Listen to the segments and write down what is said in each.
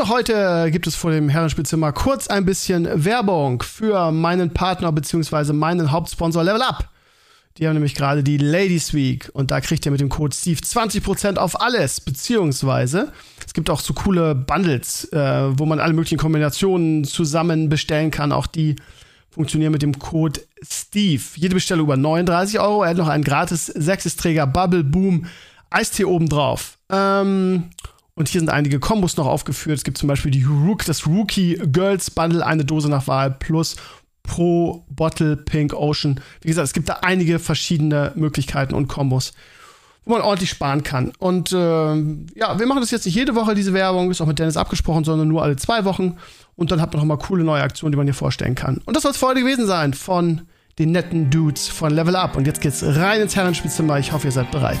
Und auch heute gibt es vor dem Herrenspielzimmer kurz ein bisschen Werbung für meinen Partner bzw. meinen Hauptsponsor Level Up. Die haben nämlich gerade die Ladies Week und da kriegt ihr mit dem Code Steve 20% auf alles, beziehungsweise es gibt auch so coole Bundles, äh, wo man alle möglichen Kombinationen zusammen bestellen kann. Auch die funktionieren mit dem Code Steve. Jede Bestellung über 39 Euro. Er hat noch einen gratis Sechsträger Bubble Boom Eistee obendrauf. Ähm, und hier sind einige Kombos noch aufgeführt. Es gibt zum Beispiel die Rook, das Rookie Girls Bundle, eine Dose nach Wahl plus pro Bottle Pink Ocean. Wie gesagt, es gibt da einige verschiedene Möglichkeiten und Kombos, wo man ordentlich sparen kann. Und äh, ja, wir machen das jetzt nicht jede Woche, diese Werbung, ist auch mit Dennis abgesprochen, sondern nur alle zwei Wochen. Und dann habt ihr noch mal coole neue Aktionen, die man hier vorstellen kann. Und das soll es für heute gewesen sein von den netten Dudes von Level Up. Und jetzt geht's rein ins Herrenspielzimmer. Ich hoffe, ihr seid bereit.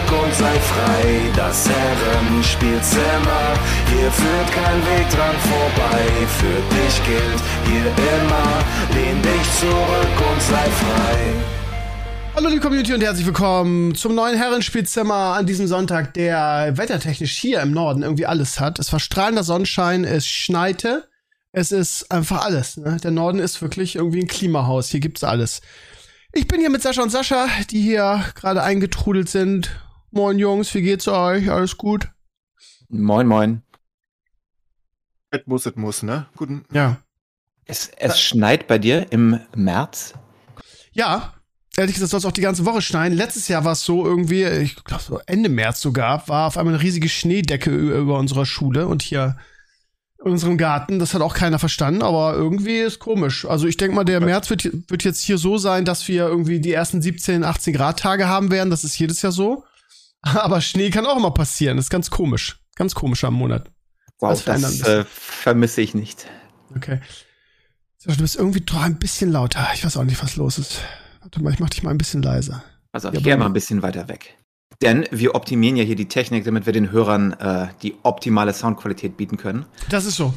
und sei frei. Das Herrenspielzimmer, hier führt kein Weg dran vorbei. Für dich gilt hier immer, lehn dich zurück und sei frei. Hallo liebe Community und herzlich willkommen zum neuen Herrenspielzimmer an diesem Sonntag, der wettertechnisch hier im Norden irgendwie alles hat. Es war strahlender Sonnenschein, es schneite, es ist einfach alles. Ne? Der Norden ist wirklich irgendwie ein Klimahaus, hier gibt's alles. Ich bin hier mit Sascha und Sascha, die hier gerade eingetrudelt sind Moin Jungs, wie geht's euch? Alles gut? Moin, moin. Es muss, es muss, ne? Guten. Ja. Es, es schneit bei dir im März? Ja, ehrlich gesagt soll es auch die ganze Woche schneien. Letztes Jahr war es so irgendwie, ich glaube so Ende März sogar, war auf einmal eine riesige Schneedecke über unserer Schule und hier in unserem Garten. Das hat auch keiner verstanden, aber irgendwie ist komisch. Also ich denke mal, der März wird, wird jetzt hier so sein, dass wir irgendwie die ersten 17, 18 Grad Tage haben werden. Das ist jedes Jahr so. Aber Schnee kann auch immer passieren. Das ist ganz komisch. Ganz komischer Monat. Wow, das äh, vermisse ich nicht. Okay. Du bist irgendwie doch ein bisschen lauter. Ich weiß auch nicht, was los ist. Warte mal, ich mach dich mal ein bisschen leiser. Also ich gehe mal ein bisschen weiter weg. Denn wir optimieren ja hier die Technik, damit wir den Hörern äh, die optimale Soundqualität bieten können. Das ist so.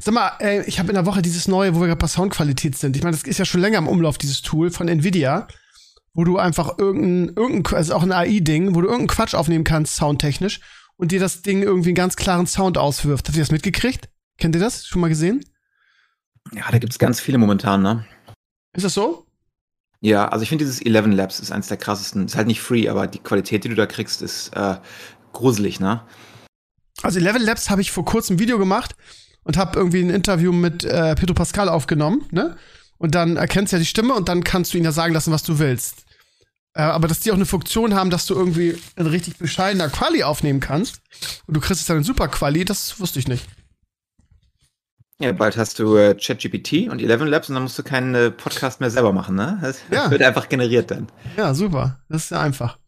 Sag mal, ey, ich habe in der Woche dieses neue, wo wir gerade bei Soundqualität sind. Ich meine, das ist ja schon länger im Umlauf, dieses Tool von Nvidia wo du einfach irgendein, irgendein also auch ein AI-Ding, wo du irgendeinen Quatsch aufnehmen kannst, soundtechnisch, und dir das Ding irgendwie einen ganz klaren Sound auswirft. Habt ihr das mitgekriegt? Kennt ihr das? Schon mal gesehen? Ja, da gibt's ganz viele momentan, ne? Ist das so? Ja, also ich finde dieses 11 Labs ist eins der krassesten. Ist halt nicht free, aber die Qualität, die du da kriegst, ist äh, gruselig, ne? Also 11 Labs habe ich vor kurzem ein Video gemacht und habe irgendwie ein Interview mit äh, Pedro Pascal aufgenommen, ne? Und dann erkennst du ja die Stimme und dann kannst du ihn ja sagen lassen, was du willst. Äh, aber dass die auch eine Funktion haben, dass du irgendwie ein richtig bescheidener Quali aufnehmen kannst und du kriegst dann ein super Quali, das wusste ich nicht. Ja, bald hast du äh, ChatGPT und 11 Labs und dann musst du keinen äh, Podcast mehr selber machen, ne? Das ja. wird einfach generiert dann. Ja, super. Das ist ja einfach.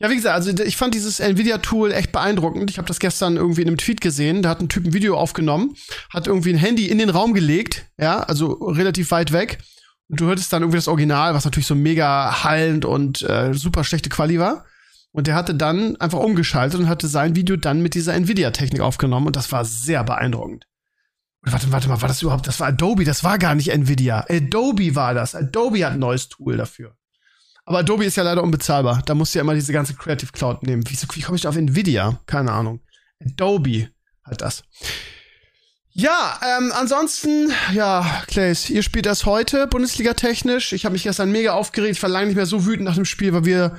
Ja, wie gesagt, also ich fand dieses Nvidia-Tool echt beeindruckend. Ich habe das gestern irgendwie in einem Tweet gesehen. Da hat ein Typ ein Video aufgenommen, hat irgendwie ein Handy in den Raum gelegt, ja, also relativ weit weg. Und du hörtest dann irgendwie das Original, was natürlich so mega hallend und äh, super schlechte Quali war. Und der hatte dann einfach umgeschaltet und hatte sein Video dann mit dieser Nvidia-Technik aufgenommen und das war sehr beeindruckend. Und warte, warte mal, war das überhaupt? Das war Adobe, das war gar nicht Nvidia. Adobe war das. Adobe hat ein neues Tool dafür. Aber Adobe ist ja leider unbezahlbar. Da musst du ja immer diese ganze Creative Cloud nehmen. Wieso, wie komme ich da auf Nvidia? Keine Ahnung. Adobe hat das. Ja, ähm, ansonsten, ja, Clays, ihr spielt das heute, Bundesliga-technisch. Ich habe mich gestern mega aufgeregt. Ich war lange nicht mehr so wütend nach dem Spiel, weil wir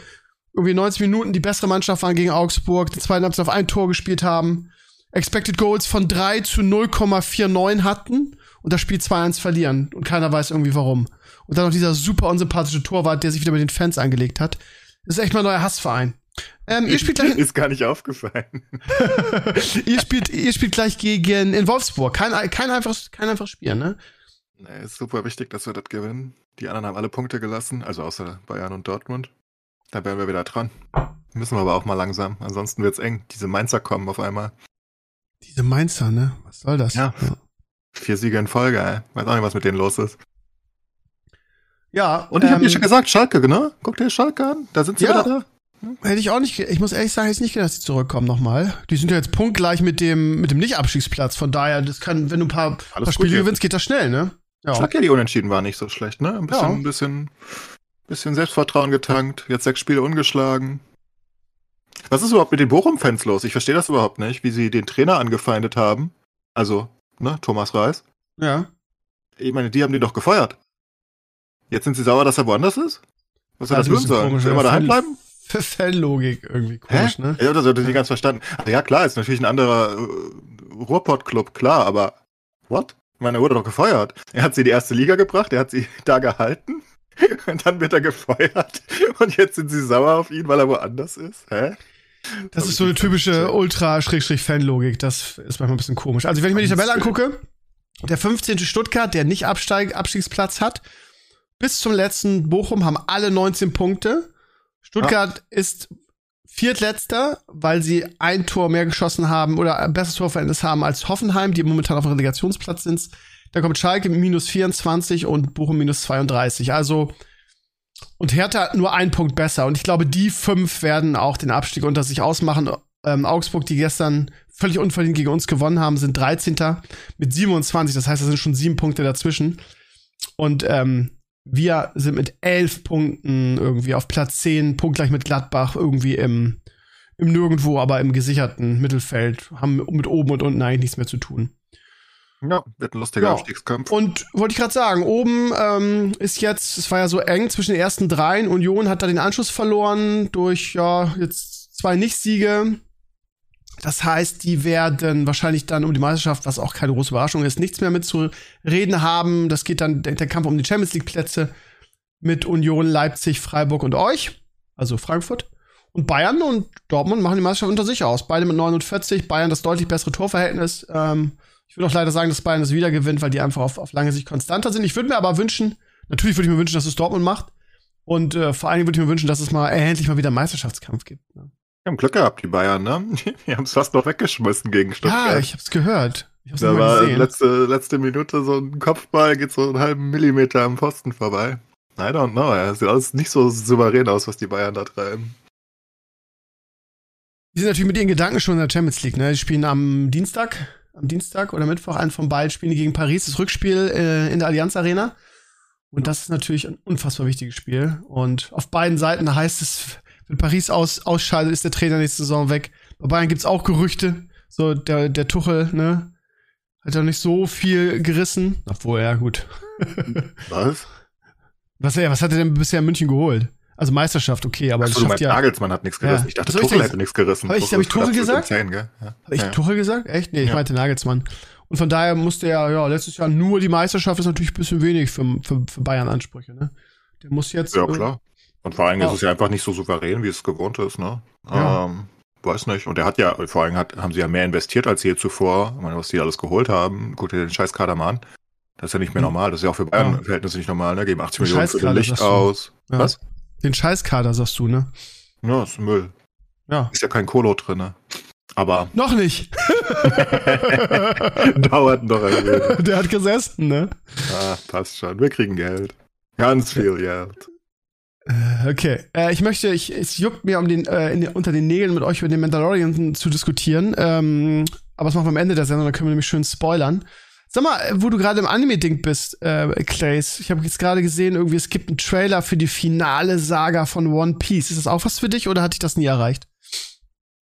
irgendwie 90 Minuten die bessere Mannschaft waren gegen Augsburg, den zweiten Halbzeit auf ein Tor gespielt haben, Expected Goals von 3 zu 0,49 hatten und das Spiel 2-1 verlieren. Und keiner weiß irgendwie warum. Und dann noch dieser super unsympathische Torwart, der sich wieder mit den Fans angelegt hat. Das ist echt mal ein neuer Hassverein. Ähm, ihr spielt gleich. Ist gar nicht aufgefallen. ihr, spielt, ihr spielt gleich gegen in Wolfsburg. Kein, kein, einfaches, kein einfaches Spiel, ne? Nee, ist super wichtig, dass wir das gewinnen. Die anderen haben alle Punkte gelassen, also außer Bayern und Dortmund. Da wären wir wieder dran. Müssen wir aber auch mal langsam. Ansonsten wird's eng. Diese Mainzer kommen auf einmal. Diese Mainzer, ne? Was soll das? Ja. ja. Vier Siege in Folge, ey. Weiß auch nicht, was mit denen los ist. Ja. Und ich ähm, habe dir schon gesagt, Schalke, ne? Guck dir Schalke an. Da sind sie ja. wieder da. Hätte ich auch nicht, ich muss ehrlich sagen, hätte ich nicht gedacht, dass sie zurückkommen nochmal. Die sind ja jetzt punktgleich mit dem, mit dem Nicht-Abstiegsplatz. Von daher, das kann, wenn du ein paar, paar Spiele gewinnst, geht das schnell, ne? Ja. Schalke, die Unentschieden waren nicht so schlecht, ne? Ein bisschen, ja. ein bisschen, bisschen Selbstvertrauen getankt. Jetzt sechs Spiele ungeschlagen. Was ist überhaupt mit den Bochum-Fans los? Ich verstehe das überhaupt nicht, wie sie den Trainer angefeindet haben. Also, ne, Thomas Reis. Ja. Ich meine, die haben den doch gefeuert. Jetzt sind sie sauer, dass er woanders ist? Was soll also das tun sollen? Soll immer daheim bleiben? Fanlogik irgendwie komisch, Hä? ne? Ja, das hatte ich nicht ganz verstanden. Also ja, klar, ist natürlich ein anderer äh, Ruhrpott-Club, klar, aber what? Ich meine, er wurde doch gefeuert. Er hat sie in die erste Liga gebracht, er hat sie da gehalten und dann wird er gefeuert und jetzt sind sie sauer auf ihn, weil er woanders ist. Hä? Das, das ist so eine typische Ultra-Fanlogik. Das ist manchmal ein bisschen komisch. Also, wenn ich mir die Tabelle angucke, der 15. Stuttgart, der nicht Absteig Abstiegsplatz hat, bis zum letzten Bochum haben alle 19 Punkte. Stuttgart ja. ist Viertletzter, weil sie ein Tor mehr geschossen haben oder ein besseres Torverhältnis haben als Hoffenheim, die momentan auf dem Relegationsplatz sind. Da kommt Schalke mit minus 24 und Bochum minus 32. Also, und Hertha nur ein Punkt besser. Und ich glaube, die fünf werden auch den Abstieg unter sich ausmachen. Ähm, Augsburg, die gestern völlig unverdient gegen uns gewonnen haben, sind 13. mit 27. Das heißt, da sind schon sieben Punkte dazwischen. Und ähm, wir sind mit elf Punkten irgendwie auf Platz 10, punktgleich mit Gladbach, irgendwie im, im Nirgendwo, aber im gesicherten Mittelfeld, haben mit oben und unten eigentlich nichts mehr zu tun. Ja, wird ein lustiger ja. Abstiegskampf. Und wollte ich gerade sagen, oben ähm, ist jetzt, es war ja so eng zwischen den ersten dreien. Union hat da den Anschluss verloren durch, ja, jetzt zwei Nicht-Siege. Das heißt, die werden wahrscheinlich dann um die Meisterschaft, was auch keine große Überraschung ist, nichts mehr mit zu reden haben. Das geht dann der, der Kampf um die Champions League Plätze mit Union, Leipzig, Freiburg und euch, also Frankfurt. Und Bayern und Dortmund machen die Meisterschaft unter sich aus. Beide mit 49, Bayern das deutlich bessere Torverhältnis. Ähm, ich würde auch leider sagen, dass Bayern das wieder gewinnt, weil die einfach auf, auf lange Sicht konstanter sind. Ich würde mir aber wünschen, natürlich würde ich mir wünschen, dass es Dortmund macht. Und äh, vor allen Dingen würde ich mir wünschen, dass es mal endlich mal wieder einen Meisterschaftskampf gibt. Ne? Die haben Glück gehabt, die Bayern, ne? Die haben es fast noch weggeschmissen gegen Stuttgart. Ja, ich hab's gehört. Ich hab's da war gesehen. letzte, letzte Minute so ein Kopfball, geht so einen halben Millimeter am Pfosten vorbei. I don't know, ja. Sieht alles nicht so souverän aus, was die Bayern da treiben. Die sind natürlich mit ihren Gedanken schon in der Champions League, ne? Die spielen am Dienstag, am Dienstag oder Mittwoch, einen von beiden spielen gegen Paris, das Rückspiel äh, in der Allianz Arena. Und das ist natürlich ein unfassbar wichtiges Spiel. Und auf beiden Seiten heißt es, wenn Paris aus, ausscheidet, ist der Trainer nächste Saison weg. Bei Bayern gibt's auch Gerüchte. So, der, der Tuchel, ne? Hat ja nicht so viel gerissen. Obwohl, ja, gut. Was? Was, ja, was hat er denn bisher in München geholt? Also Meisterschaft, okay, aber Achso, du meinst, ja. Nagelsmann hat nichts gerissen. Ja. Ich dachte, Tuchel hätte nichts gerissen. Habe ich, hab ich Tuchel gesagt? 10, ja. Habe ich ja. Tuchel gesagt? Echt? Nee, ich meinte Nagelsmann. Und von daher musste er, ja, letztes Jahr nur die Meisterschaft ist natürlich ein bisschen wenig für, für, für Bayern Ansprüche, ne? Der muss jetzt. Ja, klar. Und vor allem ja. ist es ja einfach nicht so souverän, wie es gewohnt ist, ne? Ja. Ähm, weiß nicht. Und er hat ja, vor allem hat, haben sie ja mehr investiert als je zuvor. Ich meine, was die alles geholt haben. Guck dir den scheiß Kader mal an. Das ist ja nicht mehr mhm. normal. Das ist ja auch für Bayern-Verhältnisse nicht normal, ne? Geben 80 den Millionen für den Licht aus. Ja. Was? Den Scheißkader, sagst du, ne? Ja, ist Müll. Ja. Ist ja kein Kolo drin, Aber. Noch nicht. Dauert noch ein wenig. Der hat gesessen, ne? Ah, passt schon. Wir kriegen Geld. Ganz viel Geld. Äh, okay. Äh, ich möchte, ich, es juckt mir um den, äh, in, unter den Nägeln mit euch über den Mandalorian zu diskutieren. Ähm, aber das machen wir am Ende der Sendung, dann können wir nämlich schön spoilern. Sag mal, wo du gerade im Anime-Ding bist, äh, Clays. Ich habe jetzt gerade gesehen, irgendwie, es gibt einen Trailer für die finale Saga von One Piece. Ist das auch was für dich oder hat dich das nie erreicht?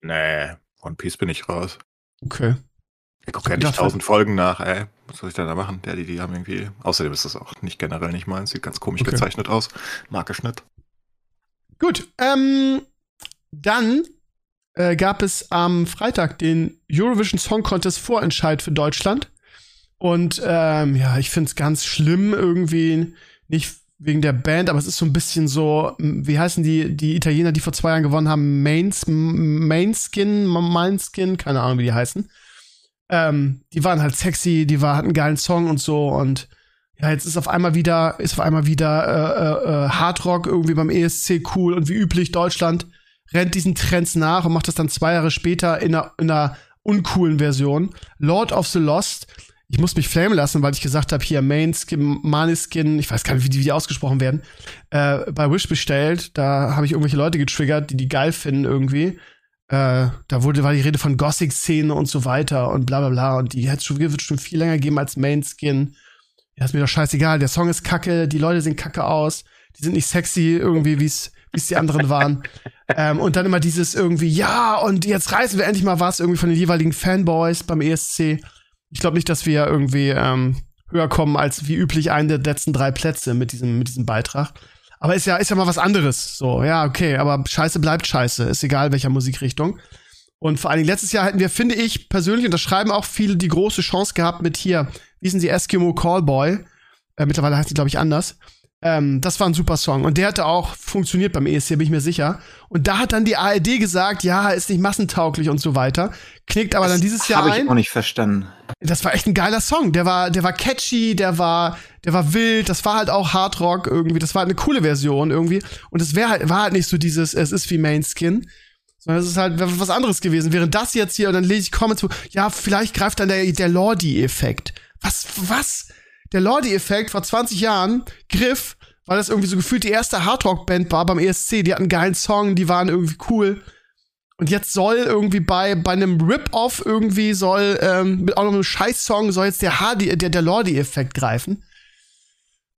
Nee, One Piece bin ich raus. Okay. Ich gucke ja nicht tausend Folgen nach, ey. Was soll ich denn da machen? Der, die, die haben irgendwie. Außerdem ist das auch nicht generell nicht meins. Sieht ganz komisch okay. gezeichnet aus. Markeschnitt. Gut, ähm, dann äh, gab es am Freitag den Eurovision Song Contest Vorentscheid für Deutschland. Und ähm, ja, ich finde es ganz schlimm irgendwie, nicht wegen der Band, aber es ist so ein bisschen so, wie heißen die, die Italiener, die vor zwei Jahren gewonnen haben? Mains, Mainskin, Mainskin, keine Ahnung, wie die heißen. Ähm, die waren halt sexy, die war, hatten einen geilen Song und so und ja, jetzt ist auf einmal wieder, ist auf einmal wieder äh, äh, äh Hardrock irgendwie beim ESC cool und wie üblich Deutschland rennt diesen Trends nach und macht das dann zwei Jahre später in einer, in einer uncoolen Version. Lord of the Lost. Ich muss mich flamen lassen, weil ich gesagt habe, hier Mainskin, Maniskin, ich weiß gar nicht, wie die, wie die ausgesprochen werden, äh, bei Wish bestellt. Da habe ich irgendwelche Leute getriggert, die die geil finden irgendwie. Äh, da wurde, war die Rede von Gothic-Szene und so weiter und bla bla bla. Und die hätte schon, wird schon viel länger geben als Mainskin. Ja, ist mir doch scheißegal. Der Song ist kacke, die Leute sehen kacke aus, die sind nicht sexy irgendwie, wie es wie es die anderen waren. ähm, und dann immer dieses irgendwie, ja, und jetzt reißen wir endlich mal was irgendwie von den jeweiligen Fanboys beim ESC. Ich glaube nicht, dass wir irgendwie ähm, höher kommen als wie üblich einen der letzten drei Plätze mit diesem, mit diesem Beitrag. Aber ist ja, ist ja mal was anderes. So, ja, okay, aber Scheiße bleibt Scheiße. Ist egal, welcher Musikrichtung. Und vor allen Dingen letztes Jahr hätten wir, finde ich, persönlich, und das schreiben auch viele, die große Chance gehabt mit hier, wie sind sie, Eskimo Callboy. Äh, mittlerweile heißt sie, glaube ich, anders. Ähm, das war ein super Song. Und der hatte auch funktioniert beim ESC, bin ich mir sicher. Und da hat dann die ARD gesagt, ja, ist nicht massentauglich und so weiter. Knickt aber das dann dieses Jahr ein. Habe ich auch nicht verstanden. Das war echt ein geiler Song. Der war, der war catchy, der war, der war wild. Das war halt auch Hardrock irgendwie. Das war halt eine coole Version irgendwie. Und es wäre halt, war halt nicht so dieses, es ist wie Mainskin. Sondern es ist halt was anderes gewesen. Während das jetzt hier, und dann lese ich Comments, ja, vielleicht greift dann der, der Lordi-Effekt. Was, was? Der Lordi-Effekt vor 20 Jahren griff, weil das irgendwie so gefühlt die erste Hardrock-Band war beim ESC. Die hatten einen geilen Song, die waren irgendwie cool. Und jetzt soll irgendwie bei, bei einem Rip-Off irgendwie soll, ähm, mit auch noch einem Scheiß-Song soll jetzt der Hardy, der, der Lordi-Effekt greifen.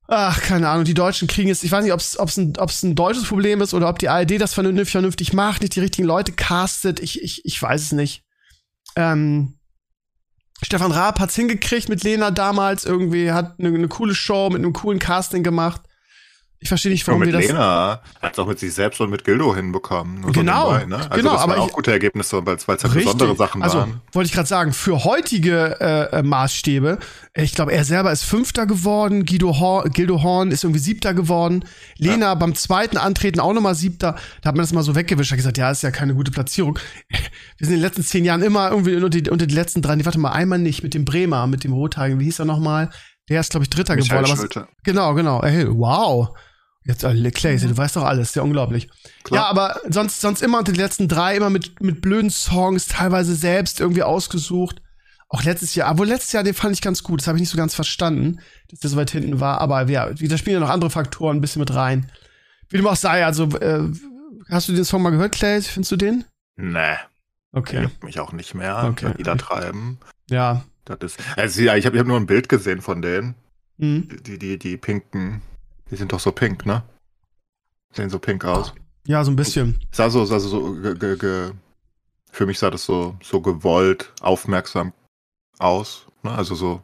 Ach, keine Ahnung, die Deutschen kriegen es, ich weiß nicht, ob es ein, ob's ein deutsches Problem ist oder ob die ARD das vernünftig, vernünftig macht, nicht die richtigen Leute castet, ich, ich, ich weiß es nicht. Ähm, Stefan Raab hat's hingekriegt mit Lena damals irgendwie, hat eine, eine coole Show mit einem coolen Casting gemacht. Ich verstehe nicht, warum wir das. Lena hat es auch mit sich selbst und mit Gildo hinbekommen. Genau. So nebenbei, ne? Also genau, das waren aber auch ich, gute Ergebnisse, weil es halt besondere Sachen also, waren. Wollte ich gerade sagen, für heutige äh, äh Maßstäbe, ich glaube, er selber ist Fünfter geworden, Guido Horn, Gildo Horn ist irgendwie Siebter geworden, Lena ja. beim zweiten Antreten auch nochmal Siebter. Da hat man das mal so weggewischt, hat gesagt, ja, ist ja keine gute Platzierung. Wir sind in den letzten zehn Jahren immer irgendwie unter die, unter die letzten drei, nee, warte mal, einmal nicht, mit dem Bremer, mit dem Rothagen, wie hieß er nochmal? Der ist, glaube ich, Dritter Michael geworden. Genau, genau. Hey, wow. Jetzt äh, Leclerc, du weißt doch alles, ja unglaublich. Klar. Ja, aber sonst, sonst immer unter die letzten drei, immer mit, mit blöden Songs, teilweise selbst irgendwie ausgesucht. Auch letztes Jahr, obwohl letztes Jahr, den fand ich ganz gut, das habe ich nicht so ganz verstanden, dass der so weit hinten war, aber ja, da spielen ja noch andere Faktoren ein bisschen mit rein. Wie dem auch sei, also, äh, hast du den Song mal gehört, Clay? Findest du den? Nee. Okay. Juckt mich auch nicht mehr. Okay. Die da treiben. Ja. Das ist, also ja, ich habe ich hab nur ein Bild gesehen von denen. Mhm. Die, die, die pinken die sind doch so pink, ne? Sehen so pink aus. Ja, so ein bisschen. Sah so, sah so, ge, ge, ge, für mich sah das so, so gewollt, aufmerksam aus. Ne? Also so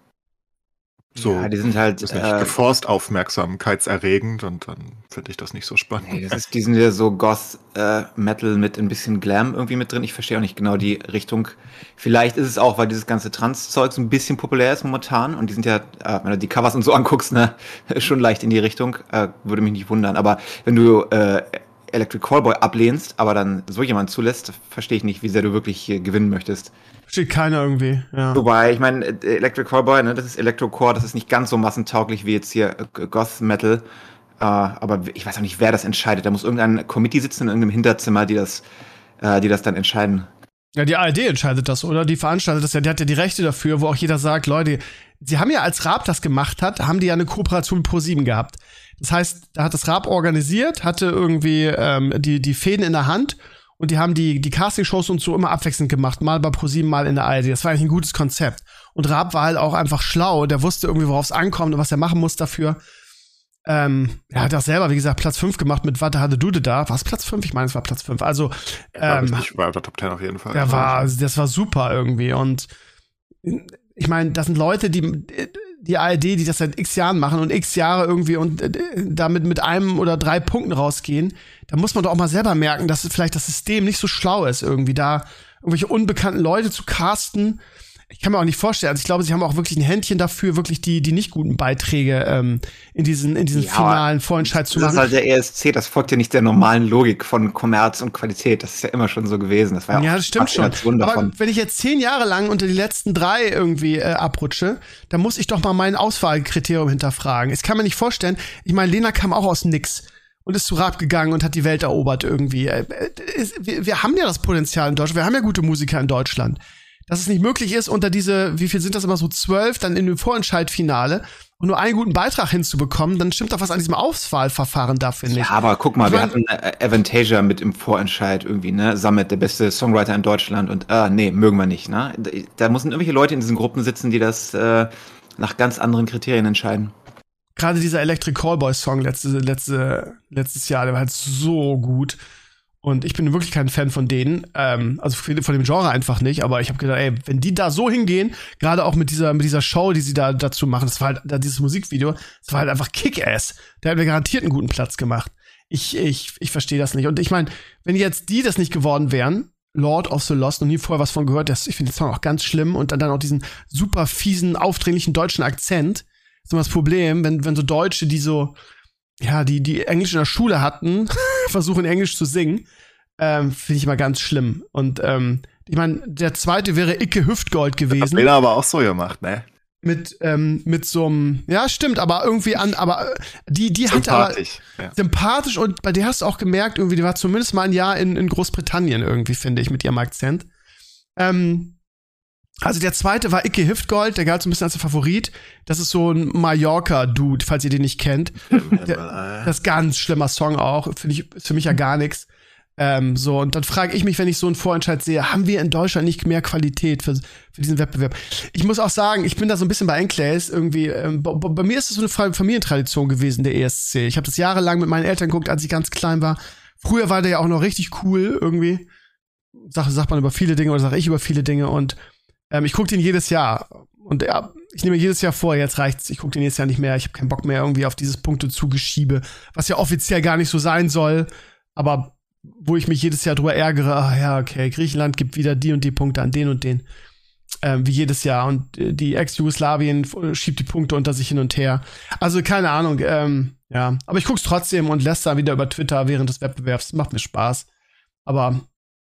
so, ja, die sind halt ist nicht äh, geforst aufmerksamkeitserregend und dann finde ich das nicht so spannend. Nee, das ist, die sind ja so Goth äh, Metal mit ein bisschen Glam irgendwie mit drin. Ich verstehe auch nicht genau die Richtung. Vielleicht ist es auch, weil dieses ganze Trans-Zeug so ein bisschen populär ist momentan und die sind ja, äh, wenn du die Covers und so anguckst, ne, schon leicht in die Richtung. Äh, würde mich nicht wundern. Aber wenn du äh, Electric Callboy ablehnst, aber dann so jemand zulässt, verstehe ich nicht, wie sehr du wirklich gewinnen möchtest. Steht keiner irgendwie, ja. Wobei, ich meine, äh, Electric Callboy, ne, das ist Electrocore, das ist nicht ganz so massentauglich wie jetzt hier äh, Goth Metal. Äh, aber ich weiß auch nicht, wer das entscheidet. Da muss irgendein Committee sitzen in irgendeinem Hinterzimmer, die das, äh, die das dann entscheiden. Ja, die ARD entscheidet das, oder? Die veranstaltet das ja, die hat ja die Rechte dafür, wo auch jeder sagt, Leute, sie haben ja, als Raab das gemacht hat, haben die ja eine Kooperation mit Pro7 gehabt. Das heißt, da hat das Raab organisiert, hatte irgendwie ähm, die, die Fäden in der Hand und die haben die, die Castingshows und so immer abwechselnd gemacht. Mal bei ProSieben, mal in der ARD. Das war eigentlich ein gutes Konzept. Und Raab war halt auch einfach schlau. Der wusste irgendwie, worauf es ankommt und was er machen muss dafür. Ähm, er hat auch selber, wie gesagt, Platz 5 gemacht mit Warte hatte Dude da. War es Platz 5? Ich meine, es war Platz 5. Also, ähm, ja, ich war der Top 10 auf jeden Fall. Der war, das war super irgendwie. Und ich meine, das sind Leute, die die ARD, die das seit x Jahren machen und x Jahre irgendwie und äh, damit mit einem oder drei Punkten rausgehen, da muss man doch auch mal selber merken, dass vielleicht das System nicht so schlau ist, irgendwie da irgendwelche unbekannten Leute zu casten ich kann mir auch nicht vorstellen, also ich glaube, sie haben auch wirklich ein Händchen dafür, wirklich die, die nicht guten Beiträge ähm, in diesen, in diesen ja, finalen Vorentscheid zu machen. Das ist halt der ESC, das folgt ja nicht der normalen Logik von Kommerz und Qualität. Das ist ja immer schon so gewesen. Das war ja, ja das stimmt schon. Aber wenn ich jetzt zehn Jahre lang unter die letzten drei irgendwie äh, abrutsche, dann muss ich doch mal mein Auswahlkriterium hinterfragen. Ich kann mir nicht vorstellen, ich meine, Lena kam auch aus nix und ist zu Rab gegangen und hat die Welt erobert irgendwie. Äh, äh, wir, wir haben ja das Potenzial in Deutschland, wir haben ja gute Musiker in Deutschland dass es nicht möglich ist, unter diese, wie viel sind das immer so, zwölf, dann in dem Vorentscheidfinale und nur einen guten Beitrag hinzubekommen, dann stimmt doch was an diesem Auswahlverfahren da, finde ich. Ja, aber guck mal, Ich wir hatten äh, Avantasia mit im Vorentscheid irgendwie, ne? Summit, der beste Songwriter in Deutschland und äh, nee, mögen wir nicht, ne? Da, da müssen irgendwelche Leute in diesen Gruppen sitzen, die das äh, nach ganz anderen Kriterien entscheiden. Gerade dieser Electric Callboy Song letzte, letzte, letztes Jahr, der war halt so gut. Und ich bin wirklich kein Fan von denen, ähm, also von dem Genre einfach nicht. Aber ich habe gedacht, ey, wenn die da so hingehen, gerade auch mit dieser mit dieser Show, die sie da dazu machen, das war halt da dieses Musikvideo, das war halt einfach Kick-Ass. Der hat mir garantiert einen guten Platz gemacht. Ich ich ich verstehe das nicht. Und ich meine, wenn jetzt die das nicht geworden wären, Lord of the Lost, noch nie vorher was von gehört, das, ich finde den Song auch ganz schlimm und dann, dann auch diesen super fiesen, aufdringlichen deutschen Akzent. ist immer das Problem, wenn, wenn so Deutsche, die so, ja, die, die Englisch in der Schule hatten, versuchen Englisch zu singen, ähm, finde ich immer ganz schlimm. Und ähm, ich meine, der zweite wäre Icke Hüftgold Das gewesen. Lena aber auch so gemacht, ne? Mit, ähm, mit so einem, ja, stimmt, aber irgendwie an, aber äh, die, die hatte aber Sympathisch. Ja. sympathisch und bei der hast du auch gemerkt, irgendwie, die war zumindest mal ein Jahr in, in Großbritannien irgendwie, finde ich, mit ihrem Akzent. Ähm, also der zweite war Icke Hüftgold, der galt so ein bisschen als der Favorit. Das ist so ein Mallorca-Dude, falls ihr den nicht kennt. Das ist ganz schlimmer Song auch. Finde ich, ist für mich ja gar nichts. Ähm, so, und dann frage ich mich, wenn ich so einen Vorentscheid sehe, haben wir in Deutschland nicht mehr Qualität für, für diesen Wettbewerb? Ich muss auch sagen, ich bin da so ein bisschen bei Enclays irgendwie. Ähm, bei, bei mir ist es so eine Fa- Familientradition gewesen, der ESC. Ich habe das jahrelang mit meinen Eltern geguckt, als ich ganz klein war. Früher war der ja auch noch richtig cool irgendwie. Sag, sagt man über viele Dinge oder sage ich über viele Dinge und ähm, ich gucke den jedes Jahr. Und ja, ich nehme jedes Jahr vor, jetzt reicht's, ich gucke den jetzt Jahr nicht mehr, ich habe keinen Bock mehr irgendwie auf dieses Punkte zugeschiebe, was ja offiziell gar nicht so sein soll, aber wo ich mich jedes Jahr drüber ärgere, ah ja, okay, Griechenland gibt wieder die und die Punkte an den und den. Ähm, wie jedes Jahr. Und äh, die Ex-Jugoslawien äh, schiebt die Punkte unter sich hin und her. Also keine Ahnung, ähm, ja. Aber ich guck's trotzdem und lässt da wieder über Twitter während des Wettbewerbs. Macht mir Spaß. Aber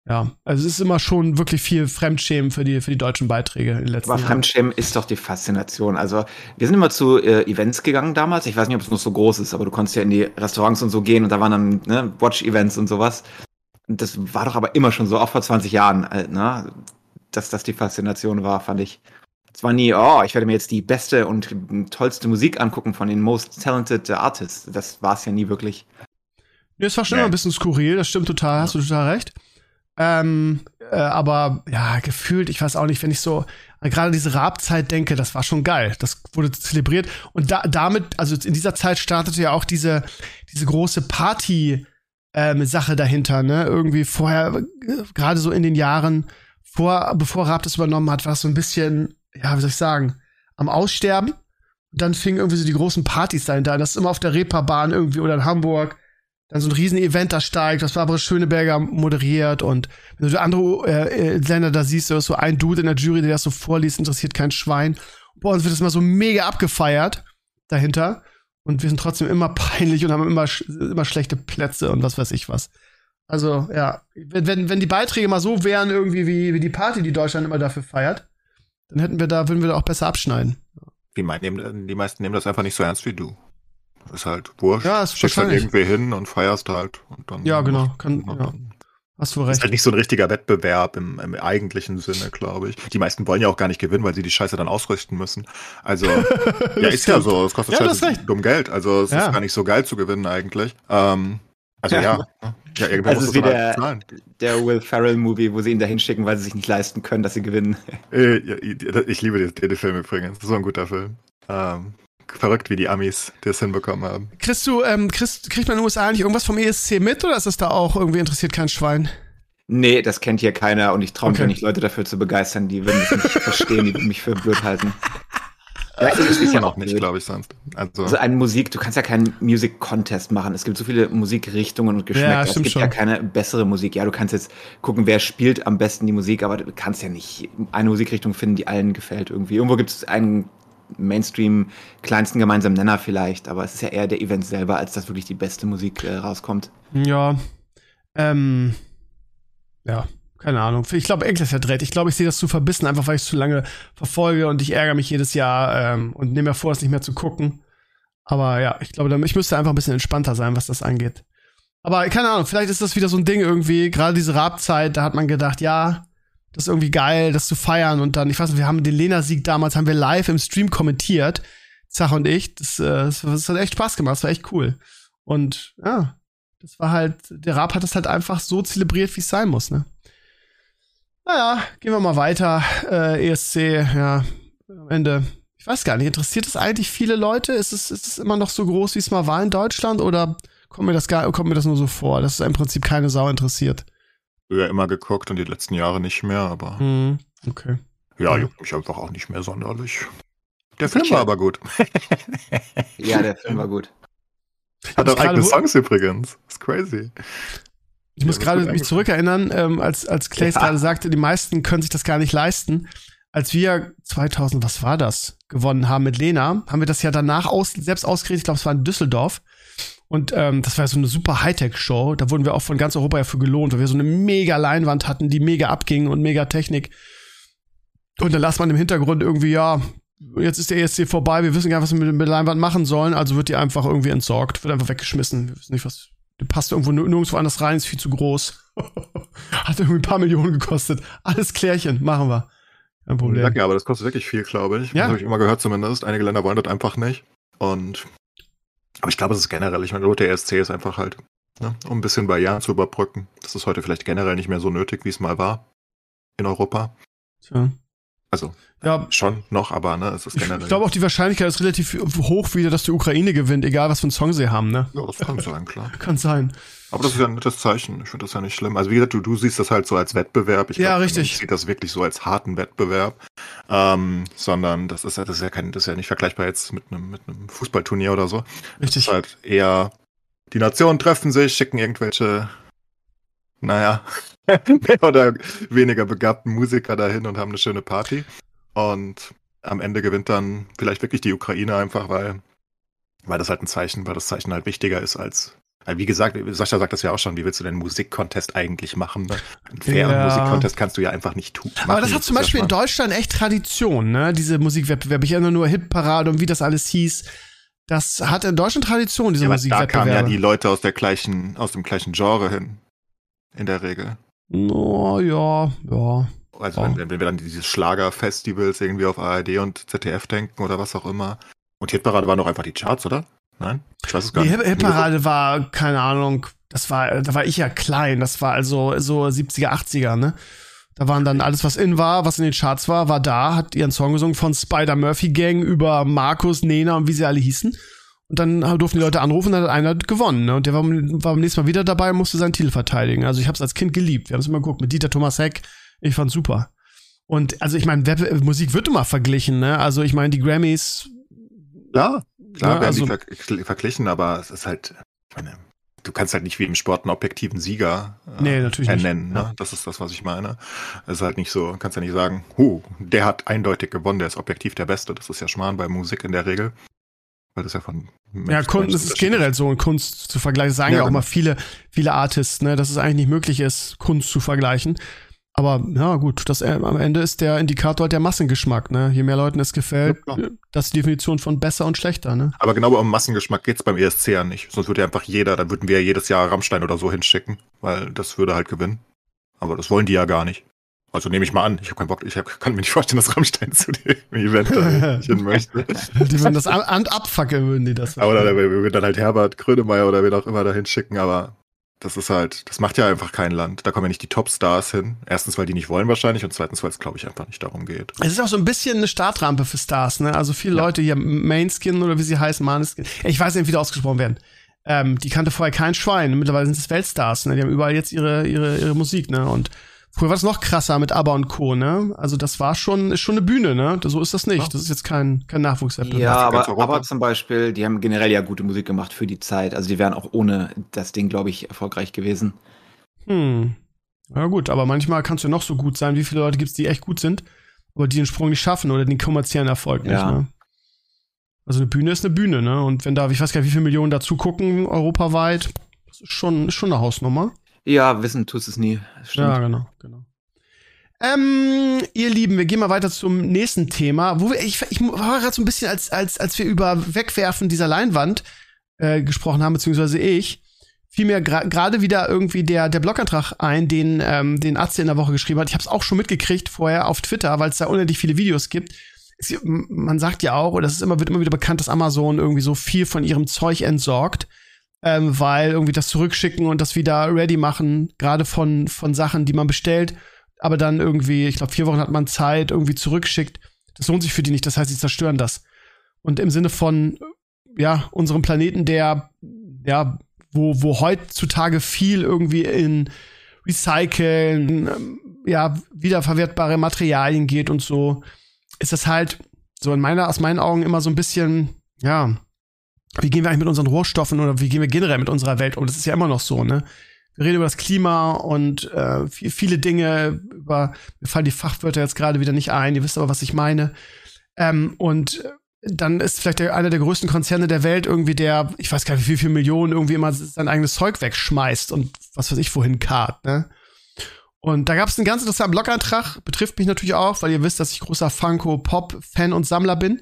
ja, also es ist immer schon wirklich viel Fremdschämen für die, für die deutschen Beiträge in den letzten Aber Jahren. Fremdschämen ist doch die Faszination. Also wir sind immer zu äh, Events gegangen damals. Ich weiß nicht, ob es noch so groß ist, aber du konntest ja in die Restaurants und so gehen und da waren dann ne, Watch-Events und sowas. Und das war doch aber immer schon so, auch vor 20 Jahren, äh, ne? dass das die Faszination war, fand ich. Es war nie, oh, ich werde mir jetzt die beste und tollste Musik angucken von den most talented Artists. Das war es ja nie wirklich. Nee, es war schon immer ein bisschen skurril, das stimmt total, hast du total recht. Ähm, äh, aber ja, gefühlt, ich weiß auch nicht, wenn ich so gerade diese Rabzeit denke, das war schon geil. Das wurde zelebriert. Und da, damit, also in dieser Zeit startete ja auch diese, diese große Party, ähm, Sache dahinter, ne? Irgendwie vorher, gerade so in den Jahren, vor, bevor Raab das übernommen hat, war es so ein bisschen, ja, wie soll ich sagen, am Aussterben. Und dann fingen irgendwie so die großen Partys dahinter an. Das ist immer auf der Reeperbahn irgendwie oder in Hamburg dann so ein riesen Event da steigt, das Barbara Schöneberger moderiert und wenn du andere äh, äh, Länder da siehst, da ist so ein Dude in der Jury, der das so vorliest, interessiert kein Schwein. Bei uns wird das mal so mega abgefeiert dahinter und wir sind trotzdem immer peinlich und haben immer, immer schlechte Plätze und was weiß ich was. Also, ja, wenn, wenn, die Beiträge mal so wären irgendwie wie, wie die Party, die Deutschland immer dafür feiert, dann hätten wir da, würden wir da auch besser abschneiden. Die, die meisten nehmen das einfach nicht so ernst wie du. Ist halt wurscht. Ja, ist Schickst halt wahrscheinlich. irgendwie hin und feierst halt. Und dann Ja, genau. Kann, und ja. dann- Hast du Ist recht. halt nicht so ein richtiger Wettbewerb im, im eigentlichen Sinne, glaube ich. Die meisten wollen ja auch gar nicht gewinnen, weil sie die Scheiße dann ausrüsten müssen. Also, ja, ist ja so. Es kostet Ja, halt recht. dumm Geld. Also, es Ja. ist gar nicht so geil zu gewinnen eigentlich. Ähm, also, Ja. ja. Ja, irgendwer Also muss ist wie dann der, halt zahlen. der Will Ferrell-Movie, wo sie ihn da hinschicken, weil sie sich nicht leisten können, dass sie gewinnen. Äh, Ich liebe den, den Film übrigens. Das ist so ein guter Film. Ähm, verrückt, wie die Amis das hinbekommen haben. Kriegst du, ähm, kriegst, kriegt man in den USA eigentlich irgendwas vom ESC mit oder ist das da auch irgendwie interessiert kein Schwein? Nee, das kennt hier keiner und ich traue mich Okay. nicht, Leute dafür zu begeistern, die würden das nicht verstehen, die würden mich für blöd halten. Ja, es ist, ist ja auch nicht, glaube ich, sonst. Also, Also eine Musik, du kannst ja keinen Music Contest machen. Es gibt so viele Musikrichtungen und Geschmäcker. Ja, es gibt schon. ja keine bessere Musik. Ja, du kannst jetzt gucken, wer spielt am besten die Musik, aber du kannst ja nicht eine Musikrichtung finden, die allen gefällt irgendwie. Irgendwo gibt es einen Mainstream kleinsten gemeinsamen Nenner vielleicht, aber es ist ja eher der Event selber, als dass wirklich die beste Musik äh, rauskommt. Ja. Ähm, ja, keine Ahnung. Ich glaube, Enkel ist verdreht. Ich glaube, ich sehe das zu verbissen, einfach weil ich es zu lange verfolge und ich ärgere mich jedes Jahr ähm, und nehme mir vor, es nicht mehr zu gucken. Aber ja, ich glaube, ich müsste einfach ein bisschen entspannter sein, was das angeht. Aber keine Ahnung, vielleicht ist das wieder so ein Ding irgendwie, gerade diese Rabzeit, da hat man gedacht, ja, das ist irgendwie geil, das zu feiern und dann, ich weiß nicht, wir haben den Lena-Sieg damals, haben wir live im Stream kommentiert, Zach und ich, das, äh, das, das hat echt Spaß gemacht, das war echt cool. Und ja, das war halt, der Rap hat das halt einfach so zelebriert, wie es sein muss, ne? Naja, gehen wir mal weiter. Äh, ESC, ja, am Ende. Ich weiß gar nicht, interessiert es eigentlich viele Leute? Ist es, ist es immer noch so groß, wie es mal war in Deutschland? Oder kommt mir das, gar, kommt mir das nur so vor, dass es im Prinzip keine Sau interessiert? Früher immer geguckt und die letzten Jahre nicht mehr, aber. Hm, okay. Ja, juckt mich einfach auch nicht mehr sonderlich. Der Film war aber gut. ja, der Film war gut. Hat auch eigene Songs übrigens. Das ist crazy. Ich muss gerade mich zurückerinnern, ähm, als, als Clay ja. gerade sagte, die meisten können sich das gar nicht leisten. Als wir 2000, was war das, gewonnen haben mit Lena, haben wir das ja danach aus, selbst ausgerichtet. Ich glaube, es war in Düsseldorf. Und ähm, das war so eine super Hightech-Show. Da wurden wir auch von ganz Europa ja für gelohnt, weil wir so eine mega Leinwand hatten, die mega abging und mega Technik. Und dann las man im Hintergrund irgendwie, ja, jetzt ist der ESC vorbei, wir wissen gar nicht, was wir mit, der Leinwand machen sollen, also wird die einfach irgendwie entsorgt, wird einfach weggeschmissen. Wir wissen nicht, was. Die passt irgendwo nirgendwo anders rein, ist viel zu groß. Hat irgendwie ein paar Millionen gekostet. Alles Klärchen, machen wir. Kein Problem. Ja, aber das kostet wirklich viel, glaube ich. Ja. Das habe ich immer gehört zumindest. Einige Länder wollen das einfach nicht. Und aber ich glaube, es ist generell, ich meine, der ESC ist einfach halt, ne, um ein bisschen Barrieren zu überbrücken. Das ist heute vielleicht generell nicht mehr so nötig, wie es mal war in Europa. Tja. Also, ja, schon noch, aber ne, es ist generell. Ich glaube auch, die Wahrscheinlichkeit ist relativ hoch wieder, dass die Ukraine gewinnt, egal was für einen Song sie haben, ne? Ja, das kann sein, klar. kann sein. Aber das ist ja ein nettes Zeichen. Ich finde das ja nicht schlimm. Also wie gesagt, du, du siehst das halt so als Wettbewerb. Ich ja, glaub, richtig. Ich sehe das wirklich so als harten Wettbewerb. Ähm, sondern das ist, das ist ja kein, das ist ja nicht vergleichbar jetzt mit einem, mit einem Fußballturnier oder so. Richtig. Das ist halt eher, die Nationen treffen sich, schicken irgendwelche naja, mehr oder weniger begabten Musiker dahin und haben eine schöne Party. Und am Ende gewinnt dann vielleicht wirklich die Ukraine einfach, weil, weil das halt ein Zeichen, weil das Zeichen halt wichtiger ist als. Wie gesagt, Sascha sagt das ja auch schon, wie willst du denn einen Musikcontest eigentlich machen? Ne? Einen fairen ja. Musikcontest kannst du ja einfach nicht tun. Aber das hat zum Beispiel in Deutschland echt Tradition, ne? Diese Musikwettbewerbe. Ich erinnere nur Hitparade und wie das alles hieß. Das hat in Deutschland Tradition, diese ja, Musikwettbewerbe. Da kamen ja die Leute aus der gleichen, aus dem gleichen Genre hin. In der Regel. No, ja, ja. Also ja. Wenn, wenn wir dann dieses Schlagerfestivals irgendwie auf ARD und ZDF denken oder was auch immer. Und Hitparade waren doch einfach die Charts, oder? Nein? Ich weiß es gar die nicht. Hitparade war, keine Ahnung, das war, da war ich ja klein. Das war also so 70er, 80er, ne? Da waren dann alles, was in war, was in den Charts war, war da, hat ihren Song gesungen von Spider Murphy Gang über Markus, Nena und wie sie alle hießen. Und dann durften die Leute anrufen, dann hat einer gewonnen. Ne? Und der war, war beim nächsten Mal wieder dabei und musste seinen Titel verteidigen. Also ich habe es als Kind geliebt. Wir haben es immer geguckt mit Dieter Thomas Heck. Ich fand's super. Und also ich meine, Musik wird immer verglichen. Ne? Also ich meine, die Grammys. Ja, klar, ne? werden also, die ver verglichen, aber es ist halt, ich meine, du kannst halt nicht wie im Sport einen objektiven Sieger äh, nee, natürlich ernennen. Nicht. Ne? Ja. Das ist das, was ich meine. Es ist halt nicht so, kannst ja nicht sagen, huh, der hat eindeutig gewonnen, der ist objektiv der Beste. Das ist ja Schmarrn bei Musik in der Regel. Weil das ja von Mensch Ja, Kunst, das ist generell so, Kunst zu vergleichen. Das sagen ja, ja auch genau. mal viele, viele Artists, ne, dass es eigentlich nicht möglich ist, Kunst zu vergleichen. Aber ja, gut, das, äh, am Ende ist der Indikator halt der Massengeschmack, ne? Je mehr Leuten es gefällt, ja, das ist die Definition von besser und schlechter, ne? Aber genau um Massengeschmack geht's beim ESC ja nicht. Sonst würde ja einfach jeder, dann würden wir ja jedes Jahr Rammstein oder so hinschicken, weil das würde halt gewinnen. Aber das wollen die ja gar nicht. Also nehme ich mal an. Ich habe keinen Bock. Ich hab, kann mir nicht vorstellen, dass Rammstein zu dem Event hin möchte. die würden das an abfackeln, würden die das. Oder wir würden dann halt Herbert Grönemeyer oder wen auch immer dahin schicken, aber das ist halt, das macht ja einfach kein Land. Da kommen ja nicht die Top-Stars hin. Erstens, weil die nicht wollen wahrscheinlich und zweitens, weil es, glaube ich, einfach nicht darum geht. Es ist auch so ein bisschen eine Startrampe für Stars, ne? Also viele ja. Leute hier, Mainskin oder wie sie heißen, Maneskin. Ich weiß nicht, wie die ausgesprochen werden. Ähm, die kannte vorher kein Schwein. Mittlerweile sind es Weltstars, ne? Die haben überall jetzt ihre, ihre, ihre Musik, ne? Und Früher war es noch krasser mit ABBA und Co., ne? Also das war schon, ist schon eine Bühne, ne? So ist das nicht. Das ist jetzt kein, kein Nachwuchswettbewerb. Ja, aber ABBA zum Beispiel, die haben generell ja gute Musik gemacht für die Zeit. Also die wären auch ohne das Ding, glaube ich, erfolgreich gewesen. Hm. Ja gut, aber manchmal kannst du noch so gut sein. Wie viele Leute gibt's, die echt gut sind, aber die den Sprung nicht schaffen oder den kommerziellen Erfolg nicht, ja. ne? Also eine Bühne ist eine Bühne, ne? Und wenn da, ich weiß gar nicht, wie viele Millionen dazu gucken, europaweit, das ist schon, ist schon eine Hausnummer. Ja, wissen tust es nie. Stimmt. Ja, genau, genau. Ähm, ihr Lieben, wir gehen mal weiter zum nächsten Thema. Wo wir, ich, ich war gerade so ein bisschen, als, als, als wir über Wegwerfen dieser Leinwand äh, gesprochen haben, beziehungsweise ich, fiel mir gerade gra wieder irgendwie der, der Blogantrag ein, den, ähm, den Atze in der Woche geschrieben hat. Ich habe es auch schon mitgekriegt vorher auf Twitter, weil es da unendlich viele Videos gibt. Es, man sagt ja auch, oder es ist immer, wird immer wieder bekannt, dass Amazon irgendwie so viel von ihrem Zeug entsorgt, ähm, weil irgendwie das zurückschicken und das wieder ready machen, gerade von, von Sachen, die man bestellt, aber dann irgendwie, ich glaube, vier Wochen hat man Zeit, irgendwie zurückschickt. Das lohnt sich für die nicht, das heißt, sie zerstören das. Und im Sinne von, ja, unserem Planeten, der, ja, wo, wo heutzutage viel irgendwie in Recyceln, ähm, ja, wiederverwertbare Materialien geht und so, ist das halt so in meiner, aus meinen Augen immer so ein bisschen, ja, wie gehen wir eigentlich mit unseren Rohstoffen oder wie gehen wir generell mit unserer Welt um? Das ist ja immer noch so, ne? Wir reden über das Klima und äh, viele Dinge, über, mir fallen die Fachwörter jetzt gerade wieder nicht ein, ihr wisst aber, was ich meine. Ähm, und dann ist vielleicht der, einer der größten Konzerne der Welt irgendwie der, ich weiß gar nicht, wie viel Millionen irgendwie immer sein eigenes Zeug wegschmeißt und was weiß ich wohin kart, ne? Und da gab es einen ganz interessanten Blogantrag, betrifft mich natürlich auch, weil ihr wisst, dass ich großer Funko-Pop-Fan und Sammler bin.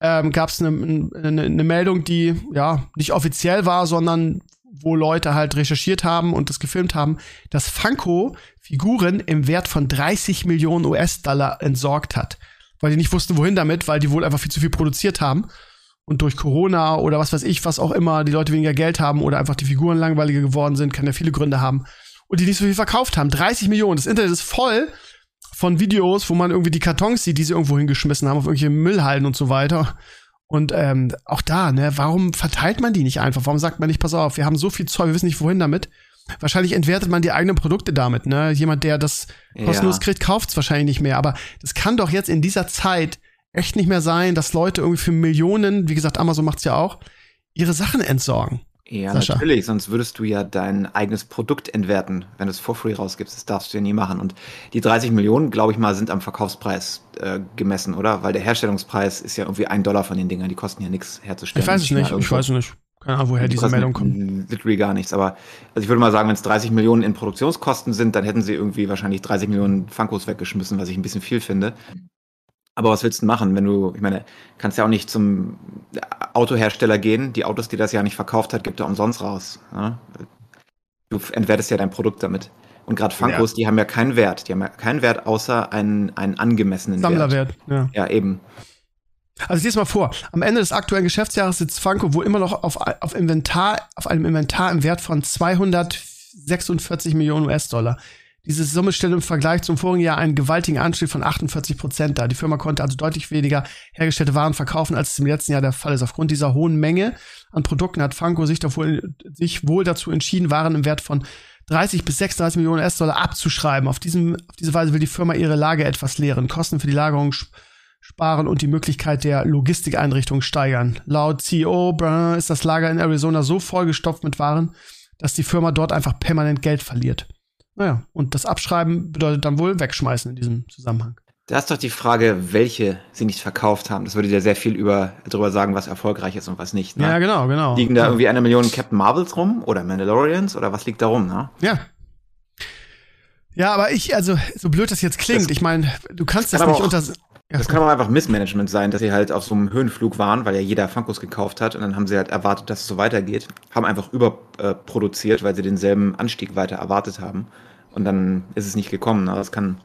Ähm, gab es eine, eine, eine Meldung, die ja nicht offiziell war, sondern wo Leute halt recherchiert haben und das gefilmt haben, dass Funko Figuren im Wert von 30 Millionen US-Dollar entsorgt hat weil die nicht wussten, wohin damit, weil die wohl einfach viel zu viel produziert haben. Und durch Corona oder was weiß ich, was auch immer, die Leute weniger Geld haben oder einfach die Figuren langweiliger geworden sind, kann ja viele Gründe haben. Und die nicht so viel verkauft haben. 30 Millionen. Das Internet ist voll von Videos, wo man irgendwie die Kartons sieht, die sie irgendwo hingeschmissen haben, auf irgendwelche Müllhallen und so weiter. Und ähm, auch da, ne, warum verteilt man die nicht einfach? Warum sagt man nicht, pass auf, wir haben so viel Zeug, wir wissen nicht, wohin damit. Wahrscheinlich entwertet man die eigenen Produkte damit, ne? Jemand, der das kostenlos ja. kriegt, kauft es wahrscheinlich nicht mehr. Aber das kann doch jetzt in dieser Zeit echt nicht mehr sein, dass Leute irgendwie für Millionen, wie gesagt, Amazon macht's ja auch, ihre Sachen entsorgen. Ja, Sascha. natürlich, sonst würdest du ja dein eigenes Produkt entwerten, wenn du es for free rausgibst. Das darfst du ja nie machen. Und die 30 Millionen, glaube ich mal, sind am Verkaufspreis äh, gemessen, oder? Weil der Herstellungspreis ist ja irgendwie ein Dollar von den Dingern, die kosten ja nichts herzustellen. Ich weiß es nicht, ich weiß es nicht. Keine Ahnung, woher die diese Meldung kommt. Literally gar nichts. Aber also ich würde mal sagen, wenn es 30 Millionen in Produktionskosten sind, dann hätten sie irgendwie wahrscheinlich 30 Millionen Funkos weggeschmissen, was ich ein bisschen viel finde. Aber was willst du machen, wenn du, ich meine, kannst ja auch nicht zum Autohersteller gehen. Die Autos, die das ja nicht verkauft hat, gibt er umsonst raus. Ja? Du entwertest ja dein Produkt damit. Und gerade Funkos, ja. die haben ja keinen Wert. Die haben ja keinen Wert außer einen, einen angemessenen Sammlerwert, Wert. Sammlerwert, ja. Ja, eben. Also ich mal vor, am Ende des aktuellen Geschäftsjahres sitzt Funko wohl immer noch auf, auf Inventar, auf einem Inventar im Wert von 246 Millionen US-Dollar. Diese Summe stellt im Vergleich zum vorigen Jahr einen gewaltigen Anstieg von 48 Prozent dar. Die Firma konnte also deutlich weniger hergestellte Waren verkaufen, als es im letzten Jahr der Fall ist. Aufgrund dieser hohen Menge an Produkten hat Funko sich, wohl, sich wohl dazu entschieden, Waren im Wert von 30 bis 36 Millionen US-Dollar abzuschreiben. Auf, diesem, auf diese Weise will die Firma ihre Lage etwas leeren. Kosten für die Lagerung sparen und die Möglichkeit der Logistikeinrichtung steigern. Laut CEO ist das Lager in Arizona so vollgestopft mit Waren, dass die Firma dort einfach permanent Geld verliert. Naja, und das Abschreiben bedeutet dann wohl wegschmeißen in diesem Zusammenhang. Da ist doch die Frage, welche sie nicht verkauft haben. Das würde dir sehr viel über, darüber sagen, was erfolgreich ist und was nicht. Ne? Ja, genau, genau. Liegen da ja. irgendwie eine Million Captain Marvels rum oder Mandalorians oder was liegt da rum? Ne? Ja, ja, aber ich, also, so blöd das jetzt klingt, das, ich meine, du kannst das, das nicht unter. Ja, das kann aber einfach Missmanagement sein, dass sie halt auf so einem Höhenflug waren, weil ja jeder Funkos gekauft hat und dann haben sie halt erwartet, dass es so weitergeht. Haben einfach überproduziert, weil sie denselben Anstieg weiter erwartet haben. Und dann ist es nicht gekommen. Aber es kann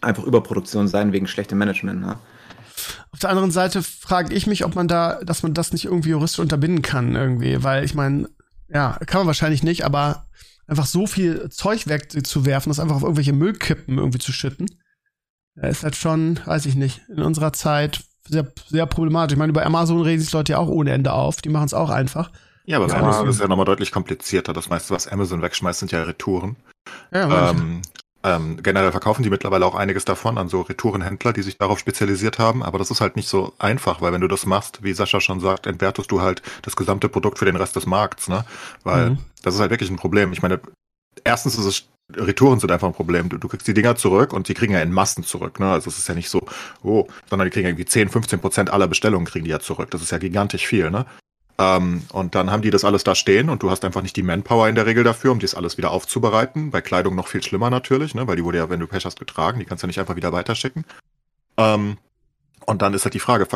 einfach Überproduktion sein wegen schlechtem Management. Ne? Auf der anderen Seite frage ich mich, ob man da, dass man das nicht irgendwie juristisch unterbinden kann, irgendwie, weil ich meine, ja, kann man wahrscheinlich nicht, aber einfach so viel Zeug wegzuwerfen, das einfach auf irgendwelche Müllkippen irgendwie zu schütten ja, ist halt schon, weiß ich nicht, in unserer Zeit sehr, sehr problematisch. Ich meine, bei Amazon reden sich Leute ja auch ohne Ende auf. Die machen es auch einfach. Ja, aber ja, Amazon ist ja nochmal deutlich komplizierter. Das meiste, was Amazon wegschmeißt, sind ja Retouren. Ja, ähm, ähm, generell verkaufen die mittlerweile auch einiges davon an so Retourenhändler, die sich darauf spezialisiert haben. Aber das ist halt nicht so einfach, weil wenn du das machst, wie Sascha schon sagt, entwertest du halt das gesamte Produkt für den Rest des Markts, ne? Weil mhm. das ist halt wirklich ein Problem. Ich meine, erstens ist es Retouren sind einfach ein Problem. Du, du, kriegst die Dinger zurück und die kriegen ja in Massen zurück. Ne? Also es ist ja nicht so, oh, sondern die kriegen irgendwie 10, 15 Prozent aller Bestellungen kriegen die ja zurück. Das ist ja gigantisch viel. Ne? Ähm, und dann haben die das alles da stehen und du hast einfach nicht die Manpower in der Regel dafür, um das alles wieder aufzubereiten. Bei Kleidung noch viel schlimmer natürlich, ne? weil die wurde ja, wenn du Pech hast, getragen. Die kannst du nicht einfach wieder weiterschicken. Ähm, und dann ist halt die Frage,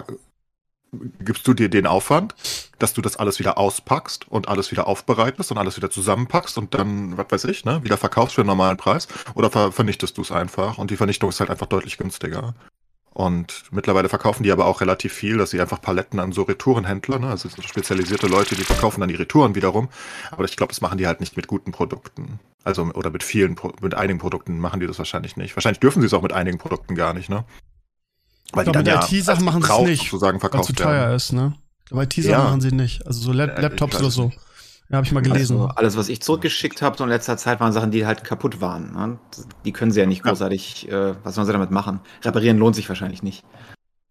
gibst du dir den Aufwand, dass du das alles wieder auspackst und alles wieder aufbereitest und alles wieder zusammenpackst und dann, was weiß ich, ne, wieder verkaufst für einen normalen Preis oder ver vernichtest du es einfach und die Vernichtung ist halt einfach deutlich günstiger. Und mittlerweile verkaufen die aber auch relativ viel, dass sie einfach Paletten an so Retourenhändler, ne? also spezialisierte Leute, die verkaufen dann die Retouren wiederum. Aber ich glaube, das machen die halt nicht mit guten Produkten. Also, oder mit vielen, mit einigen Produkten machen die das wahrscheinlich nicht. Wahrscheinlich dürfen sie es auch mit einigen Produkten gar nicht, ne? Weil ich glaube, mit ja IT-Sachen machen sie es nicht, sozusagen verkauft weil zu teuer werden. ist, ne? Aber IT-Sachen ja. machen sie nicht. Also so Lab Laptops oder so. Nicht. Ja, habe ich mal gelesen. Also alles, was ich zurückgeschickt habe so in letzter Zeit, waren Sachen, die halt kaputt waren. Ne? Die können sie ja nicht großartig, ja. Äh, was sollen sie damit machen? Reparieren lohnt sich wahrscheinlich nicht.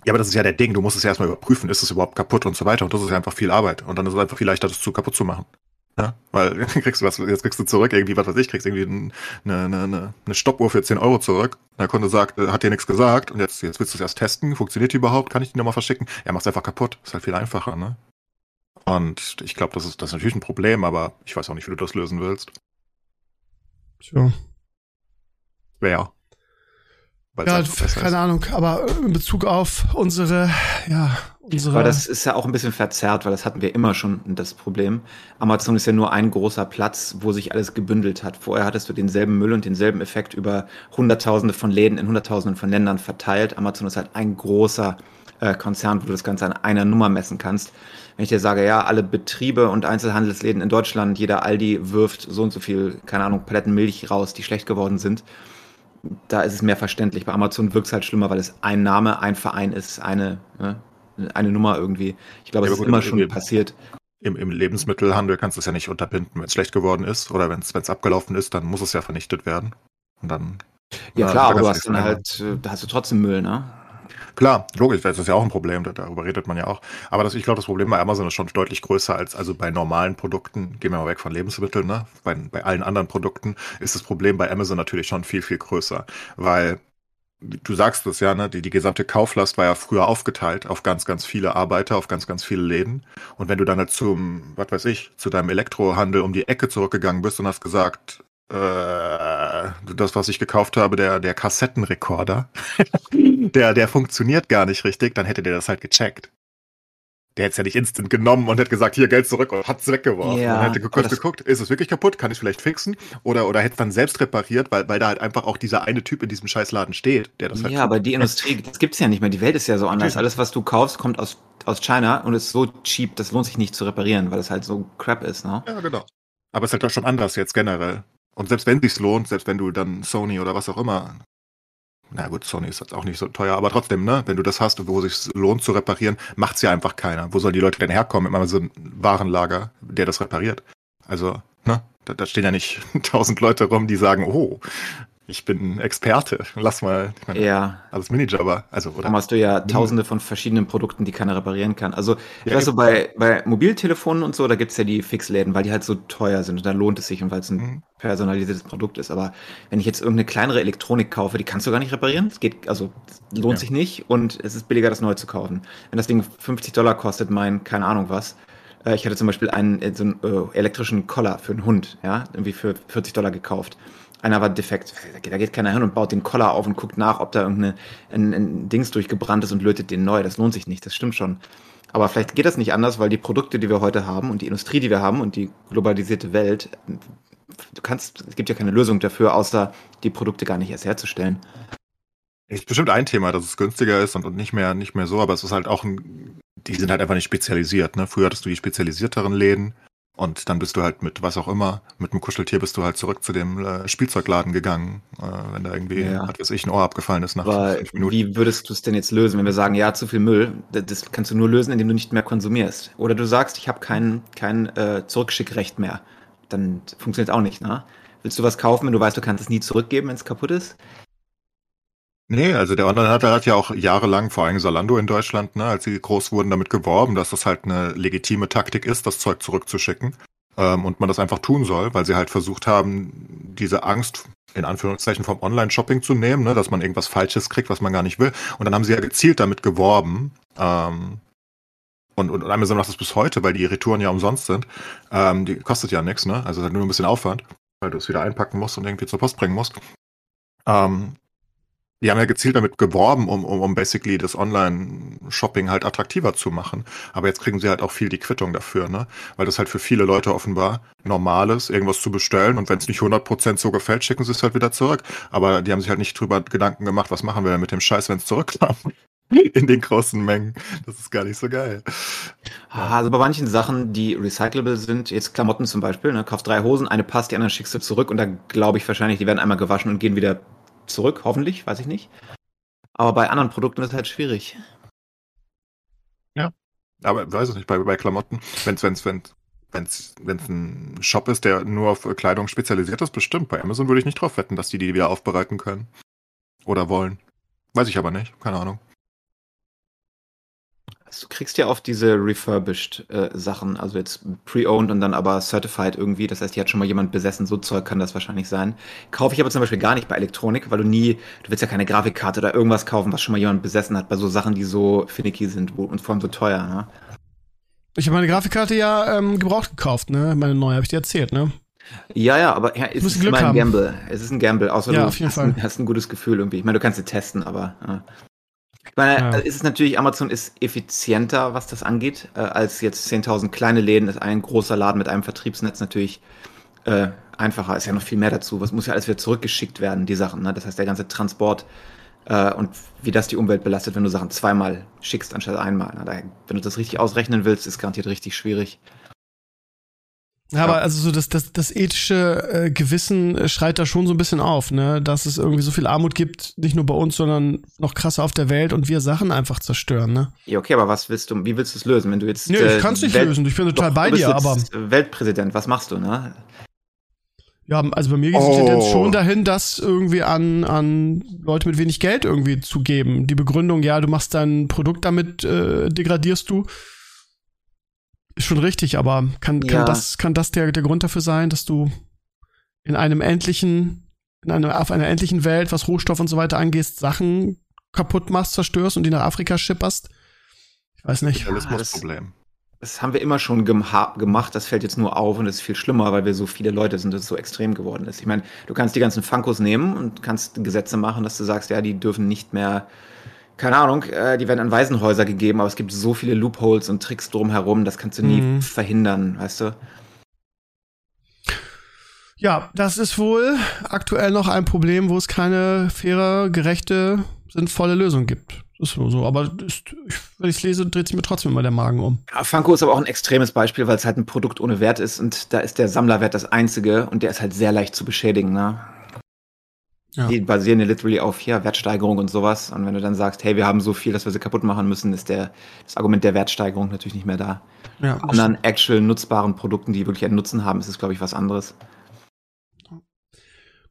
Ja, aber das ist ja der Ding. Du musst es ja erstmal überprüfen, ist es überhaupt kaputt und so weiter. Und das ist ja einfach viel Arbeit. Und dann ist es einfach viel leichter, das zu kaputt zu machen. Ja, weil kriegst du was, jetzt kriegst du zurück, irgendwie, was weiß ich, kriegst irgendwie eine, eine, eine, eine Stoppuhr für 10 Euro zurück. Der Kunde sagt, äh, hat dir nichts gesagt und jetzt, jetzt willst du es erst testen, funktioniert die überhaupt, kann ich die nochmal verschicken? Er macht es einfach kaputt. Ist halt viel einfacher, ne? Und ich glaube, das ist, das ist natürlich ein Problem, aber ich weiß auch nicht, wie du das lösen willst. Tja. Wer? Ja, keine Ahnung, aber in Bezug auf unsere, ja, unsere. Aber das ist ja auch ein bisschen verzerrt, weil das hatten wir immer schon das Problem. Amazon ist ja nur ein großer Platz, wo sich alles gebündelt hat. Vorher hattest du denselben Müll und denselben Effekt über Hunderttausende von Läden in Hunderttausenden von Ländern verteilt. Amazon ist halt ein großer äh, Konzern, wo du das Ganze an einer Nummer messen kannst. Wenn ich dir sage, ja, alle Betriebe und Einzelhandelsläden in Deutschland, jeder Aldi wirft so und so viel, keine Ahnung, Paletten Milch raus, die schlecht geworden sind, da ist es mehr verständlich. Bei Amazon wirkt es halt schlimmer, weil es ein Name, ein Verein ist, eine, ne, eine Nummer irgendwie. Ich glaube, es ist immer schon passiert. Im, Im Lebensmittelhandel kannst du es ja nicht unterbinden. Wenn es schlecht geworden ist oder wenn es abgelaufen ist, dann muss es ja vernichtet werden. Und dann. Ja, klar, aber du hast dann halt, äh, da hast du trotzdem Müll, ne? Klar, logisch, das ist ja auch ein Problem, darüber redet man ja auch. Aber das, ich glaube, das Problem bei Amazon ist schon deutlich größer als also bei normalen Produkten. Gehen wir mal weg von Lebensmitteln, ne? Bei, bei allen anderen Produkten ist das Problem bei Amazon natürlich schon viel, viel größer. Weil du sagst es ja, ne, die, die gesamte Kauflast war ja früher aufgeteilt auf ganz, ganz viele Arbeiter, auf ganz, ganz viele Läden. Und wenn du dann halt zum, was weiß ich, zu deinem Elektrohandel um die Ecke zurückgegangen bist und hast gesagt, äh, das, was ich gekauft habe, der, der Kassettenrekorder, der, der funktioniert gar nicht richtig, dann hätte der das halt gecheckt. Der hätte es ja nicht instant genommen und hätte gesagt, hier Geld zurück und hat es weggeworfen. Ja, und hätte kurz geguckt, ist es wirklich kaputt? Kann ich es vielleicht fixen? Oder, oder hätte es dann selbst repariert, weil, weil da halt einfach auch dieser eine Typ in diesem Scheißladen steht, der das halt Ja, aber die Industrie, das gibt's ja nicht mehr. Die Welt ist ja so anders. Alles, was du kaufst, kommt aus, aus China und ist so cheap, das lohnt sich nicht zu reparieren, weil es halt so crap ist, ne? Ja, genau. Aber es ist halt doch schon anders jetzt generell. Und selbst wenn sich's lohnt, selbst wenn du dann Sony oder was auch immer, na gut, Sony ist jetzt auch nicht so teuer, aber trotzdem, ne, wenn du das hast, wo sich lohnt zu reparieren, macht's ja einfach keiner. Wo sollen die Leute denn herkommen? Immer so ein Warenlager, der das repariert. Also, ne, da, da stehen ja nicht tausend Leute rum, die sagen, oh, ich bin Experte. Lass mal, ich meine, ja. alles Minijobber. Also, oder? Dann hast du ja tausende von verschiedenen Produkten, die keiner reparieren kann. Also, ja, weißt du, bei, bei Mobiltelefonen und so, da gibt's ja die Fixläden, weil die halt so teuer sind und da lohnt es sich und weil es ein mhm. personalisiertes Produkt ist. Aber wenn ich jetzt irgendeine kleinere Elektronik kaufe, die kannst du gar nicht reparieren. Es geht, also, lohnt ja. sich nicht und es ist billiger, das neu zu kaufen. Wenn das Ding 50 Dollar kostet, mein, keine Ahnung was, äh, ich hatte zum Beispiel einen äh, so einen äh, elektrischen Collar für einen Hund, ja, irgendwie für 40 Dollar gekauft einer war defekt. Da geht keiner hin und baut den Collar auf und guckt nach, ob da irgendein ein, ein Dings durchgebrannt ist und lötet den neu. Das lohnt sich nicht, das stimmt schon. Aber vielleicht geht das nicht anders, weil die Produkte, die wir heute haben und die Industrie, die wir haben und die globalisierte Welt, du kannst, es gibt ja keine Lösung dafür, außer die Produkte gar nicht erst herzustellen. Ist bestimmt ein Thema, dass es günstiger ist und, und nicht mehr, nicht mehr so, aber es ist halt auch ein, die sind halt einfach nicht spezialisiert, ne? Früher hattest du die spezialisierteren Läden, und dann bist du halt mit was auch immer, mit einem Kuscheltier bist du halt zurück zu dem äh, Spielzeugladen gegangen, äh, wenn da irgendwie, ja. was weiß ich, ein Ohr abgefallen ist nach Aber fünf Minuten. Wie würdest du es denn jetzt lösen, wenn wir sagen, ja, zu viel Müll, das kannst du nur lösen, indem du nicht mehr konsumierst. Oder du sagst, ich habe kein, kein äh, Zurückschickrecht mehr. Dann funktioniert auch nicht, ne? Willst du was kaufen, wenn du weißt, du kannst es nie zurückgeben, wenn es kaputt ist? Nee, also der Onlinehandel hat ja auch jahrelang, vor allem Salando in Deutschland, ne, als sie groß wurden, damit geworben, dass das halt eine legitime Taktik ist, das Zeug zurückzuschicken. Ähm, und man das einfach tun soll, weil sie halt versucht haben, diese Angst in Anführungszeichen vom Online-Shopping zu nehmen, ne, dass man irgendwas Falsches kriegt, was man gar nicht will. Und dann haben sie ja gezielt damit geworben. Ähm, und, und Amazon macht das bis heute, weil die Retouren ja umsonst sind. Ähm, die kostet ja nichts, ne? Also halt nur ein bisschen Aufwand, weil du es wieder einpacken musst und irgendwie zur Post bringen musst. Ähm, die haben ja gezielt damit geworben, um, um, um basically das Online-Shopping halt attraktiver zu machen. Aber jetzt kriegen sie halt auch viel die Quittung dafür, ne? Weil das halt für viele Leute offenbar normal ist, irgendwas zu bestellen und wenn es nicht 100% so gefällt, schicken sie es halt wieder zurück. Aber die haben sich halt nicht drüber Gedanken gemacht, was machen wir denn mit dem Scheiß, wenn es zurückkam. In den großen Mengen. Das ist gar nicht so geil. Ah, also bei manchen Sachen, die recyclable sind, jetzt Klamotten zum Beispiel, ne, kaufst drei Hosen, eine passt, die anderen schickst du zurück und da glaube ich wahrscheinlich, die werden einmal gewaschen und gehen wieder zurück, hoffentlich, weiß ich nicht. Aber bei anderen Produkten ist es halt schwierig. Ja. Aber weiß ich nicht, bei, bei Klamotten, wenn es wenn's, wenn's, wenn's, wenn's ein Shop ist, der nur auf Kleidung spezialisiert ist, bestimmt. Bei Amazon würde ich nicht drauf wetten, dass die die wieder aufbereiten können. Oder wollen. Weiß ich aber nicht, keine Ahnung. Also du kriegst ja oft diese refurbished äh, Sachen, also jetzt pre-owned und dann aber certified irgendwie. Das heißt, die hat schon mal jemand besessen, so Zeug kann das wahrscheinlich sein. Kaufe ich aber zum Beispiel gar nicht bei Elektronik, weil du nie, du willst ja keine Grafikkarte oder irgendwas kaufen, was schon mal jemand besessen hat, bei so Sachen, die so finicky sind wo, und vor allem so teuer. Ne? Ich habe meine Grafikkarte ja ähm, gebraucht gekauft, ne? Meine neue, habe ich dir erzählt, ne? Ja, ja, aber ja, es ist immer ein Gamble. Es ist ein Gamble, außer ja, du auf jeden hast, hast ein gutes Gefühl irgendwie. Ich meine, du kannst sie testen, aber. Ja. Ich meine, Ja. äh, ist es natürlich, Amazon ist effizienter, was das angeht, äh, als jetzt 10.000 kleine Läden. Ist ein großer Laden mit einem Vertriebsnetz natürlich äh, einfacher. Ist ja noch viel mehr dazu. Was muss ja alles wieder zurückgeschickt werden, die Sachen. Ne? Das heißt, der ganze Transport äh, und wie das die Umwelt belastet, wenn du Sachen zweimal schickst anstatt einmal. Ne? Da, wenn du das richtig ausrechnen willst, ist garantiert richtig schwierig. Ja, aber also so das, das, das ethische äh, Gewissen äh, schreit da schon so ein bisschen auf, ne? Dass es irgendwie so viel Armut gibt, nicht nur bei uns, sondern noch krasser auf der Welt und wir Sachen einfach zerstören, ne? Ja, okay, aber was willst du, wie willst du es lösen, wenn du jetzt. Nee, äh, ich kann's nicht Welt- lösen, ich bin total Doch, bei du bist dir, aber Weltpräsident, was machst du, ne? ja, also bei mir geht die Oh. Schon dahin, das irgendwie an, an Leute mit wenig Geld irgendwie zu geben. Die Begründung, ja, du machst dein Produkt damit, äh, degradierst du. Ist schon richtig, aber kann, kann Ja. das, kann das der, der Grund dafür sein, dass du in einem endlichen, in einer, auf einer endlichen Welt, was Rohstoff und so weiter angehst, Sachen kaputt machst, zerstörst und die nach Afrika schipperst? Ich weiß nicht. Realismusproblem. Das haben wir immer schon gemacht, das fällt jetzt nur auf und es ist viel schlimmer, weil wir so viele Leute sind, dass es so extrem geworden ist. Ich meine, du kannst die ganzen Funkos nehmen und kannst Gesetze machen, dass du sagst, ja, die dürfen nicht mehr, keine Ahnung, äh, die werden an Waisenhäuser gegeben, aber es gibt so viele Loopholes und Tricks drumherum, das kannst du nie Mhm. verhindern, weißt du? Ja, das ist wohl aktuell noch ein Problem, wo es keine faire, gerechte, sinnvolle Lösung gibt. Das ist wohl so. Aber ist, wenn ich es lese, dreht sich mir trotzdem immer der Magen um. Ja, Funko ist aber auch ein extremes Beispiel, weil es halt ein Produkt ohne Wert ist und da ist der Sammlerwert das einzige und der ist halt sehr leicht zu beschädigen, ne? Ja. Die basieren ja literally auf ja, Wertsteigerung und sowas. Und wenn du dann sagst, hey, wir haben so viel, dass wir sie kaputt machen müssen, ist der, das Argument der Wertsteigerung natürlich nicht mehr da. Ja, Bei anderen actual nutzbaren Produkten, die wirklich einen Nutzen haben, ist es, glaube ich, was anderes.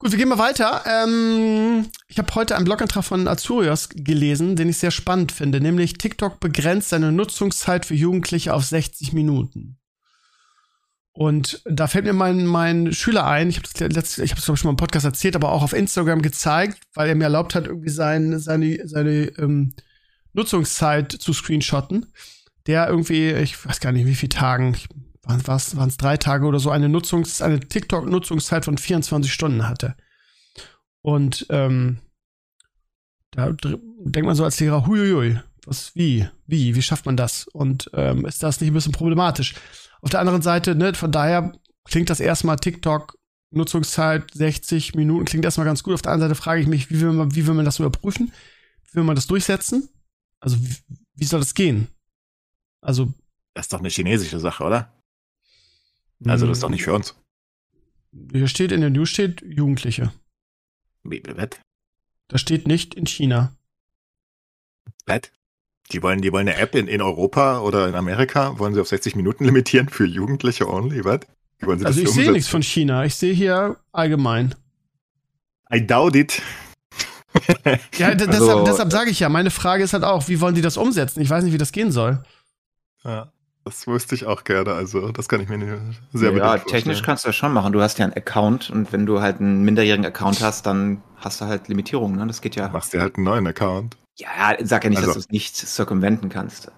Gut, wir gehen mal weiter. Ähm, ich habe heute einen Blogantrag von Azurios gelesen, den ich sehr spannend finde, nämlich TikTok begrenzt seine Nutzungszeit für Jugendliche auf 60 Minuten. Und da fällt mir mein, mein Schüler ein, ich habe das letzte, ich habe es glaube ich schon mal im Podcast erzählt, aber auch auf Instagram gezeigt, weil er mir erlaubt hat, irgendwie sein, seine, seine ähm, Nutzungszeit zu screenshotten. Der irgendwie, ich weiß gar nicht, wie viele Tagen, waren es drei Tage oder so, eine Nutzungs-, eine TikTok-Nutzungszeit von 24 Stunden hatte. Und ähm, da denkt man so als Lehrer, huiuiui, was, wie, wie, wie schafft man das? Und ähm, ist das nicht ein bisschen problematisch? Auf der anderen Seite, ne, von daher klingt das erstmal TikTok Nutzungszeit 60 Minuten, klingt erstmal ganz gut. Auf der anderen Seite frage ich mich, wie will man, wie will man das überprüfen? Wie will man das durchsetzen? Also, wie, wie soll das gehen? Also, Das ist doch eine chinesische Sache, oder? Also das ist doch nicht für uns. Hier steht in der News steht Jugendliche. Wie, was? Das steht nicht in China. Was? Die wollen, die wollen eine App in, in Europa oder in Amerika, wollen sie auf 60 Minuten limitieren für Jugendliche only, was? Also ich sehe nichts von China. Ich sehe hier allgemein. I doubt it. Ja, d- Also- deshalb, deshalb sage ich ja, meine Frage ist halt auch, wie wollen die das umsetzen? Ich weiß nicht, wie das gehen soll. Ja, das wüsste ich auch gerne. Also, das kann ich mir nicht sehr ja, technisch vorstellen. kannst du das schon machen. Du hast ja einen Account und wenn du halt einen minderjährigen Account hast, dann hast du halt Limitierungen. Ne? Das geht ja. Machst dir halt einen neuen Account. Ja, sag ja nicht, Also- dass du es nicht circumventen kannst.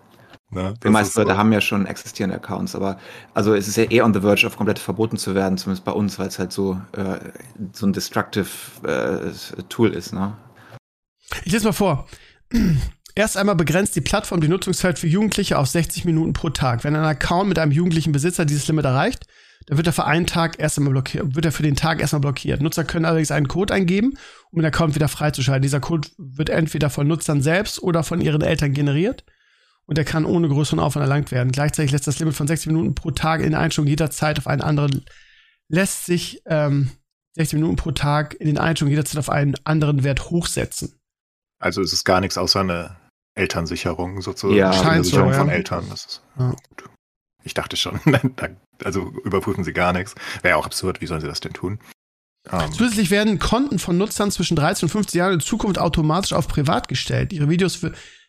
Ne? Die meisten ist Leute so. haben ja schon existierende Accounts, aber also es ist ja eh on the verge, auf komplett verboten zu werden, zumindest bei uns, weil es halt so, äh, so ein destructive äh, Tool ist, ne? Ich lese mal vor. Erst einmal begrenzt die Plattform die Nutzungszeit für Jugendliche auf 60 Minuten pro Tag. Wenn ein Account mit einem jugendlichen Besitzer dieses Limit erreicht, dann wird er für einen Tag erst einmal blockiert, wird er für den Tag erstmal blockiert. Nutzer können allerdings einen Code eingeben, um den Account wieder freizuschalten. Dieser Code wird entweder von Nutzern selbst oder von ihren Eltern generiert und er kann ohne größeren Aufwand erlangt werden. Gleichzeitig lässt das Limit von 60 Minuten pro Tag in Einstellung jederzeit auf einen anderen lässt sich ähm, 60 Minuten pro Tag in den Einstellungen jederzeit auf einen anderen Wert hochsetzen. Also ist es gar nichts außer eine Elternsicherung sozusagen. Ja, scheint so, Sicherung ja. von Eltern. Das ist Ja. gut. Ich dachte schon, also überprüfen sie gar nichts. Wäre ja auch absurd, wie sollen sie das denn tun? Ähm, Zusätzlich werden Konten von Nutzern zwischen 13 und 15 Jahren in Zukunft automatisch auf privat gestellt. Ihre Videos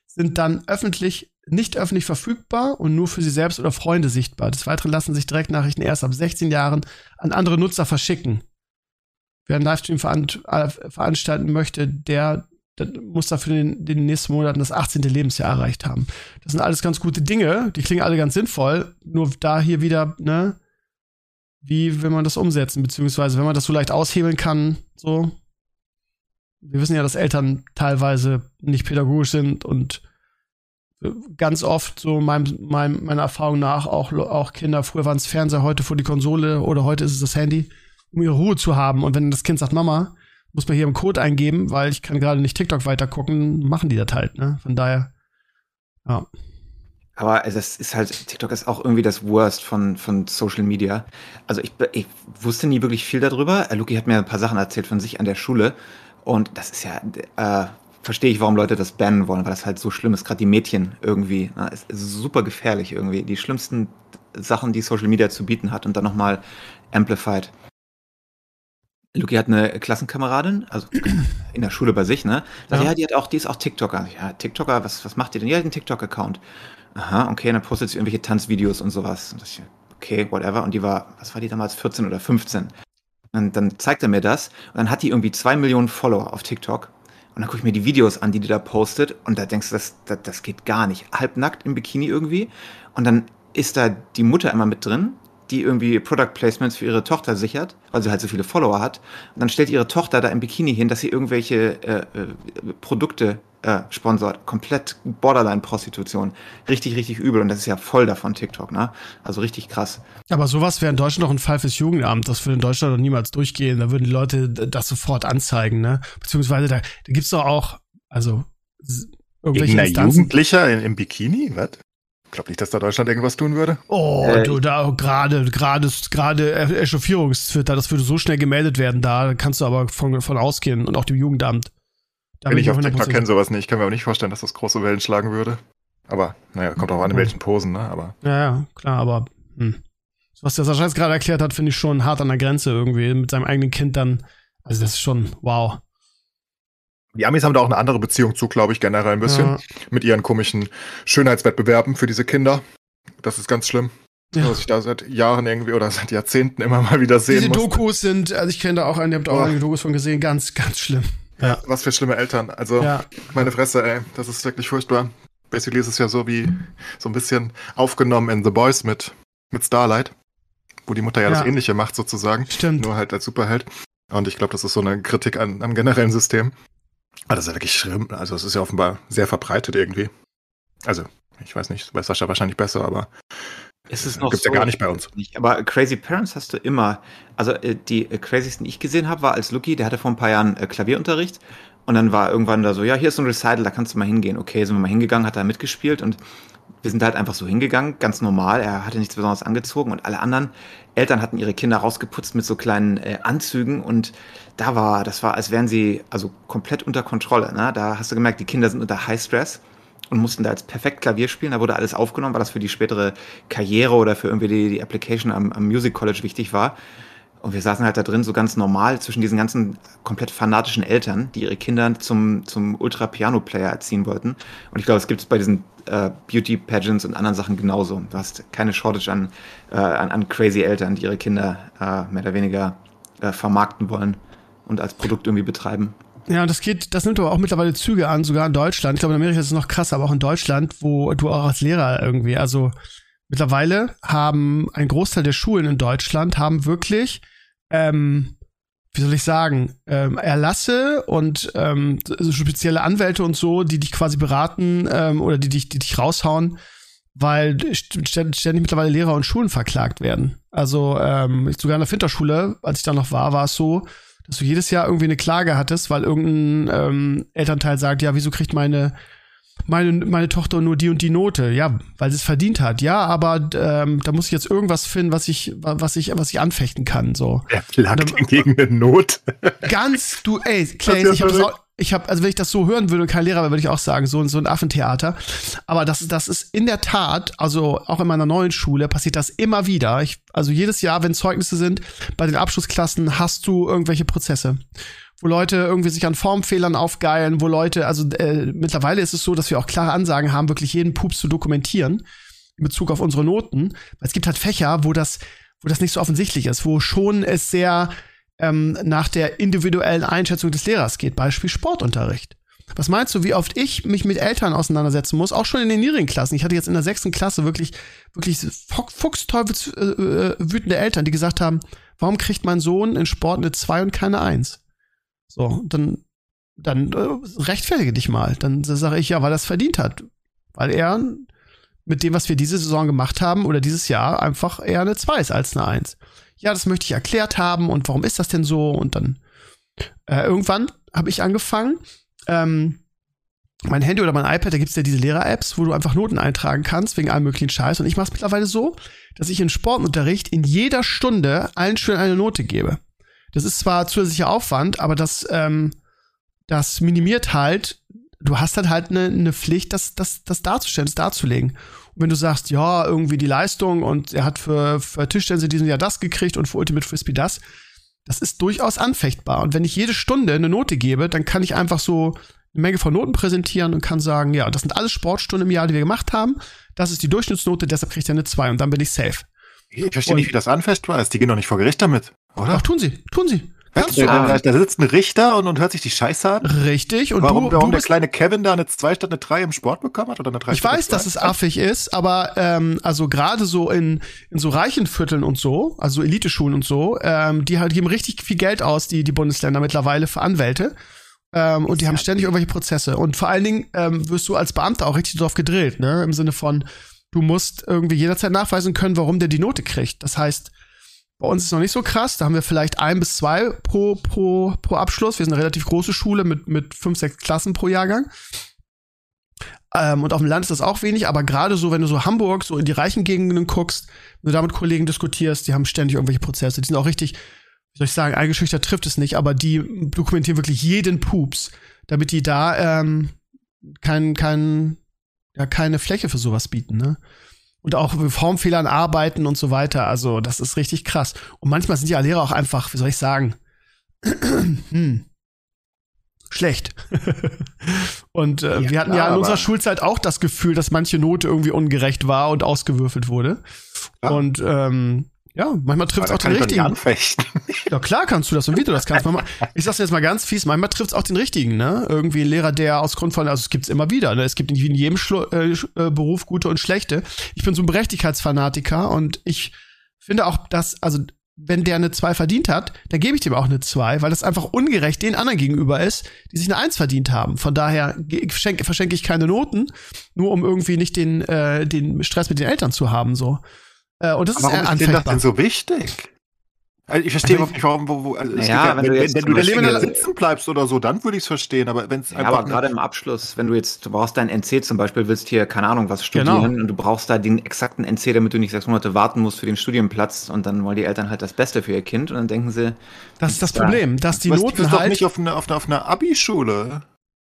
sind dann öffentlich, nicht öffentlich verfügbar und nur für sie selbst oder Freunde sichtbar. Des Weiteren lassen sich Direktnachrichten erst ab 16 Jahren an andere Nutzer verschicken. Wer einen Livestream veran äh, veranstalten möchte, der, der muss dafür in den nächsten Monaten das 18. Lebensjahr erreicht haben. Das sind alles ganz gute Dinge, die klingen alle ganz sinnvoll, nur da hier wieder, ne, wie will man das umsetzen, beziehungsweise wenn man das so leicht aushebeln kann, so. Wir wissen ja, dass Eltern teilweise nicht pädagogisch sind und ganz oft so meinem, meinem, meiner Erfahrung nach auch, auch Kinder, früher waren es Fernseher, heute vor die Konsole oder heute ist es das Handy, um ihre Ruhe zu haben. Und wenn das Kind sagt, Mama, muss man hier einen Code eingeben, weil ich kann gerade nicht TikTok weiter gucken, machen die das halt, ne? Von daher, ja. Aber es ist halt, TikTok ist auch irgendwie das Worst von, von Social Media. Also ich, ich wusste nie wirklich viel darüber. Äh, Luki hat mir ein paar Sachen erzählt von sich an der Schule. Und das ist ja, äh, verstehe ich, warum Leute das bannen wollen, weil das halt so schlimm ist. Gerade die Mädchen irgendwie. Ne? Es ist super gefährlich irgendwie. Die schlimmsten Sachen, die Social Media zu bieten hat und dann nochmal amplified. Luki hat eine Klassenkameradin, also in der Schule bei sich, ne? Sagt, Ja. ja. die hat auch, die ist auch TikToker. Ja, TikToker, was, was macht die denn? Ja, die hat einen TikTok-Account. Aha, okay, und dann postet sie irgendwelche Tanzvideos und sowas. Und ich, okay, whatever. Und die war, was war die damals, 14 oder 15? Und dann, dann zeigt er mir das und dann hat die irgendwie zwei Millionen Follower auf TikTok. Und dann gucke ich mir die Videos an, die die da postet und da denkst du, das, das, das geht gar nicht. Halbnackt im Bikini irgendwie. Und dann ist da die Mutter immer mit drin, die irgendwie Product Placements für ihre Tochter sichert, weil sie halt so viele Follower hat. Und dann stellt ihre Tochter da im Bikini hin, dass sie irgendwelche äh, äh, Produkte äh, sponsort. Komplett Borderline-Prostitution. Richtig, richtig übel. Und das ist ja voll davon TikTok, ne? Also richtig krass. Aber sowas wäre in Deutschland doch ein Fall fürs Jugendamt. Das würde in Deutschland doch niemals durchgehen. Da würden die Leute das sofort anzeigen, ne? Beziehungsweise da, da gibt's doch auch, also irgendwelche Irgendein Instanzen. Jugendlicher in, im Bikini? Was? Ich glaube nicht, dass da Deutschland irgendwas tun würde. Oh, Äh, du, da gerade, gerade, gerade Echauffierungstwitter, das würde so schnell gemeldet werden, da kannst du aber von, von ausgehen und auch dem Jugendamt. Da Wenn bin ich auf TikTok 100% kenne sowas nicht. Ich kann mir aber nicht vorstellen, dass das große Wellen schlagen würde. Aber, naja, kommt auch an, in welchen Posen, ne? Aber Ja, ja, klar, aber hm. was der Sascha jetzt gerade erklärt hat, finde ich schon hart an der Grenze irgendwie, mit seinem eigenen Kind dann. Also das ist schon, wow. Die Amis haben da auch eine andere Beziehung zu, glaube ich, generell ein bisschen. Ja. Mit ihren komischen Schönheitswettbewerben für diese Kinder. Das ist ganz schlimm. Ja. Was ich da seit Jahren irgendwie oder seit Jahrzehnten immer mal wieder sehen Diese muss. Dokus sind, also ich kenne da auch einen, ihr habt auch Oh. einige Dokus von gesehen, ganz, ganz schlimm. Ja. Was für schlimme Eltern. Also, Ja. meine Fresse, ey. Das ist wirklich furchtbar. Basically ist es ja so wie so ein bisschen aufgenommen in The Boys mit, mit Starlight. Wo die Mutter ja, Ja. das Ähnliche macht, sozusagen. Stimmt. Nur halt als Superheld. Und ich glaube, das ist so eine Kritik an, am generellen System. Aber das ist ja wirklich schlimm. Also, es ist ja offenbar sehr verbreitet irgendwie. Also, ich weiß nicht, bei Sascha wahrscheinlich besser, aber Es ist Äh, noch gibt's ja gar nicht bei uns. Nicht. Aber Crazy Parents hast du immer. Also äh, die äh, crazysten, die ich gesehen habe, war als Lucky, der hatte vor ein paar Jahren Klavierunterricht. Und dann war irgendwann da so, ja, hier ist so ein Recital, da kannst du mal hingehen. Okay, sind wir mal hingegangen, hat da mitgespielt und wir sind halt einfach so hingegangen, ganz normal. Er hatte nichts Besonderes angezogen und alle anderen Eltern hatten ihre Kinder rausgeputzt mit so kleinen äh, Anzügen und da war, das war, als wären sie also komplett unter Kontrolle. Ne? Da hast du gemerkt, die Kinder sind unter High Stress und mussten da jetzt perfekt Klavier spielen. Da wurde alles aufgenommen, weil das für die spätere Karriere oder für irgendwie die, die Application am, am Music College wichtig war. Und wir saßen halt da drin so ganz normal zwischen diesen ganzen komplett fanatischen Eltern, die ihre Kinder zum, zum Ultra-Piano-Player erziehen wollten. Und ich glaube, es gibt es bei diesen äh, Beauty-Pageants und anderen Sachen genauso. Du hast keine Shortage an, äh, an, an crazy Eltern, die ihre Kinder äh, mehr oder weniger äh, vermarkten wollen und als Produkt irgendwie betreiben. Ja, das geht, das nimmt aber auch mittlerweile Züge an, sogar in Deutschland. Ich glaube, in Amerika ist es noch krasser, aber auch in Deutschland, wo du auch als Lehrer irgendwie, also mittlerweile haben ein Großteil der Schulen in Deutschland haben wirklich ähm, wie soll ich sagen, ähm, Erlasse und ähm, spezielle Anwälte und so, die dich quasi beraten ähm, oder die dich, die dich raushauen, weil ständig mittlerweile Lehrer und Schulen verklagt werden. Also ähm, sogar in der Winterschule, als ich da noch war, war es so, dass du jedes Jahr irgendwie eine Klage hattest, weil irgendein ähm, Elternteil sagt, ja, wieso kriegt meine meine, meine Tochter nur die und die Note, ja, weil sie es verdient hat. Ja, aber ähm, da muss ich jetzt irgendwas finden, was ich, was ich, was ich anfechten kann. So. Er klagt gegen eine Not. Ganz, du, ey, Clay, ich habe auch, ich habe, also wenn ich das so hören würde kein Lehrer würde ich auch sagen, so, so ein Affentheater. Aber das, das ist in der Tat, also auch in meiner neuen Schule passiert das immer wieder. Ich, also jedes Jahr, wenn Zeugnisse sind, bei den Abschlussklassen hast du irgendwelche Prozesse wo Leute irgendwie sich an Formfehlern aufgeilen, wo Leute, also äh, mittlerweile ist es so, dass wir auch klare Ansagen haben, wirklich jeden Pups zu dokumentieren in Bezug auf unsere Noten. Es gibt halt Fächer, wo das, wo das nicht so offensichtlich ist, wo schon es sehr ähm, nach der individuellen Einschätzung des Lehrers geht, Beispiel Sportunterricht. Was meinst du, wie oft ich mich mit Eltern auseinandersetzen muss, auch schon in den niedrigen Klassen? Ich hatte jetzt in der sechsten Klasse wirklich, wirklich fuchsteufels äh, Eltern, die gesagt haben, warum kriegt mein Sohn in Sport eine 2 und keine 1? So, dann, dann äh, rechtfertige dich mal. Dann sage ich ja, weil er es verdient hat. Weil er mit dem, was wir diese Saison gemacht haben oder dieses Jahr, einfach eher eine 2 ist als eine 1. Ja, das möchte ich erklärt haben und warum ist das denn so? Und dann äh, irgendwann habe ich angefangen, ähm, mein Handy oder mein iPad, da gibt's ja diese Lehrer-Apps, wo du einfach Noten eintragen kannst, wegen allem möglichen Scheiß. Und ich mache es mittlerweile so, dass ich in Sportunterricht in jeder Stunde allen schön eine Note gebe. Das ist zwar zusätzlicher Aufwand, aber das, ähm, das minimiert halt, du hast halt halt eine, eine Pflicht, das, das, das darzustellen, das darzulegen. Und wenn du sagst, ja, irgendwie die Leistung und er hat für, für Tischtennis in diesem Jahr das gekriegt und für Ultimate Frisbee das, das ist durchaus anfechtbar. Und wenn ich jede Stunde eine Note gebe, dann kann ich einfach so eine Menge von Noten präsentieren und kann sagen, ja, das sind alles Sportstunden im Jahr, die wir gemacht haben. Das ist die Durchschnittsnote, deshalb kriegt er eine 2 und dann bin ich safe. Ich verstehe nicht, wie das anfechtbar ist. Die gehen doch nicht vor Gericht damit, oder? Ach, tun sie, tun sie. Kannst du. Da, da sitzt ein Richter und, und hört sich die Scheiße an. Richtig. Und warum, du, warum du der kleine Kevin da eine 2 statt eine 3 im Sport bekommen hat oder eine 3 Ich weiß, dass es affig ist, aber ähm, also gerade so in, in so reichen Vierteln und so, also Eliteschulen und so, ähm, die halt geben richtig viel Geld aus, die, die Bundesländer mittlerweile für Anwälte. Ähm, und die haben ständig irgendwelche Prozesse. Und vor allen Dingen ähm, wirst du als Beamter auch richtig drauf gedrillt, ne? Im Sinne von, du musst irgendwie jederzeit nachweisen können, warum der die Note kriegt. Das heißt, bei uns ist es noch nicht so krass. Da haben wir vielleicht ein bis zwei pro, pro, pro Abschluss. Wir sind eine relativ große Schule mit, mit fünf, sechs Klassen pro Jahrgang. Ähm, und auf dem Land ist das auch wenig, aber gerade so, wenn du so Hamburg, so in die reichen Gegenden guckst, wenn du da mit Kollegen diskutierst, die haben ständig irgendwelche Prozesse. Die sind auch richtig, wie soll ich sagen, eingeschüchtert trifft es nicht, aber die dokumentieren wirklich jeden Pups, damit die da ähm, kein, kein, ja, keine Fläche für sowas bieten, ne? Und auch mit Formfehlern arbeiten und so weiter. Also das ist richtig krass. Und manchmal sind ja Lehrer auch einfach, wie soll ich sagen, hm, schlecht. und äh, ja, wir hatten klar, ja in unserer Schulzeit auch das Gefühl, dass manche Note irgendwie ungerecht war und ausgewürfelt wurde. Ja. Und ähm, ja, manchmal trifft es auch den richtigen. Anfechten. Ja, klar kannst du das und wie du das kannst. Manchmal, ich sag's jetzt mal ganz fies, manchmal trifft es auch den richtigen, ne? Irgendwie ein Lehrer, der aus Grund von, also es gibt's immer wieder, ne? Es gibt nicht wie in jedem Schlu äh, äh, Beruf gute und schlechte. Ich bin so ein Berechtigkeitsfanatiker und ich finde auch, dass, also wenn der eine 2 verdient hat, dann gebe ich dem auch eine 2, weil das einfach ungerecht den anderen gegenüber ist, die sich eine 1 verdient haben. Von daher verschenke, verschenke ich keine Noten, nur um irgendwie nicht den, äh, den Stress mit den Eltern zu haben, so. Äh, und das Aber ist warum ist das denn so wichtig? Also ich verstehe also nicht, warum, wo, wo, also ja, ja, wenn, wenn, du wenn, wenn du Leben da sitzen bleibst oder so, dann würde ich es verstehen, aber wenn es ja, aber gerade im Abschluss, wenn du jetzt, du brauchst dein NC zum Beispiel, willst hier, keine Ahnung, was genau. studieren genau. und du brauchst da den exakten NC, damit du nicht sechs Monate warten musst für den Studienplatz und dann wollen die Eltern halt das Beste für ihr Kind und dann denken sie. Das ist das Problem, dass die Noten du halt. doch nicht auf einer auf eine, auf eine Abi-Schule,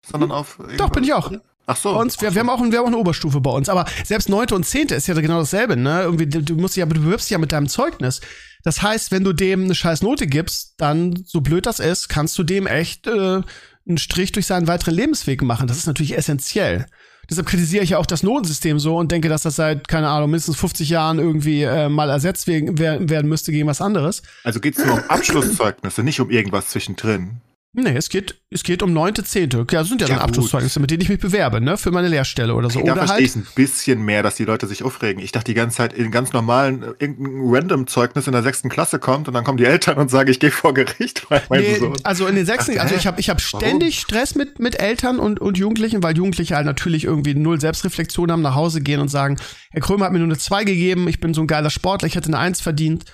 sondern auf. Doch, bin ich auch. Ach so. Bei uns, wir, wir, haben auch, wir haben auch eine Oberstufe bei uns. Aber selbst neunte und zehnte ist ja genau dasselbe, ne? Irgendwie, du musst ja, du bewirbst dich ja mit deinem Zeugnis. Das heißt, wenn du dem eine scheiß Note gibst, dann, so blöd das ist, kannst du dem echt äh, einen Strich durch seinen weiteren Lebensweg machen. Das ist natürlich essentiell. Deshalb kritisiere ich ja auch das Notensystem so und denke, dass das seit, keine Ahnung, mindestens 50 Jahren irgendwie äh, mal ersetzt werden, werden müsste gegen was anderes. Also geht es nur um Abschlusszeugnisse, nicht um irgendwas zwischendrin. Nee, es geht, es geht um neunte, zehnte. Ja, das sind ja, Ja, dann Abschlusszeugnisse, mit denen ich mich bewerbe, ne? Für meine Lehrstelle oder so. da Oder verstehe ich halt. ein bisschen mehr, dass die Leute sich aufregen. Ich dachte die ganze Zeit, in ganz normalen, äh, irgendein Random-Zeugnis in der sechsten Klasse kommt und dann kommen die Eltern und sagen, ich gehe vor Gericht, weil mein Nee, Sohn. also in den sechsten, also ich habe ich hab ständig Stress mit, mit Eltern und, und Jugendlichen, weil Jugendliche halt natürlich irgendwie null Selbstreflexion haben, nach Hause gehen und sagen, Herr Krömer hat mir nur eine 2 gegeben, ich bin so ein geiler Sportler, ich hätte eine 1 verdient.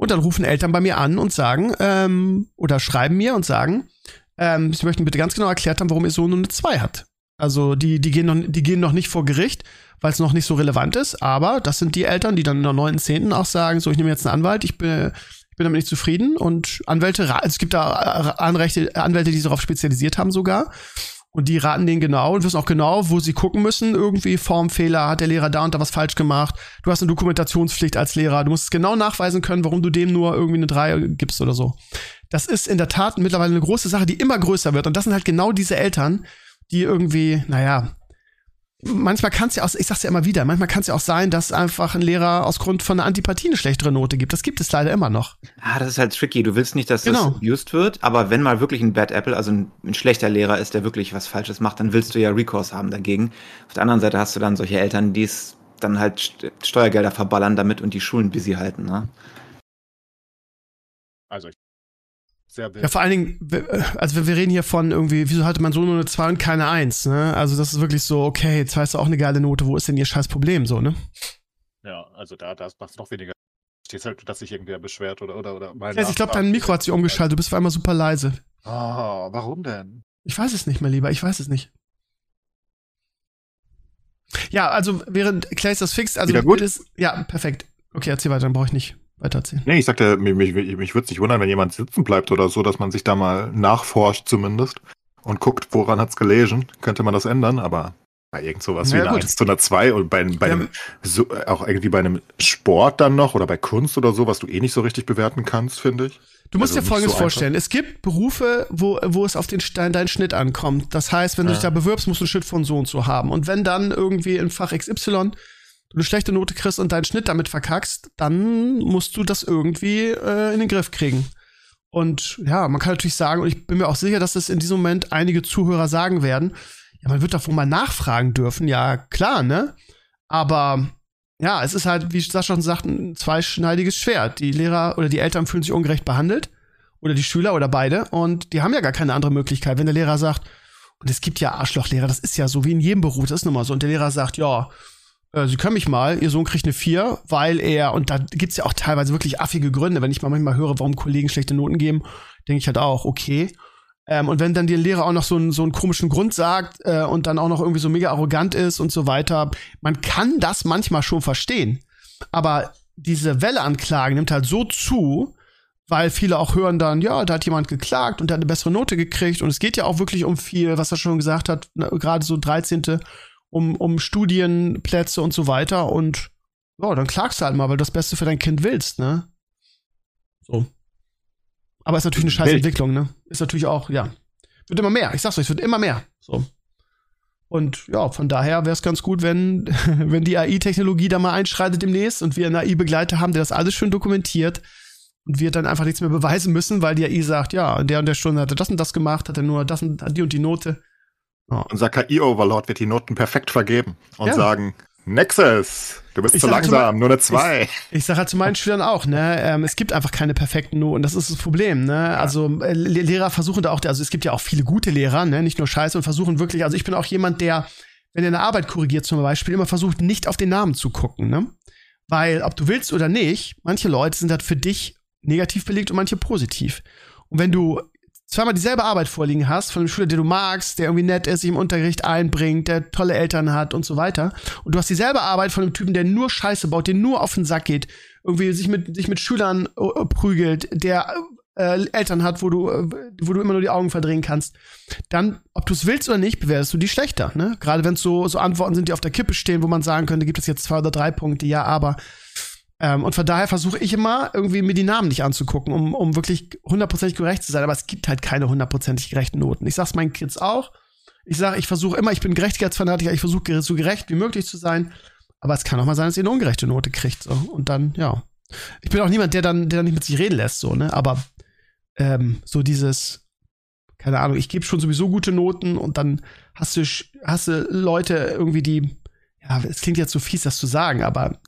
Und dann rufen Eltern bei mir an und sagen, ähm, oder schreiben mir und sagen, ähm, sie möchten bitte ganz genau erklärt haben, warum ihr Sohn nur eine 2 hat. Also die, die, gehen noch, die gehen noch nicht vor Gericht, weil es noch nicht so relevant ist, aber das sind die Eltern, die dann in der 9.10. auch sagen, so, ich nehme jetzt einen Anwalt, ich bin, ich bin damit nicht zufrieden und Anwälte, ra- es gibt da äh, Anrechte, Anwälte, die sich darauf spezialisiert haben sogar. Und die raten denen genau und wissen auch genau, wo sie gucken müssen. Irgendwie Formfehler, hat der Lehrer da und da was falsch gemacht. Du hast eine Dokumentationspflicht als Lehrer. Du musst es genau nachweisen können, warum du dem nur irgendwie eine 3 gibst oder so. Das ist in der Tat mittlerweile eine große Sache, die immer größer wird. Und das sind halt genau diese Eltern, die irgendwie, naja, manchmal kann es ja auch, ich sag's ja immer wieder, manchmal kann es ja auch sein, dass einfach ein Lehrer aus Grund von einer Antipathie eine schlechtere Note gibt. Das gibt es leider immer noch. Ah, das ist halt tricky. Du willst nicht, dass Genau. das abused wird, aber wenn mal wirklich ein Bad Apple, also ein, ein schlechter Lehrer ist, der wirklich was Falsches macht, dann willst du ja Recourse haben dagegen. Auf der anderen Seite hast du dann solche Eltern, die es dann halt St- Steuergelder verballern damit und die Schulen busy halten. Ne? Also ich sehr Ja, vor allen Dingen, äh, also wir- reden hier von irgendwie, wieso hatte mein Sohn nur eine 2 und keine 1, ne? Also das ist wirklich so, okay, jetzt hast du auch eine geile Note, wo ist denn ihr scheiß Problem so, ne? Ja, also da, da macht es noch weniger. Steht halt, dass sich irgendwer beschwert oder oder oder mein Ich, weiß, ich glaube, dein Mikro hat sich umgeschaltet, du bist auf einmal super leise. Ah, warum denn? Ich weiß es nicht, mein Lieber, ich weiß es nicht. Ja, also während Clay das fixt, also Wieder gut? Ist, ja, perfekt. Okay, erzähl weiter, dann brauche ich nicht weiter erzählen. Nee, ich sagte, mich, mich, mich würde es nicht wundern, wenn jemand sitzen bleibt oder so, dass man sich da mal nachforscht zumindest und guckt, woran hat's gelesen. Könnte man das ändern, aber bei irgend sowas wie ja, eine gut. 1 zu einer 2 und bei, bei Ja. einem, so, auch irgendwie bei einem Sport dann noch oder bei Kunst oder so, was du eh nicht so richtig bewerten kannst, finde ich. Du musst Also dir Folgendes so vorstellen. Es gibt Berufe, wo, wo es auf den Stein, deinen Schnitt ankommt. Das heißt, wenn du Ja. dich da bewirbst, musst du einen Schnitt von so und so haben. Und wenn dann irgendwie in Fach XY du eine schlechte Note kriegst und deinen Schnitt damit verkackst, dann musst du das irgendwie äh, in den Griff kriegen. Und ja, man kann natürlich sagen, und ich bin mir auch sicher, dass das in diesem Moment einige Zuhörer sagen werden, ja, man wird davon mal nachfragen dürfen. Ja, klar, ne? Aber ja, es ist halt, wie Sascha schon sagt, ein zweischneidiges Schwert. Die Lehrer oder die Eltern fühlen sich ungerecht behandelt. Oder die Schüler oder beide. Und die haben ja gar keine andere Möglichkeit. Wenn der Lehrer sagt, und es gibt ja Arschlochlehrer, das ist ja so wie in jedem Beruf, das ist nun mal so. Und der Lehrer sagt, ja, äh, Sie können mich mal, Ihr Sohn kriegt eine 4, weil er, und da gibt's ja auch teilweise wirklich affige Gründe, wenn ich mal manchmal höre, warum Kollegen schlechte Noten geben, denke ich halt auch, okay. Ähm, und wenn dann der Lehrer auch noch so einen, so einen komischen Grund sagt äh, und dann auch noch irgendwie so mega arrogant ist und so weiter, man kann das manchmal schon verstehen. Aber diese Welle an Klagen nimmt halt so zu, weil viele auch hören dann, ja, da hat jemand geklagt und der hat eine bessere Note gekriegt und es geht ja auch wirklich um viel, was er schon gesagt hat, ne, gerade so 13. um, um Studienplätze und so weiter und ja, dann klagst du halt mal, weil du das Beste für dein Kind willst, ne? So. Aber ist natürlich eine scheiß. Entwicklung, ne? Ist natürlich auch, ja. Wird immer mehr. Ich sag's euch, es wird immer mehr. So. Und ja, von daher wäre es ganz gut, wenn, wenn die AI-Technologie da mal einschreitet demnächst und wir einen AI-Begleiter haben, der das alles schön dokumentiert und wir dann einfach nichts mehr beweisen müssen, weil die AI sagt, ja, in der und der Stunde hat er das und das gemacht, hat er nur das und die und die Note. Unser KI-Overlord wird die Noten perfekt vergeben und Ja. sagen, Nexus, du bist Ich zu zu langsam, nur eine 2. Ich sage halt zu meinen Schülern auch, ne, ähm, es gibt einfach keine perfekten Noten, das ist das Problem, ne? Also äh, Le- Lehrer versuchen da auch, also es gibt ja auch viele gute Lehrer, ne, nicht nur Scheiße und versuchen wirklich, also ich bin auch jemand, der, wenn er eine Arbeit korrigiert zum Beispiel, immer versucht, nicht auf den Namen zu gucken, ne? Weil, ob du willst oder nicht, manche Leute sind halt für dich negativ belegt und manche positiv. Und wenn du zweimal dieselbe Arbeit vorliegen hast von einem Schüler, den du magst, der irgendwie nett ist, sich im Unterricht einbringt, der tolle Eltern hat und so weiter, und du hast dieselbe Arbeit von einem Typen, der nur Scheiße baut, der nur auf den Sack geht, irgendwie sich mit, sich mit Schülern äh, prügelt, der äh, Eltern hat, wo du, äh, wo du immer nur die Augen verdrehen kannst, dann, ob du es willst oder nicht, bewertest du die schlechter. Ne? Gerade wenn es so, so Antworten sind, die auf der Kippe stehen, wo man sagen könnte, gibt es jetzt zwei oder drei Punkte, ja, aber. Ähm, und von daher versuche ich immer, irgendwie mir die Namen nicht anzugucken, um, um wirklich hundertprozentig gerecht zu sein. Aber es gibt halt keine hundertprozentig gerechten Noten. Ich sag's meinen Kids auch. Ich sage, ich versuche immer, ich bin Gerechtigkeitsfanatiker, ich versuche so gerecht wie möglich zu sein. Aber es kann auch mal sein, dass ihr eine ungerechte Note kriegt. So. Und dann, ja. Ich bin auch niemand, der dann, der dann nicht mit sich reden lässt, so, ne? Aber ähm, so dieses keine Ahnung, ich gebe schon sowieso gute Noten und dann hast du, hast du Leute irgendwie, die, ja, es klingt jetzt so fies, das zu sagen, aber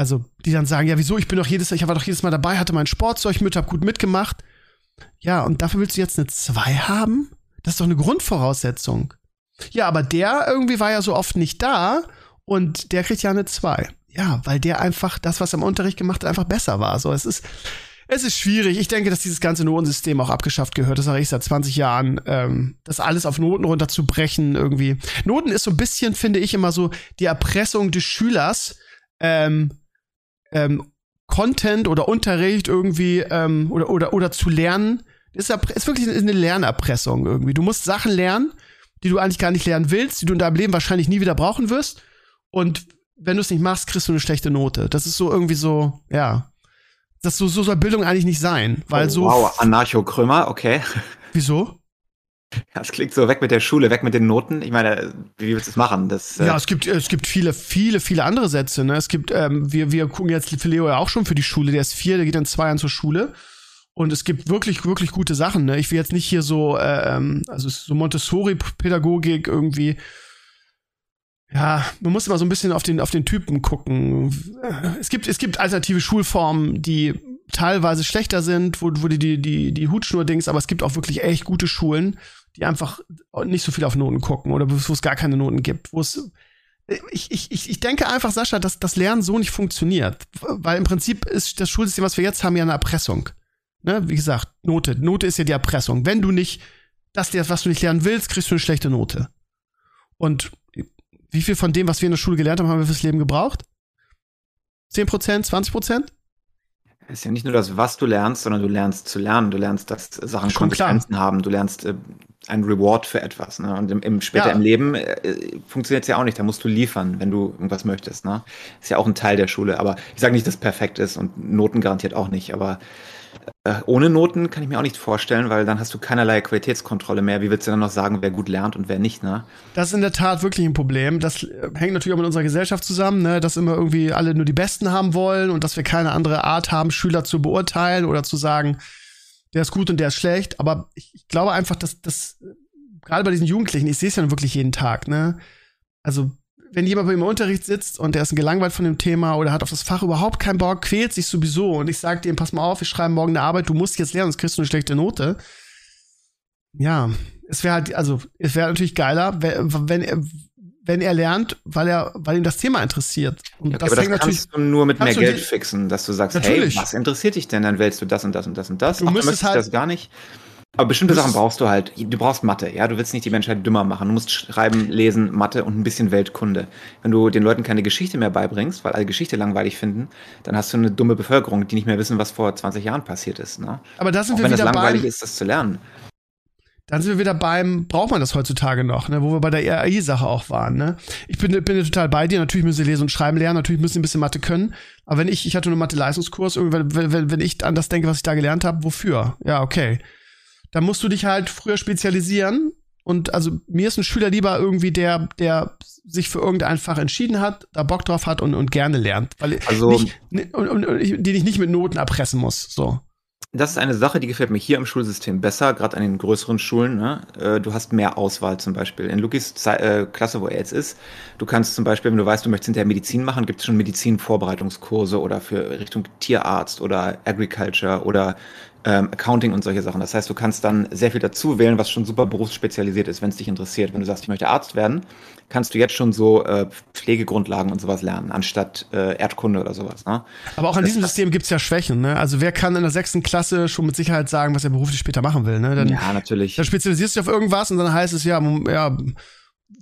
also, die dann sagen, ja, wieso, ich bin doch jedes, ich war doch jedes Mal dabei, hatte mein Sportzeug mit, hab gut mitgemacht. Ja, und dafür willst du jetzt eine 2 haben? Das ist doch eine Grundvoraussetzung. Ja, aber der irgendwie war ja so oft nicht da und der kriegt ja eine 2. Ja, weil der einfach das, was er im Unterricht gemacht hat, einfach besser war. So, es ist, es ist schwierig. Ich denke, dass dieses ganze Notensystem auch abgeschafft gehört. Das sage ich seit 20 Jahren. Ähm, das alles auf Noten runterzubrechen irgendwie. Noten ist so ein bisschen, finde ich, immer so die Erpressung des Schülers, ähm, ähm, Content oder Unterricht irgendwie ähm, oder, oder, oder zu lernen. Ist, ist wirklich eine Lernerpressung irgendwie. Du musst Sachen lernen, die du eigentlich gar nicht lernen willst, die du in deinem Leben wahrscheinlich nie wieder brauchen wirst. Und wenn du es nicht machst, kriegst du eine schlechte Note. Das ist so irgendwie so, ja. Das so, so soll Bildung eigentlich nicht sein, weil oh, so. Wow, Anarcho-Krömer, okay. Wieso? Ja, es klingt so weg mit der Schule, weg mit den Noten. Ich meine, wie willst du es machen? Das, äh ja, es gibt, es gibt viele, viele, viele andere Sätze. Ne? Es gibt, ähm, wir, wir gucken jetzt für Leo ja auch schon für die Schule. Der ist vier, der geht in zwei Jahren zur Schule. Und es gibt wirklich, wirklich gute Sachen. Ne? Ich will jetzt nicht hier so, äh, ähm, also so Montessori-Pädagogik irgendwie ja, man muss immer so ein bisschen auf den, auf den Typen gucken. Es gibt, es gibt alternative Schulformen, die teilweise schlechter sind, wo, wo die, die, die, die Hutschnur-Dings, aber es gibt auch wirklich echt gute Schulen, die einfach nicht so viel auf Noten gucken oder wo es gar keine Noten gibt, wo es, ich, ich, ich denke einfach, Sascha, dass das Lernen so nicht funktioniert. Weil im Prinzip ist das Schulsystem, was wir jetzt haben, ja eine Erpressung. Ne? Wie gesagt, Note. Note ist ja die Erpressung. Wenn du nicht das, was du nicht lernen willst, kriegst du eine schlechte Note. Und wie viel von dem, was wir in der Schule gelernt haben, haben wir fürs Leben gebraucht? 10 Prozent, 20 Prozent? Es ist ja nicht nur das, was du lernst, sondern du lernst zu lernen. Du lernst, dass Sachen Schon Konsequenzen klar. haben. Du lernst äh, ein Reward für etwas. Ne? Und im, im später Ja. im Leben äh, funktioniert es ja auch nicht. Da musst du liefern, wenn du irgendwas möchtest. Ne? Ist ja auch ein Teil der Schule. Aber ich sage nicht, dass es perfekt ist und Noten garantiert auch nicht. Aber ohne Noten kann ich mir auch nicht vorstellen, weil dann hast du keinerlei Qualitätskontrolle mehr. Wie willst du dann noch sagen, wer gut lernt und wer nicht? Ne? Das ist in der Tat wirklich ein Problem. Das äh, hängt natürlich auch mit unserer Gesellschaft zusammen, ne? dass immer irgendwie alle nur die Besten haben wollen und dass wir keine andere Art haben, Schüler zu beurteilen oder zu sagen, der ist gut und der ist schlecht. Aber ich, ich glaube einfach, dass das äh, gerade bei diesen Jugendlichen, ich sehe es ja wirklich jeden Tag, ne? Also wenn jemand bei mir im Unterricht sitzt und der ist gelangweilt von dem Thema oder hat auf das Fach überhaupt keinen Bock, quält sich sowieso und ich sage dem, pass mal auf, wir schreiben morgen eine Arbeit, du musst jetzt lernen, sonst kriegst du eine schlechte Note. Ja, es wäre halt, also es wäre natürlich geiler, wenn, wenn er wenn er lernt, weil er, weil ihn das Thema interessiert. Und Ja, das aber das natürlich. kannst du nur mit mehr du Geld fixen, dass du sagst, Natürlich. hey, was interessiert dich denn? Dann wählst du das und das und das und das. Du Ach, müsstest möchtest halt- das gar nicht. Aber bestimmte Sachen brauchst du halt. Du brauchst Mathe, ja. Du willst nicht die Menschheit dümmer machen. Du musst schreiben, lesen, Mathe und ein bisschen Weltkunde. Wenn du den Leuten keine Geschichte mehr beibringst, weil alle Geschichte langweilig finden, dann hast du eine dumme Bevölkerung, die nicht mehr wissen, was vor 20 Jahren passiert ist. Ne? aber da sind Auch wir wenn wieder langweilig beim, ist, das zu lernen. dann sind wir wieder beim, braucht man das heutzutage noch, ne, wo wir bei der AI-Sache auch waren, ne? Ich bin, bin total bei dir, natürlich müssen sie lesen und schreiben lernen, natürlich müssen sie ein bisschen Mathe können, aber wenn ich, ich hatte nur Mathe-Leistungskurs, wenn, wenn, wenn ich an das denke, was ich da gelernt habe, wofür? Ja, okay. Dann musst du dich halt früher spezialisieren und also mir ist ein Schüler lieber irgendwie, der, der sich für irgendein Fach entschieden hat, da Bock drauf hat und, und gerne lernt, weil Also- nicht, und, und, den ich nicht mit Noten erpressen muss, so. Das ist eine Sache, die gefällt mir hier im Schulsystem besser, gerade an den größeren Schulen. Ne? Äh, Du hast mehr Auswahl zum Beispiel. In Lukis äh, Klasse, wo er jetzt ist, du kannst zum Beispiel, wenn du weißt, du möchtest hinterher Medizin machen, gibt es schon Medizinvorbereitungskurse oder für Richtung Tierarzt oder Agriculture oder ähm, Accounting und solche Sachen. Das heißt, du kannst dann sehr viel dazu wählen, was schon super berufsspezialisiert ist, wenn es dich interessiert. Wenn du sagst, ich möchte Arzt werden, kannst du jetzt schon so äh, Pflegegrundlagen und sowas lernen, anstatt äh, Erdkunde oder sowas. Ne? Aber auch an Das- diesem System gibt's ja Schwächen, ne? Also wer kann in der sechsten Klasse schon mit Sicherheit sagen, was er beruflich später machen will, ne? Dann, Ja, natürlich. dann spezialisierst du dich auf irgendwas und dann heißt es, ja, ja,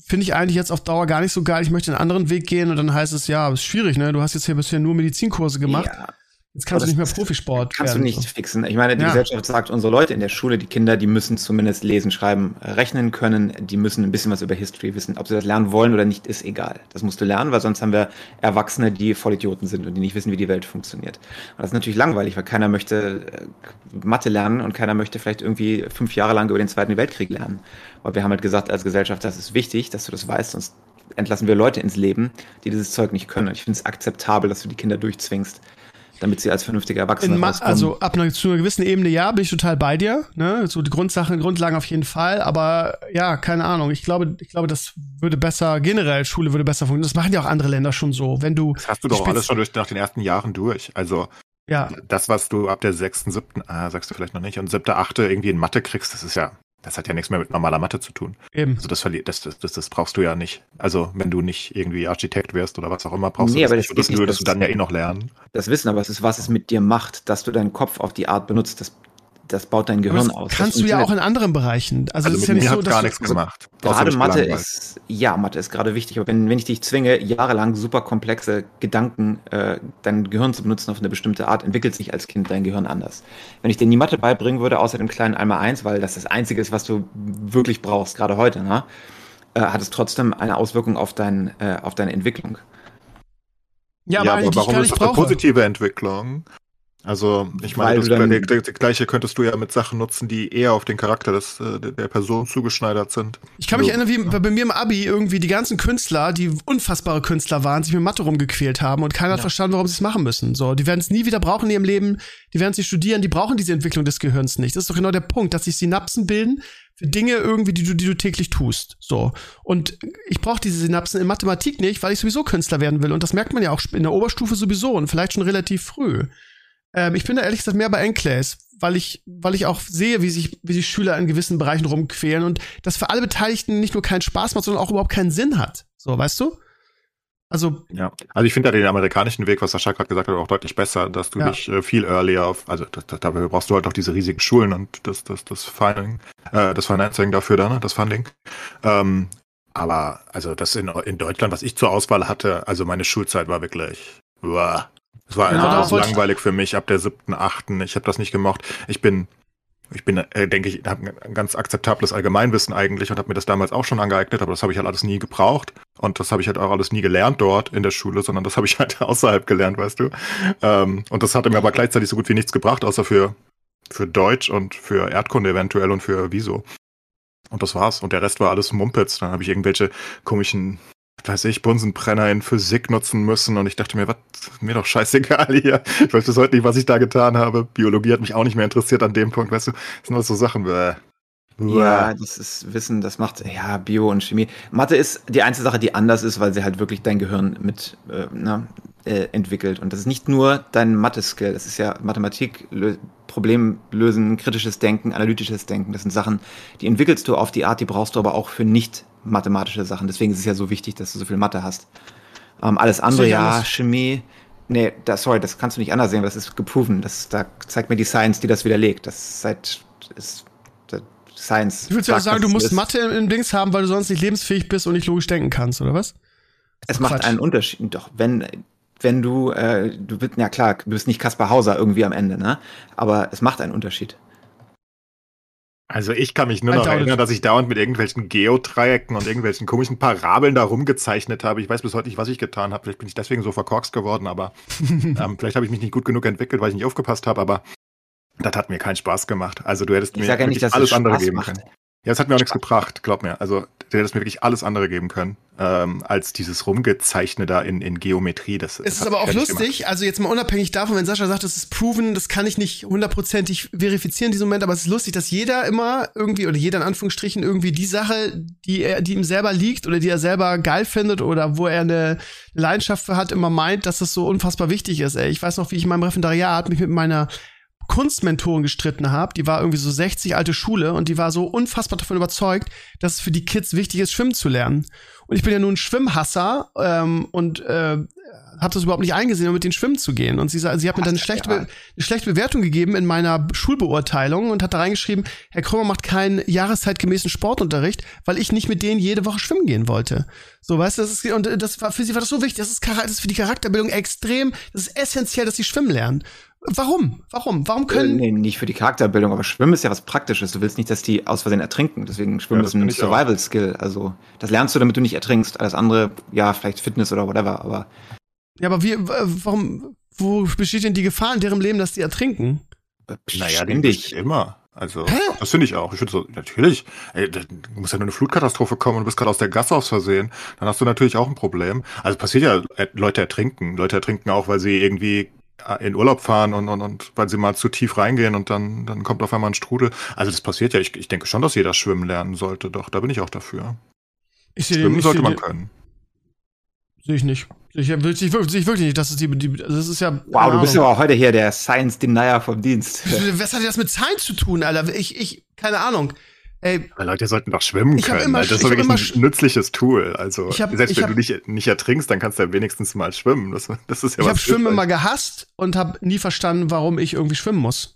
finde ich eigentlich jetzt auf Dauer gar nicht so geil, ich möchte einen anderen Weg gehen und dann heißt es, ja, ist schwierig, ne? Du hast jetzt hier bisher nur Medizinkurse gemacht, Ja. Jetzt kannst du Aber nicht mehr Profisport Kannst du werden. nicht fixen. Ich meine, die Ja. Gesellschaft sagt, unsere Leute in der Schule, die Kinder, die müssen zumindest lesen, schreiben, rechnen können. Die müssen ein bisschen was über History wissen. Ob sie das lernen wollen oder nicht, ist egal. Das musst du lernen, weil sonst haben wir Erwachsene, die Vollidioten sind und die nicht wissen, wie die Welt funktioniert. Und das ist natürlich langweilig, weil keiner möchte äh, Mathe lernen und keiner möchte vielleicht irgendwie fünf Jahre lang über den Zweiten Weltkrieg lernen. Weil wir haben halt gesagt, als Gesellschaft, das ist wichtig, dass du das weißt, sonst entlassen wir Leute ins Leben, die dieses Zeug nicht können. Und ich finde es akzeptabel, dass du die Kinder durchzwingst. Damit sie als vernünftige Erwachsene In Also ab einer, zu einer gewissen Ebene ja, bin ich total bei dir. Ne? So die Grundsachen, Grundlagen auf jeden Fall. Aber ja, keine Ahnung. Ich glaube, ich glaube, das würde besser, generell Schule würde besser funktionieren. Das machen ja auch andere Länder schon so. Wenn du. Das hast du doch alles schon durch, nach den ersten Jahren durch. Also ja. das, was du ab der sechsten, siebten, ah, sagst du vielleicht noch nicht, und siebte, achte irgendwie in Mathe kriegst, das ist ja das hat ja nichts mehr mit normaler Mathe zu tun. Eben. Also das, das, das, das, das brauchst du ja nicht. Also wenn du nicht irgendwie Architekt wärst oder was auch immer, brauchst nee, du das, aber das, das, würdest du dann ja eh noch lernen. Das Wissen, aber es ist, was es mit dir macht, dass du deinen Kopf auf die Art benutzt, das das baut dein Gehirn aus. Kannst du ja auch in anderen Bereichen. Also, also das ist ja nicht so, dass gar nichts gemacht. Gerade Mathe ist, ja, Mathe ist gerade wichtig. Aber wenn, wenn ich dich zwinge, jahrelang super komplexe Gedanken, äh, dein Gehirn zu benutzen auf eine bestimmte Art, entwickelt sich als Kind dein Gehirn anders. Wenn ich dir die Mathe beibringen würde, außer dem kleinen einmal eins, weil das das einzige ist, was du wirklich brauchst, gerade heute, ne, äh, hat es trotzdem eine Auswirkung auf, dein, äh, auf deine Entwicklung. Ja, aber, ja, aber warum ist das eine positive Entwicklung? Also, ich meine, das, dann, das, das, Gleiche könntest du ja mit Sachen nutzen, die eher auf den Charakter des, äh, der Person zugeschneidert sind. Ich kann mich also, erinnern, wie bei mir im Abi irgendwie die ganzen Künstler, die unfassbare Künstler waren, sich mit Mathe rumgequält haben und keiner ja. hat verstanden, warum sie es machen müssen. So, die werden es nie wieder brauchen in ihrem Leben, die werden es nicht studieren, die brauchen diese Entwicklung des Gehirns nicht. Das ist doch genau der Punkt, dass sich Synapsen bilden für Dinge irgendwie, die du, die du täglich tust. So. Und ich brauche diese Synapsen in Mathematik nicht, weil ich sowieso Künstler werden will. Und das merkt man ja auch in der Oberstufe sowieso und vielleicht schon relativ früh. Ähm, ich bin da ehrlich gesagt mehr bei Enclaves, weil ich, weil ich auch sehe, wie sich, wie sich Schüler in gewissen Bereichen rumquälen und das für alle Beteiligten nicht nur keinen Spaß macht, sondern auch überhaupt keinen Sinn hat. So, weißt du? Also. Ja, also ich finde da den amerikanischen Weg, was Sascha gerade gesagt hat, auch deutlich besser, dass du ja. dich äh, viel earlier auf, also das, das, dafür brauchst du halt auch diese riesigen Schulen und das, das, das Funding, äh, das Financing dafür dann, ne, das Funding. Ähm, aber also das in, in Deutschland, was ich zur Auswahl hatte, also meine Schulzeit war wirklich, uah, es war genau, einfach ja, langweilig für mich ab der siebten, achten. Ich habe das nicht gemocht. Ich bin, ich bin, äh, denke ich, habe ein ganz akzeptables Allgemeinwissen eigentlich und habe mir das damals auch schon angeeignet, aber das habe ich halt alles nie gebraucht und das habe ich halt auch alles nie gelernt dort in der Schule, sondern das habe ich halt außerhalb gelernt, weißt du. Ähm, und das hatte mir aber gleichzeitig so gut wie nichts gebracht, außer für für Deutsch und für Erdkunde eventuell und für Wieso. Und das war's. Und der Rest war alles Mumpitz. Dann habe ich irgendwelche komischen weiß ich, Bunsenbrenner in Physik nutzen müssen und ich dachte mir, was, mir doch scheißegal hier. Ich weiß bis heute nicht, was ich da getan habe. Biologie hat mich auch nicht mehr interessiert an dem Punkt, weißt du, das sind alles so Sachen, bäh. Ja, das ist Wissen, das macht, ja, Bio und Chemie. Mathe ist die einzige Sache, die anders ist, weil sie halt wirklich dein Gehirn mit äh, na, äh, entwickelt. Und das ist nicht nur dein Mathe-Skill, das ist ja Mathematik, Problemlösen, kritisches Denken, analytisches Denken. Das sind Sachen, die entwickelst du auf die Art, die brauchst du aber auch für nicht mathematische Sachen. Deswegen ist es ja so wichtig, dass du so viel Mathe hast. Ähm, alles andere, ja, alles. Chemie. Nee, das, sorry, das kannst du nicht anders sehen, das ist geproven. Das, da zeigt mir die Science, die das widerlegt. Das ist seit ist, Science. Ich würde ja sagen, du musst ist. Mathe im Dings haben, weil du sonst nicht lebensfähig bist und nicht logisch denken kannst, oder was? Es macht Quatsch. einen Unterschied. Doch, wenn, wenn du, äh, du bist, ja klar, du bist nicht Kaspar Hauser irgendwie am Ende, ne? Aber es macht einen Unterschied. Also ich kann mich nur noch erinnern, dass ich dauernd mit irgendwelchen Geodreiecken und irgendwelchen komischen Parabeln da rumgezeichnet habe. Ich weiß bis heute nicht, was ich getan habe. Vielleicht bin ich deswegen so verkorkst geworden, aber ähm, vielleicht habe ich mich nicht gut genug entwickelt, weil ich nicht aufgepasst habe, aber das hat mir keinen Spaß gemacht. Also du hättest ich mir ja nicht, alles andere geben macht. können. Ja, es hat mir auch nichts gebracht, glaub mir. Also du hättest mir wirklich alles andere geben können, ähm, als dieses Rumgezeichne da in, in Geometrie. Das, es das ist aber auch lustig, gemacht. also jetzt mal unabhängig davon, wenn Sascha sagt, das ist proven, das kann ich nicht hundertprozentig verifizieren in diesem Moment, aber es ist lustig, dass jeder immer irgendwie, oder jeder in Anführungsstrichen irgendwie die Sache, die er, die ihm selber liegt oder die er selber geil findet oder wo er eine Leidenschaft für hat, immer meint, dass das so unfassbar wichtig ist. Ey. Ich weiß noch, wie ich in meinem Referendariat mich mit meiner Kunstmentorin gestritten habe. Die war irgendwie so 60 alte Schule und die war so unfassbar davon überzeugt, dass es für die Kids wichtig ist, schwimmen zu lernen. Und ich bin ja nun Schwimmhasser ähm, und äh, habe das überhaupt nicht eingesehen, um mit denen schwimmen zu gehen. Und sie, sie hat mir dann eine schlechte, eine schlechte Bewertung gegeben in meiner Schulbeurteilung und hat da reingeschrieben, Herr Krümmer macht keinen jahreszeitgemäßen Sportunterricht, weil ich nicht mit denen jede Woche schwimmen gehen wollte. So, weißt du, das ist, und das war, für sie war das so wichtig. Das ist, das ist für die Charakterbildung extrem, das ist essentiell, dass sie schwimmen lernen. Warum? Warum? Warum können. Äh, nee, nicht für die Charakterbildung, aber Schwimmen ist ja was Praktisches. Du willst nicht, dass die aus Versehen ertrinken. Deswegen Schwimmen ja, ist ein Survival-Skill. Also, das lernst du, damit du nicht ertrinkst. Alles andere, ja, vielleicht Fitness oder whatever, aber. Ja, aber wie, warum, wo besteht denn die Gefahr in deren Leben, dass die ertrinken? Naja, den dich immer. Also, Hä? das finde ich auch. Ich finde so, natürlich, ey, da muss ja nur eine Flutkatastrophe kommen und du bist gerade aus der Gasse aus Versehen. Dann hast du natürlich auch ein Problem. Also passiert ja, äh, Leute ertrinken. Leute ertrinken auch, weil sie irgendwie äh, in Urlaub fahren und, und, und weil sie mal zu tief reingehen und dann, dann kommt auf einmal ein Strudel. Also das passiert ja. Ich, ich denke schon, dass jeder schwimmen lernen sollte. Doch, da bin ich auch dafür. Ich sehe Schwimmen ich sollte man den- können. Sehe ich nicht. Ich, will- ich, wirklich, ich wirklich nicht. Das ist die, die also das ist ja. Wow, du bist Ahnung. aber heute hier der Science Denier vom Dienst. Was hat das mit Science zu tun, Alter? Ich, ich, keine Ahnung. Ey, Aber Leute sollten doch schwimmen können. immer- Alter. das ist doch wirklich ein nützliches Tool. Also hab- selbst wenn hab- du nicht, nicht ertrinkst, dann kannst du ja wenigstens mal schwimmen. Das, das ist ja ich habe Schwimmen immer gehasst und habe nie verstanden, warum ich irgendwie schwimmen muss.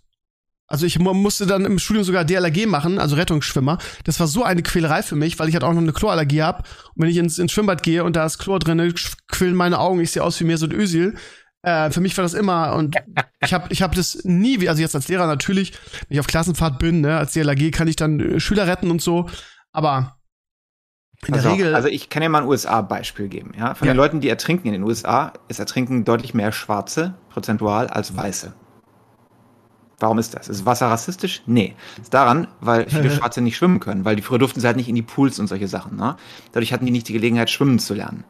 Also ich mu- musste dann im Studium sogar DLRG machen, also Rettungsschwimmer. Das war so eine Quälerei für mich, weil ich halt auch noch eine Chlorallergie habe. Und wenn ich ins, ins Schwimmbad gehe und da ist Chlor drin, quillen meine Augen, ich sehe aus wie Mesut Özil. Äh, für mich war das immer und ich habe ich hab das nie, wie- also jetzt als Lehrer natürlich, wenn ich auf Klassenfahrt bin, ne, als DLRG kann ich dann äh, Schüler retten und so, aber in der Pass auf, Regel Also ich kann dir mal ein USA-Beispiel geben. Ja? Von Ja. den Leuten, die ertrinken in den USA, ist Ertrinken deutlich mehr Schwarze prozentual als Weiße. Warum ist das? Ist Wasser rassistisch? Nee. Ist daran, weil viele Schwarze nicht schwimmen können, weil die früher durften sie halt nicht in die Pools und solche Sachen. Ne? Dadurch hatten die nicht die Gelegenheit, schwimmen zu lernen.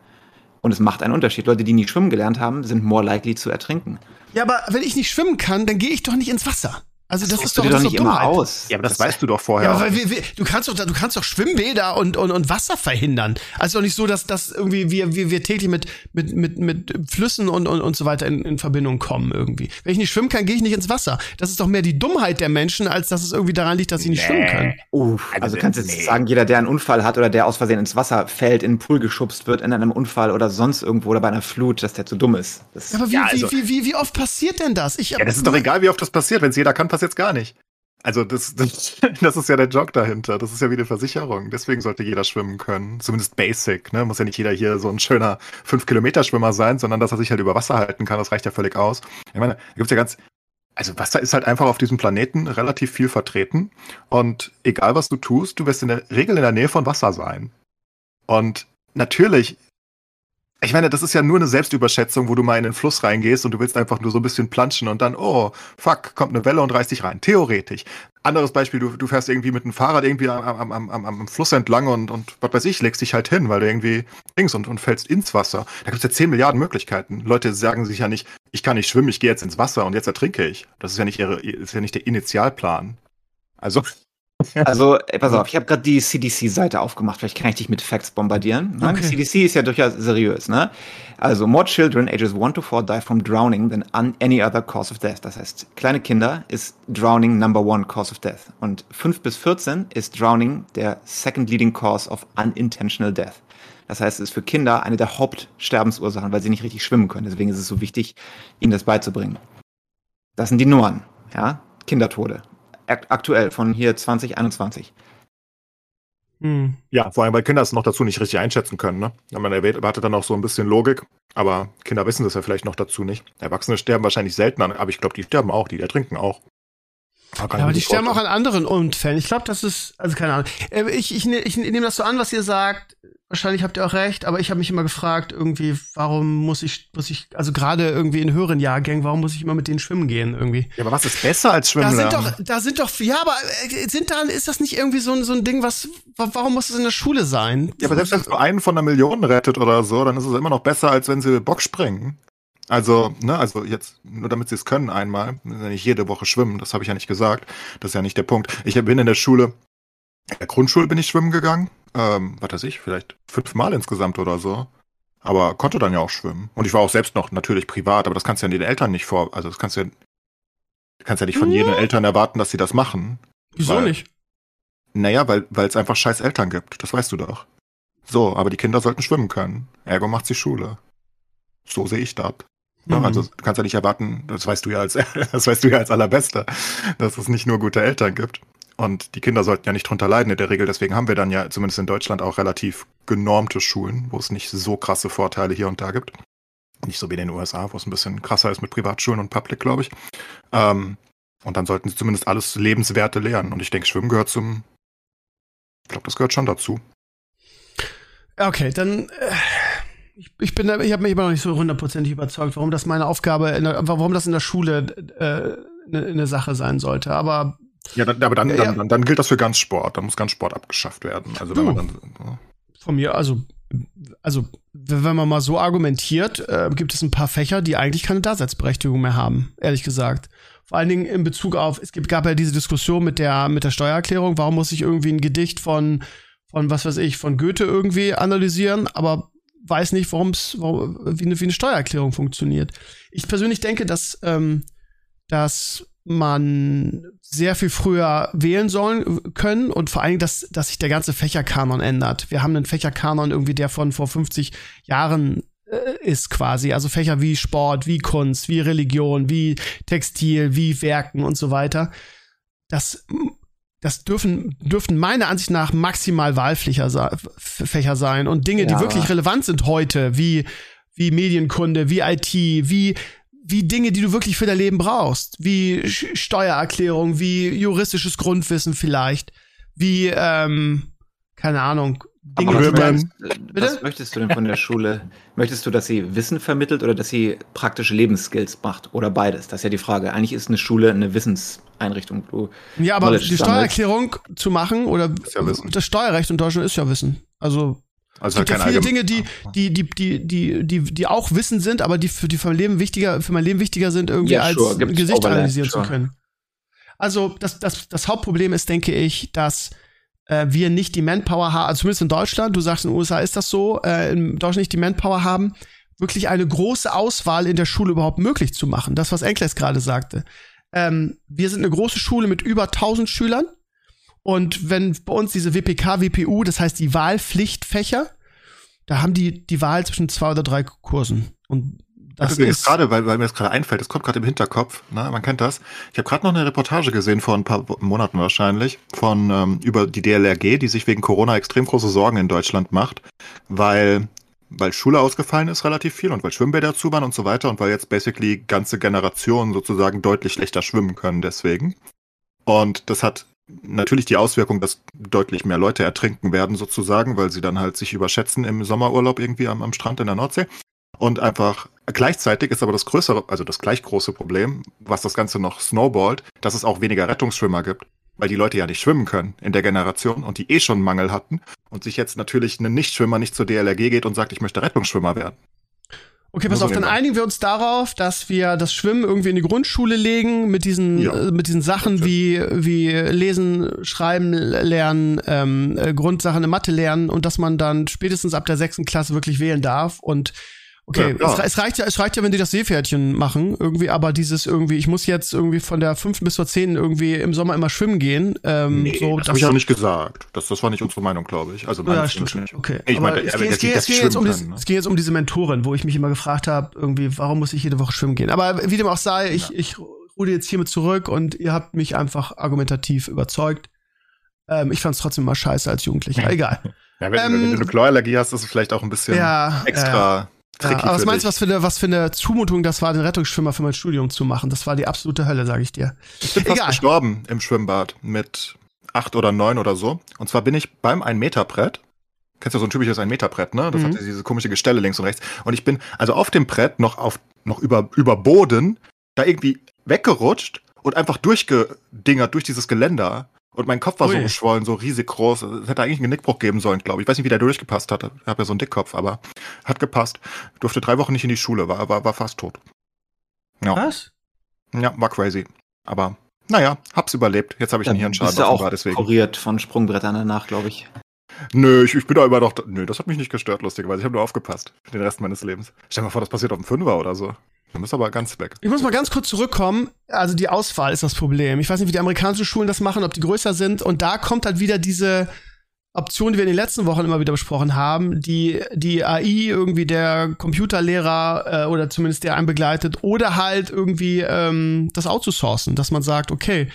Und es macht einen Unterschied. Leute, die nie schwimmen gelernt haben, sind more likely zu ertrinken. Ja, aber wenn ich nicht schwimmen kann, dann gehe ich doch nicht ins Wasser. Also das, ist Suchst doch, du dir das doch ist nicht doch immer Dummheit. aus. Ja, aber das, weißt du doch vorher. Ja, wir, wir, du kannst doch, du kannst doch Schwimmbäder und, und, und Wasser verhindern. Also doch nicht so, dass das irgendwie wir, wir, wir täglich mit, mit, mit, mit Flüssen und, und, und so weiter in, in Verbindung kommen irgendwie. Wenn ich nicht schwimmen kann, gehe ich nicht ins Wasser. Das ist doch mehr die Dummheit der Menschen, als dass es irgendwie daran liegt, dass sie nicht schwimmen können. Uff, Also, also kannst du nee. jetzt sagen, jeder, der einen Unfall hat oder der aus Versehen ins Wasser fällt, in den Pool geschubst wird, in einem Unfall oder sonst irgendwo oder bei einer Flut, dass der zu dumm ist. Das Ja, aber wie, Ja, also- wie, wie, wie, wie oft passiert denn das? Ich, Ja, das ist doch egal, wie oft das passiert. Wenn es jeder kann, passiert es gar nicht. Also das, das, das ist ja der Job dahinter. Das ist ja wie eine Versicherung. Deswegen sollte jeder schwimmen können. Zumindest basic. Ne? Muss ja nicht jeder hier so ein schöner 5-Kilometer-Schwimmer sein, sondern dass er sich halt über Wasser halten kann. Das reicht ja völlig aus. Ich meine, da gibt's ja ganz... Also Wasser ist halt einfach auf diesem Planeten relativ viel vertreten. Und egal, was du tust, du wirst in der Regel in der Nähe von Wasser sein. Und natürlich ich meine, das ist ja nur eine Selbstüberschätzung, wo du mal in den Fluss reingehst und du willst einfach nur so ein bisschen planschen und dann, oh, fuck, kommt eine Welle und reißt dich rein. Theoretisch. Anderes Beispiel, du, du fährst irgendwie mit dem Fahrrad irgendwie am, am, am, am Fluss entlang und, und was weiß ich, legst dich halt hin, weil du irgendwie dings und, und fällst ins Wasser. Da gibt's ja 10 Milliarden Möglichkeiten. Leute sagen sich ja nicht, ich kann nicht schwimmen, ich gehe jetzt ins Wasser und jetzt ertrinke ich. Das ist ja nicht ihre, ist ja nicht der Initialplan. Also, Also, ey, pass auf, ich habe gerade die CDC-Seite aufgemacht. Vielleicht kann ich dich mit Facts bombardieren. Ne? Okay. CDC ist ja durchaus seriös. Ne? Also, more children ages 1 to 4 die from drowning than any other cause of death. Das heißt, kleine Kinder ist drowning number one cause of death. Und 5 bis 14 ist drowning der second leading cause of unintentional death. Das heißt, es ist für Kinder eine der Hauptsterbensursachen, weil sie nicht richtig schwimmen können. Deswegen ist es so wichtig, ihnen das beizubringen. Das sind die Nummern, ja? Kindertode. Akt- Aktuell von hier 2021. Hm. ja, vor allem, weil Kinder es noch dazu nicht richtig einschätzen können. Ne? Man erwartet dann auch so ein bisschen Logik, aber Kinder wissen das ja vielleicht noch dazu nicht. Erwachsene sterben wahrscheinlich seltener, aber ich glaube, die sterben auch, die ertrinken auch. Kann Ja, aber ich die sterben auch an anderen Unfällen. Ich glaube, das ist, also keine Ahnung. Äh, Ich, ich, ne- ich nehme das so an, was ihr sagt. Wahrscheinlich habt ihr auch recht, aber ich habe mich immer gefragt, irgendwie, warum muss ich, muss ich, also gerade irgendwie in höheren Jahrgängen, warum muss ich immer mit denen schwimmen gehen irgendwie? Ja, aber was ist besser als Schwimmen Da sind doch, da sind doch, ja, aber äh, sind da, ist das nicht irgendwie so ein, so ein Ding, was, wa- warum muss es in der Schule sein? Ja, aber selbst wenn es nur einen von einer Million rettet oder so, dann ist es immer noch besser, als wenn sie Bock springen. Also, ne, also jetzt, nur damit sie es können einmal, ja nicht jede Woche schwimmen, das habe ich ja nicht gesagt. Das ist ja nicht der Punkt. Ich bin in der Schule, in der Grundschule bin ich schwimmen gegangen. Ähm, was weiß ich, vielleicht fünfmal insgesamt oder so. Aber konnte dann ja auch schwimmen. Und ich war auch selbst noch natürlich privat, aber das kannst du ja den Eltern nicht vor, also das kannst du ja, kannst ja nicht von jedem Eltern erwarten, dass sie das machen. Wieso Weil- nicht? Naja, weil weil es einfach scheiß Eltern gibt. Das weißt du doch. So, aber die Kinder sollten schwimmen können. Ergo macht sie Schule. So sehe ich das. Ja, Mhm. Also du kannst ja nicht erwarten, das weißt du ja als das weißt du ja als allerbester, dass es nicht nur gute Eltern gibt. Und die Kinder sollten ja nicht drunter leiden in der Regel. Deswegen haben wir dann ja zumindest in Deutschland auch relativ genormte Schulen, wo es nicht so krasse Vorteile hier und da gibt. Nicht so wie in den USA, wo es ein bisschen krasser ist mit Privatschulen und Public, glaube ich. Ähm, und dann sollten sie zumindest alles Lebenswerte lernen. Und ich denke, Schwimmen gehört zum, ich glaube, das gehört schon dazu. Okay, dann äh, ich, ich bin, ich habe mich immer noch nicht so hundertprozentig überzeugt, warum das meine Aufgabe, in der, warum das in der Schule äh, eine eine Sache sein sollte. Aber Ja, dann, aber dann, Ja, dann, ja. dann, dann gilt das für ganz Sport. Dann muss ganz Sport abgeschafft werden. Also wenn Du. man dann, von mir, also also wenn man mal so argumentiert, äh, gibt es ein paar Fächer, die eigentlich keine Daseinsberechtigung mehr haben, ehrlich gesagt. Vor allen Dingen in Bezug auf, es gab ja diese Diskussion mit der, mit der Steuererklärung, warum muss ich irgendwie ein Gedicht von, von was weiß ich, von Goethe irgendwie analysieren, aber weiß nicht, warum wie, eine, wie eine Steuererklärung funktioniert. Ich persönlich denke, dass, ähm, dass man sehr viel früher wählen sollen können und vor allem, dass, dass sich der ganze Fächerkanon ändert. Wir haben einen Fächerkanon irgendwie, der von vor 50 Jahren äh, ist quasi. Also Fächer wie Sport, wie Kunst, wie Religion, wie Textil, wie Werken und so weiter. Das, das dürfen, dürften meiner Ansicht nach maximal Wahlfächer sein und Dinge, ja. die wirklich relevant sind heute, wie, wie Medienkunde, wie IT, wie wie Dinge, die du wirklich für dein Leben brauchst, wie Steuererklärung, wie juristisches Grundwissen vielleicht, wie ähm, keine Ahnung. Dinge, Aber was, was möchtest du denn von der Schule? Möchtest du, dass sie Wissen vermittelt oder dass sie praktische Lebensskills macht? Oder beides? Das ist ja die Frage. Eigentlich ist eine Schule eine Wissenseinrichtung. Du ja, aber die Steuererklärung zu machen oder ja das Steuerrecht in Deutschland ist ja Wissen. Also also es gibt ja viele Dinge, die, die, die, die, die, die, die auch Wissen sind, aber die für, die für mein Leben wichtiger, für mein Leben wichtiger sind, irgendwie ja, als ein Gesicht analysieren sure. zu können. Also das, das, das Hauptproblem ist, denke ich, dass äh, wir nicht die Manpower haben, also zumindest in Deutschland, du sagst in den USA ist das so, äh, in Deutschland nicht die Manpower haben, wirklich eine große Auswahl in der Schule überhaupt möglich zu machen. Das, was Enkles gerade sagte. Ähm, wir sind eine große Schule mit über 1000 Schülern und wenn bei uns diese WPK, WPU, das heißt die Wahlpflichtfächer, da haben die die Wahl zwischen zwei oder drei Kursen. Und das ist gerade, weil, weil mir das gerade einfällt, das kommt gerade im Hinterkopf, ne? man kennt das. Ich habe gerade noch eine Reportage gesehen vor ein paar Monaten wahrscheinlich von ähm, über die DLRG, die sich wegen Corona extrem große Sorgen in Deutschland macht, weil weil Schule ausgefallen ist relativ viel und weil Schwimmbäder zu waren und so weiter und weil jetzt basically ganze Generationen sozusagen deutlich schlechter schwimmen können deswegen. Und das hat natürlich die Auswirkung, dass deutlich mehr Leute ertrinken werden sozusagen, weil sie dann halt sich überschätzen im Sommerurlaub irgendwie am, am Strand in der Nordsee. Und einfach gleichzeitig ist aber das größere, also das gleich große Problem, was das Ganze noch snowballt, dass es auch weniger Rettungsschwimmer gibt, weil die Leute ja nicht schwimmen können in der Generation und die eh schon Mangel hatten und sich jetzt natürlich ein Nichtschwimmer nicht zur DLRG geht und sagt, ich möchte Rettungsschwimmer werden. Okay, pass auf, dann einigen wir uns darauf, dass wir das Schwimmen irgendwie in die Grundschule legen mit diesen ja. äh, mit diesen Sachen wie wie Lesen, Schreiben lernen, ähm, äh, Grundsachen in Mathe lernen und dass man dann spätestens ab der sechsten Klasse wirklich wählen darf und Okay, ja, es, es, reicht ja, es reicht ja, wenn die das Seepferdchen machen, irgendwie, aber dieses irgendwie, ich muss jetzt irgendwie von der fünften bis zur zehnten irgendwie im Sommer immer schwimmen gehen. Ähm, nee, so, das habe ich auch nicht gesagt. Das, das war nicht unsere Meinung, glaube ich. Also ja, stimmt. Nicht. Okay. Ich aber meine, es, ging, es, ging, es, ging jetzt um kann, ne? es ging jetzt um diese Mentorin, wo ich mich immer gefragt habe, irgendwie, warum muss ich jede Woche schwimmen gehen? Aber wie dem auch sei, ich, ja. ich rude jetzt hiermit zurück und ihr habt mich einfach argumentativ überzeugt. Ähm, ich fand es trotzdem mal scheiße als Jugendlicher. Egal. Ja, wenn, ähm, wenn, du eine Chlorallergie hast, ist es vielleicht auch ein bisschen ja, extra tricky. Ja, aber was meinst du, was für, eine, was für eine Zumutung das war, den Rettungsschwimmer für mein Studium zu machen? Das war die absolute Hölle, sage ich dir. Ich bin Egal. fast gestorben im Schwimmbad mit acht oder neun oder so. Und zwar bin ich beim Ein-Meter-Brett. Kennst du so ein typisches Ein-Meter-Brett, ne? Das mhm. hat diese komische Gestelle links und rechts. Und ich bin also auf dem Brett noch auf, noch über, über Boden da irgendwie weggerutscht und einfach durchgedingert durch dieses Geländer. Und mein Kopf war Ui. so geschwollen, so riesig groß. Es hätte eigentlich einen Genickbruch geben sollen, glaube ich. Ich weiß nicht, wie der durchgepasst hat. Ich habe ja so einen Dickkopf, aber hat gepasst. Durfte drei Wochen nicht in die Schule, war, war, war fast tot. Ja. Was? Ja, war crazy. Aber naja, hab's überlebt. Jetzt habe ich einen Hirnschaden. Bist du auch deswegen. kuriert von Sprungbrettern danach, glaube ich. Nö, ich, ich bin da immer noch. Nö, das hat mich nicht gestört, lustigerweise. Ich habe nur aufgepasst für den Rest meines Lebens. Stell dir mal vor, das passiert auf dem Fünfer oder so. Du bist aber ganz weg. Ich muss mal ganz kurz zurückkommen. Also die Auswahl ist das Problem. Ich weiß nicht, wie die amerikanischen Schulen das machen, ob die größer sind. Und da kommt halt wieder diese Option, die wir in den letzten Wochen immer wieder besprochen haben, die die AI irgendwie der Computerlehrer äh, oder zumindest der einen begleitet oder halt irgendwie ähm, das outzusourcen, dass man sagt, okay,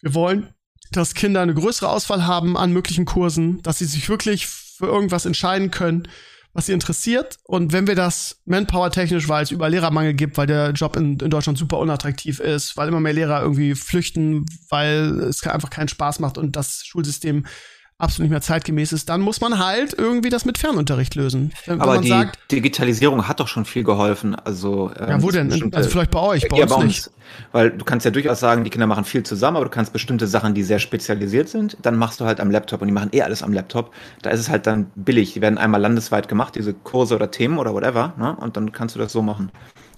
wir wollen, dass Kinder eine größere Auswahl haben an möglichen Kursen, dass sie sich wirklich für irgendwas entscheiden können was sie interessiert. Und wenn wir das manpower-technisch, weil es über Lehrermangel gibt, weil der Job in, in Deutschland super unattraktiv ist, weil immer mehr Lehrer irgendwie flüchten, weil es einfach keinen Spaß macht und das Schulsystem absolut nicht mehr zeitgemäß ist, dann muss man halt irgendwie das mit Fernunterricht lösen. Wenn, Aber wenn die sagt, Digitalisierung hat doch schon viel geholfen. Also, ähm, ja, wo denn? Also vielleicht bei euch, bei ja, uns bei uns, nicht. Weil du kannst ja durchaus sagen, die Kinder machen viel zusammen, aber du kannst bestimmte Sachen, die sehr spezialisiert sind, dann machst du halt am Laptop und die machen eh alles am Laptop. Da ist es halt dann billig. Die werden einmal landesweit gemacht, diese Kurse oder Themen oder whatever, ne? Und dann kannst du das so machen.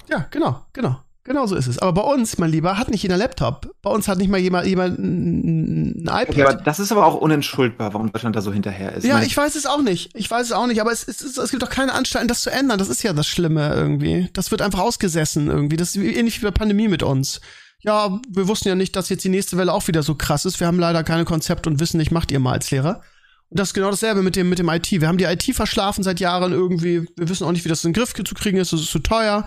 Ja, genau, genau. Genau so ist es. Aber bei uns, mein Lieber, hat nicht jeder Laptop. Bei uns hat nicht mal jemand, jemand ein, iPad. Okay, aber das ist aber auch unentschuldbar, warum Deutschland da so hinterher ist. Ja, ich weiß es auch nicht. Ich weiß es auch nicht. Aber es, es, es, es gibt doch keine Anstalten, das zu ändern. Das ist ja das Schlimme irgendwie. Das wird einfach ausgesessen irgendwie. Das ist ähnlich wie bei Pandemie mit uns. Ja, wir wussten ja nicht, dass jetzt die nächste Welle auch wieder so krass ist. Wir haben leider keine Konzepte und wissen nicht, macht ihr mal als Lehrer. Und das ist genau dasselbe mit dem, mit dem IT. Wir haben die IT verschlafen seit Jahren irgendwie. Wir wissen auch nicht, wie das in den Griff zu kriegen ist. Es ist zu teuer.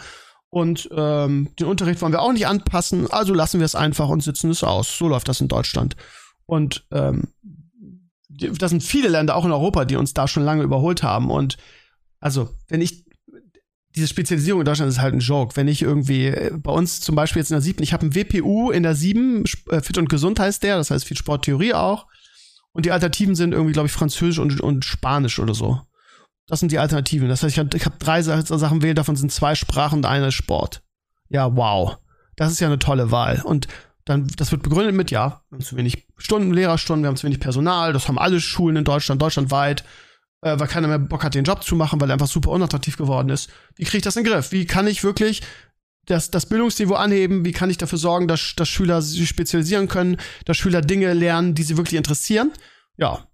Und ähm, den Unterricht wollen wir auch nicht anpassen, also lassen wir es einfach und sitzen es aus. So läuft das in Deutschland. Und ähm, das sind viele Länder, auch in Europa, die uns da schon lange überholt haben. Und also, wenn ich diese Spezialisierung in Deutschland ist halt ein Joke. Wenn ich irgendwie äh, bei uns zum Beispiel jetzt in der siebten, ich habe ein WPU in der sieben, äh, Fit und Gesund heißt der, das heißt viel Sporttheorie auch. Und die Alternativen sind irgendwie, glaube ich, Französisch und, und Spanisch oder so. Das sind die Alternativen. Das heißt, ich habe hab drei Sachen wählen, davon sind zwei Sprachen und eine Sport. Ja, wow. Das ist ja eine tolle Wahl. Und dann, das wird begründet mit, ja, wir haben zu wenig Stunden, Lehrerstunden, wir haben zu wenig Personal, das haben alle Schulen in Deutschland, deutschlandweit, äh, weil keiner mehr Bock hat, den Job zu machen, weil er einfach super unattraktiv geworden ist. Wie kriege ich das in den Griff? Wie kann ich wirklich das, das Bildungsniveau anheben? Wie kann ich dafür sorgen, dass, dass Schüler sich spezialisieren können, dass Schüler Dinge lernen, die sie wirklich interessieren? Ja,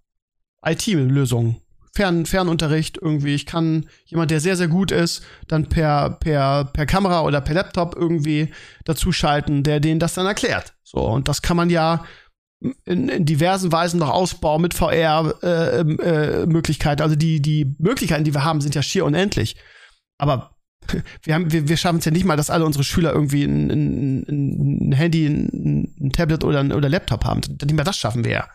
IT-Lösungen. Fern, Fernunterricht irgendwie. Ich kann jemand, der sehr, sehr gut ist, dann per, per, per Kamera oder per Laptop irgendwie dazuschalten, der denen das dann erklärt. So, und das kann man ja in, in diversen Weisen noch ausbauen mit VR-Möglichkeiten. Äh, äh, also die, die Möglichkeiten, die wir haben, sind ja schier unendlich. Aber wir, wir, wir schaffen es ja nicht mal, dass alle unsere Schüler irgendwie ein, ein, ein Handy, ein, ein Tablet oder ein oder Laptop haben. Nicht mal das schaffen wir ja.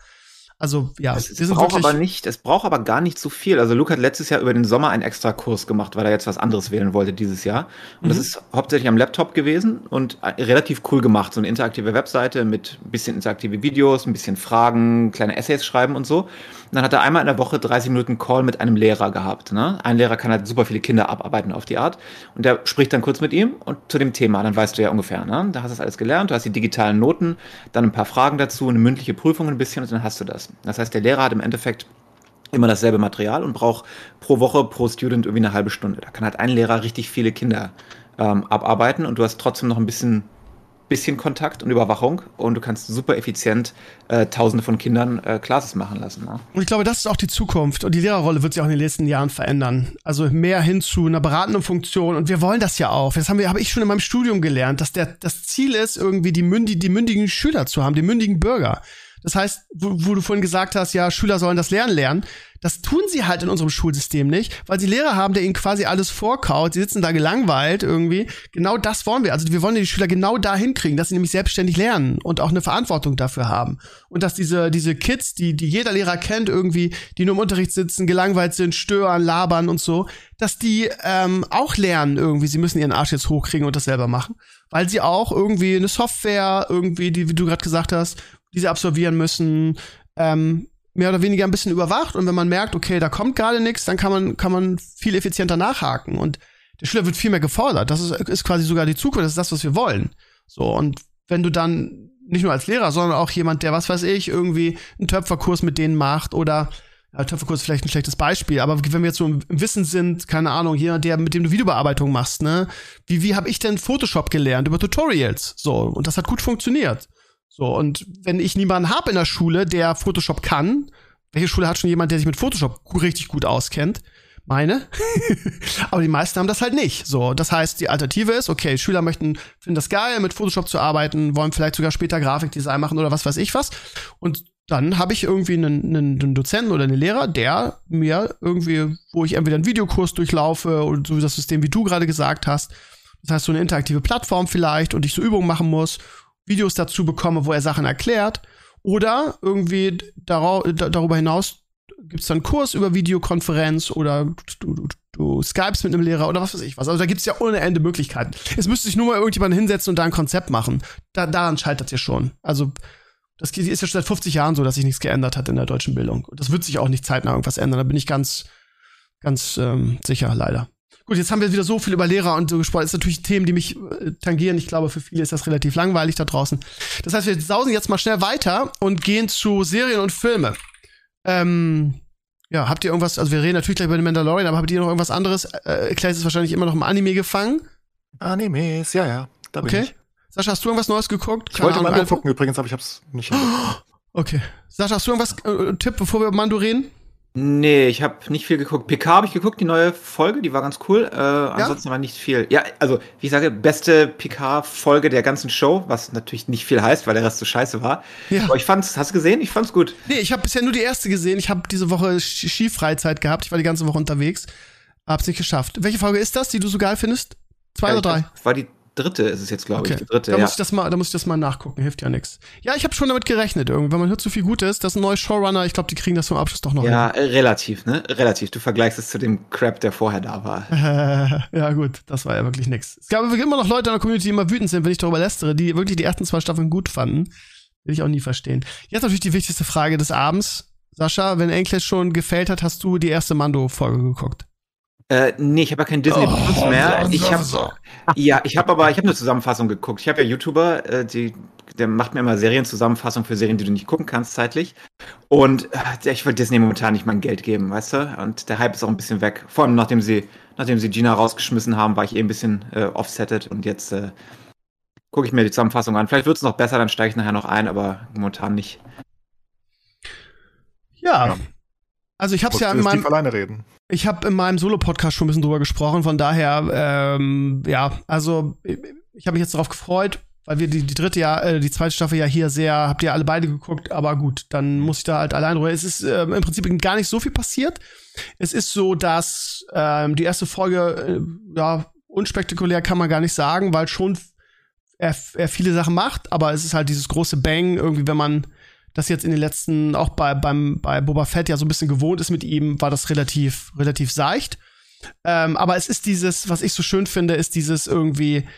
Also ja, es, es braucht aber nicht, es braucht aber gar nicht so viel. Also Luke hat letztes Jahr über den Sommer einen extra Kurs gemacht, weil er jetzt was anderes wählen wollte dieses Jahr. Und mhm. das ist hauptsächlich am Laptop gewesen und äh, relativ cool gemacht. So eine interaktive Webseite mit ein bisschen interaktive Videos, ein bisschen Fragen, kleine Essays schreiben und so. Und dann hat er einmal in der Woche 30 Minuten Call mit einem Lehrer gehabt. Ne? Ein Lehrer kann halt super viele Kinder abarbeiten auf die Art. Und der spricht dann kurz mit ihm und zu dem Thema. Dann weißt du ja ungefähr. Ne? Da hast du das alles gelernt, du hast die digitalen Noten, dann ein paar Fragen dazu, eine mündliche Prüfung ein bisschen und dann hast du das. Das heißt, der Lehrer hat im Endeffekt immer dasselbe Material und braucht pro Woche, pro Student irgendwie eine halbe Stunde. Da kann halt ein Lehrer richtig viele Kinder ähm, abarbeiten und du hast trotzdem noch ein bisschen, bisschen Kontakt und Überwachung und du kannst super effizient äh, Tausende von Kindern äh, Classes machen lassen. Ne? Und ich glaube, das ist auch die Zukunft und die Lehrerrolle wird sich auch in den nächsten Jahren verändern. Also mehr hin zu einer beratenden Funktion und wir wollen das ja auch. Das habe ich schon in meinem Studium gelernt, dass der, das Ziel ist, irgendwie die, mündi, die mündigen Schüler zu haben, die mündigen Bürger. Das heißt, wo, wo, du vorhin gesagt hast, ja, Schüler sollen das Lernen lernen. Das tun sie halt in unserem Schulsystem nicht, weil sie Lehrer haben, der ihnen quasi alles vorkaut. Sie sitzen da gelangweilt irgendwie. Genau das wollen wir. Also wir wollen die Schüler genau dahin kriegen, dass sie nämlich selbstständig lernen und auch eine Verantwortung dafür haben. Und dass diese, diese Kids, die, die jeder Lehrer kennt irgendwie, die nur im Unterricht sitzen, gelangweilt sind, stören, labern und so, dass die ähm, auch lernen irgendwie. Sie müssen ihren Arsch jetzt hochkriegen und das selber machen. Weil sie auch irgendwie eine Software irgendwie, die, wie du gerade gesagt hast, die sie absolvieren müssen, ähm, mehr oder weniger ein bisschen überwacht und wenn man merkt, okay, da kommt gerade nichts, dann kann man, kann man viel effizienter nachhaken und der Schüler wird viel mehr gefordert. Das ist, ist quasi sogar die Zukunft, das ist das, was wir wollen. So, und wenn du dann nicht nur als Lehrer, sondern auch jemand, der, was weiß ich, irgendwie einen Töpferkurs mit denen macht oder ja, Töpferkurs ist vielleicht ein schlechtes Beispiel, aber wenn wir jetzt so im, Wissen sind, keine Ahnung, jemand, der mit dem du Videobearbeitung machst, ne? Wie, wie habe ich denn Photoshop gelernt? Über Tutorials. So, und das hat gut funktioniert. So, und wenn ich niemanden habe in der Schule, der Photoshop kann, welche Schule hat schon jemand, der sich mit Photoshop richtig gut auskennt? Meine. Aber die meisten haben das halt nicht. So, das heißt, die Alternative ist, okay, Schüler möchten, finden das geil, mit Photoshop zu arbeiten, wollen vielleicht sogar später Grafikdesign machen oder was weiß ich was. Und dann habe ich irgendwie einen, einen, Dozenten oder einen Lehrer, der mir irgendwie, wo ich entweder einen Videokurs durchlaufe oder so das System, wie du gerade gesagt hast. Das heißt, so eine interaktive Plattform vielleicht und ich so Übungen machen muss Videos dazu bekomme, wo er Sachen erklärt. Oder irgendwie darüber hinaus gibt es dann einen Kurs über Videokonferenz oder du, du, du Skypes mit einem Lehrer oder was weiß ich was. Also da gibt es ja ohne Ende Möglichkeiten. Es müsste sich nur mal irgendjemand hinsetzen und da ein Konzept machen. Da, daran scheitert ja schon. Also Das ist ja schon seit 50 Jahren so, dass sich nichts geändert hat in der deutschen Bildung. Das wird sich auch nicht zeitnah irgendwas ändern. Da bin ich ganz, ganz ähm, sicher, leider. Gut, jetzt haben wir wieder so viel über Lehrer und so gesprochen. Das sind natürlich Themen, die mich äh, tangieren. Ich glaube, für viele ist das relativ langweilig da draußen. Das heißt, wir sausen jetzt mal schnell weiter und gehen zu Serien und Filme. Ähm, ja, habt ihr irgendwas, also wir reden natürlich gleich über den Mandalorian, aber habt ihr noch irgendwas anderes? Äh, Clay ist wahrscheinlich immer noch im Anime gefangen. Animes, ja, ja. Da bin okay. ich. Sascha, hast du irgendwas Neues geguckt? Keine ich wollte mal gucken übrigens, aber ich hab's nicht Okay. Sascha, hast du irgendwas, äh, Tipp, bevor wir über Mando reden? Nee, ich habe nicht viel geguckt. PK habe ich geguckt, die neue Folge, die war ganz cool. Äh, ansonsten ja? war nicht viel. Ja, also, wie ich sage, beste PK-Folge der ganzen Show, was natürlich nicht viel heißt, weil der Rest so scheiße war. Ja. Aber ich fand's, hast du gesehen? Ich fand's gut. Nee, ich habe bisher nur die erste gesehen. Ich habe diese Woche Skifreizeit gehabt. Ich war die ganze Woche unterwegs. Hab's nicht geschafft. Welche Folge ist das, die du so geil findest? Zwei ja, oder drei? War die dritte ist es jetzt, glaube okay. ich. Die dritte, da, ja. muss ich das mal, da muss ich das mal nachgucken, hilft ja nichts. Ja, ich habe schon damit gerechnet, irgendwie, wenn man hört so viel Gutes, das ist ein neuer Showrunner, ich glaube, die kriegen das zum Abschluss doch noch Ja, hin. relativ, ne? Relativ. Du vergleichst es zu dem Crap, der vorher da war. ja, gut, das war ja wirklich nix. Es gab immer noch Leute in der Community, die immer wütend sind, wenn ich darüber lästere, die wirklich die ersten zwei Staffeln gut fanden. Will ich auch nie verstehen. Jetzt natürlich die wichtigste Frage des Abends. Sascha, wenn English schon gefällt hat, hast du die erste Mando-Folge geguckt? Äh, nee, ich habe ja kein Disney oh, Plus mehr. Ich habe ja, ich habe aber ich habe eine Zusammenfassung geguckt. Ich habe ja YouTuber, äh, die der macht mir immer Serienzusammenfassung für Serien, die du nicht gucken kannst zeitlich. Und äh, ich würde Disney momentan nicht mein Geld geben, weißt du? Und der Hype ist auch ein bisschen weg. Vor allem nachdem sie nachdem sie Gina rausgeschmissen haben, war ich eh ein bisschen äh, offsetted und jetzt äh, gucke ich mir die Zusammenfassung an. Vielleicht wird es noch besser, dann steige ich nachher noch ein, aber momentan nicht. Ja. ja. Also ich habe es ja in meinem alleine reden. Ich habe in meinem Solo-Podcast schon ein bisschen drüber gesprochen, von daher, ähm, ja, also ich habe mich jetzt darauf gefreut, weil wir die, die dritte ja, äh, die zweite Staffel ja hier sehr, habt ihr alle beide geguckt, aber gut, dann muss ich da halt allein drüber. Es ist äh, im Prinzip gar nicht so viel passiert. Es ist so, dass ähm, die erste Folge, äh, ja, unspektakulär kann man gar nicht sagen, weil schon er, er viele Sachen macht, aber es ist halt dieses große Bang, irgendwie, wenn man das jetzt in den letzten, auch bei, beim, bei Boba Fett ja so ein bisschen gewohnt ist mit ihm, war das relativ, relativ seicht. Ähm, aber es ist dieses, was ich so schön finde, ist dieses irgendwie,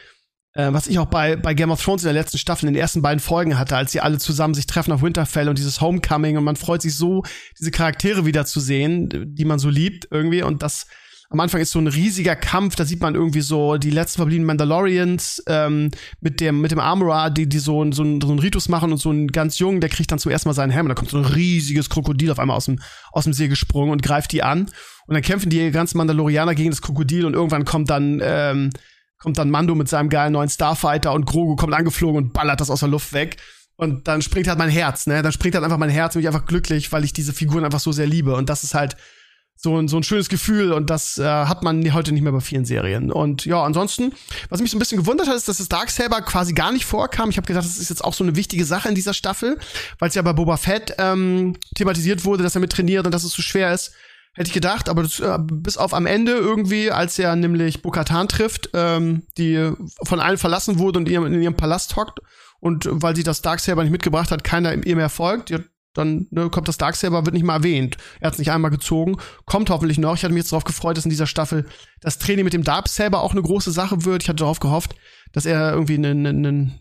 äh, was ich auch bei, bei Game of Thrones in der letzten Staffel in den ersten beiden Folgen hatte, als sie alle zusammen sich treffen auf Winterfell und dieses Homecoming und man freut sich so, diese Charaktere wieder zu sehen, die man so liebt irgendwie und das am Anfang ist so ein riesiger Kampf, da sieht man irgendwie so die letzten verbliebenen Mandalorians ähm, mit dem mit dem Armorer, die die so, so, so einen Ritus machen und so ein ganz jungen, der kriegt dann zuerst mal seinen Helm und da kommt so ein riesiges Krokodil auf einmal aus dem aus dem See gesprungen und greift die an und dann kämpfen die ganzen Mandalorianer gegen das Krokodil und irgendwann kommt dann ähm, kommt dann Mando mit seinem geilen neuen Starfighter und Grogu kommt angeflogen und ballert das aus der Luft weg. Und dann springt halt mein Herz, ne? Dann springt halt einfach mein Herz und ich einfach glücklich, weil ich diese Figuren einfach so sehr liebe. Und das ist halt so ein, so ein schönes Gefühl und das äh, hat man heute nicht mehr bei vielen Serien. Und ja, ansonsten, was mich so ein bisschen gewundert hat, ist, dass das Darksaber quasi gar nicht vorkam. Ich habe gedacht, das ist jetzt auch so eine wichtige Sache in dieser Staffel, weil es ja bei Boba Fett ähm, thematisiert wurde, dass er mit trainiert und dass es so schwer ist. Hätte ich gedacht, aber das, äh, bis auf am Ende irgendwie, als er nämlich Bokatan trifft, ähm, die von allen verlassen wurde und in ihrem, in ihrem Palast hockt und weil sie das Darksaber nicht mitgebracht hat, keiner ihr mehr folgt. Die hat dann ne, kommt das Darksaber, wird nicht mal erwähnt. Er hat es nicht einmal gezogen. Kommt hoffentlich noch. Ich hatte mich jetzt darauf gefreut, dass in dieser Staffel das Training mit dem Darksaber auch eine große Sache wird. Ich hatte darauf gehofft, dass er irgendwie einen, einen,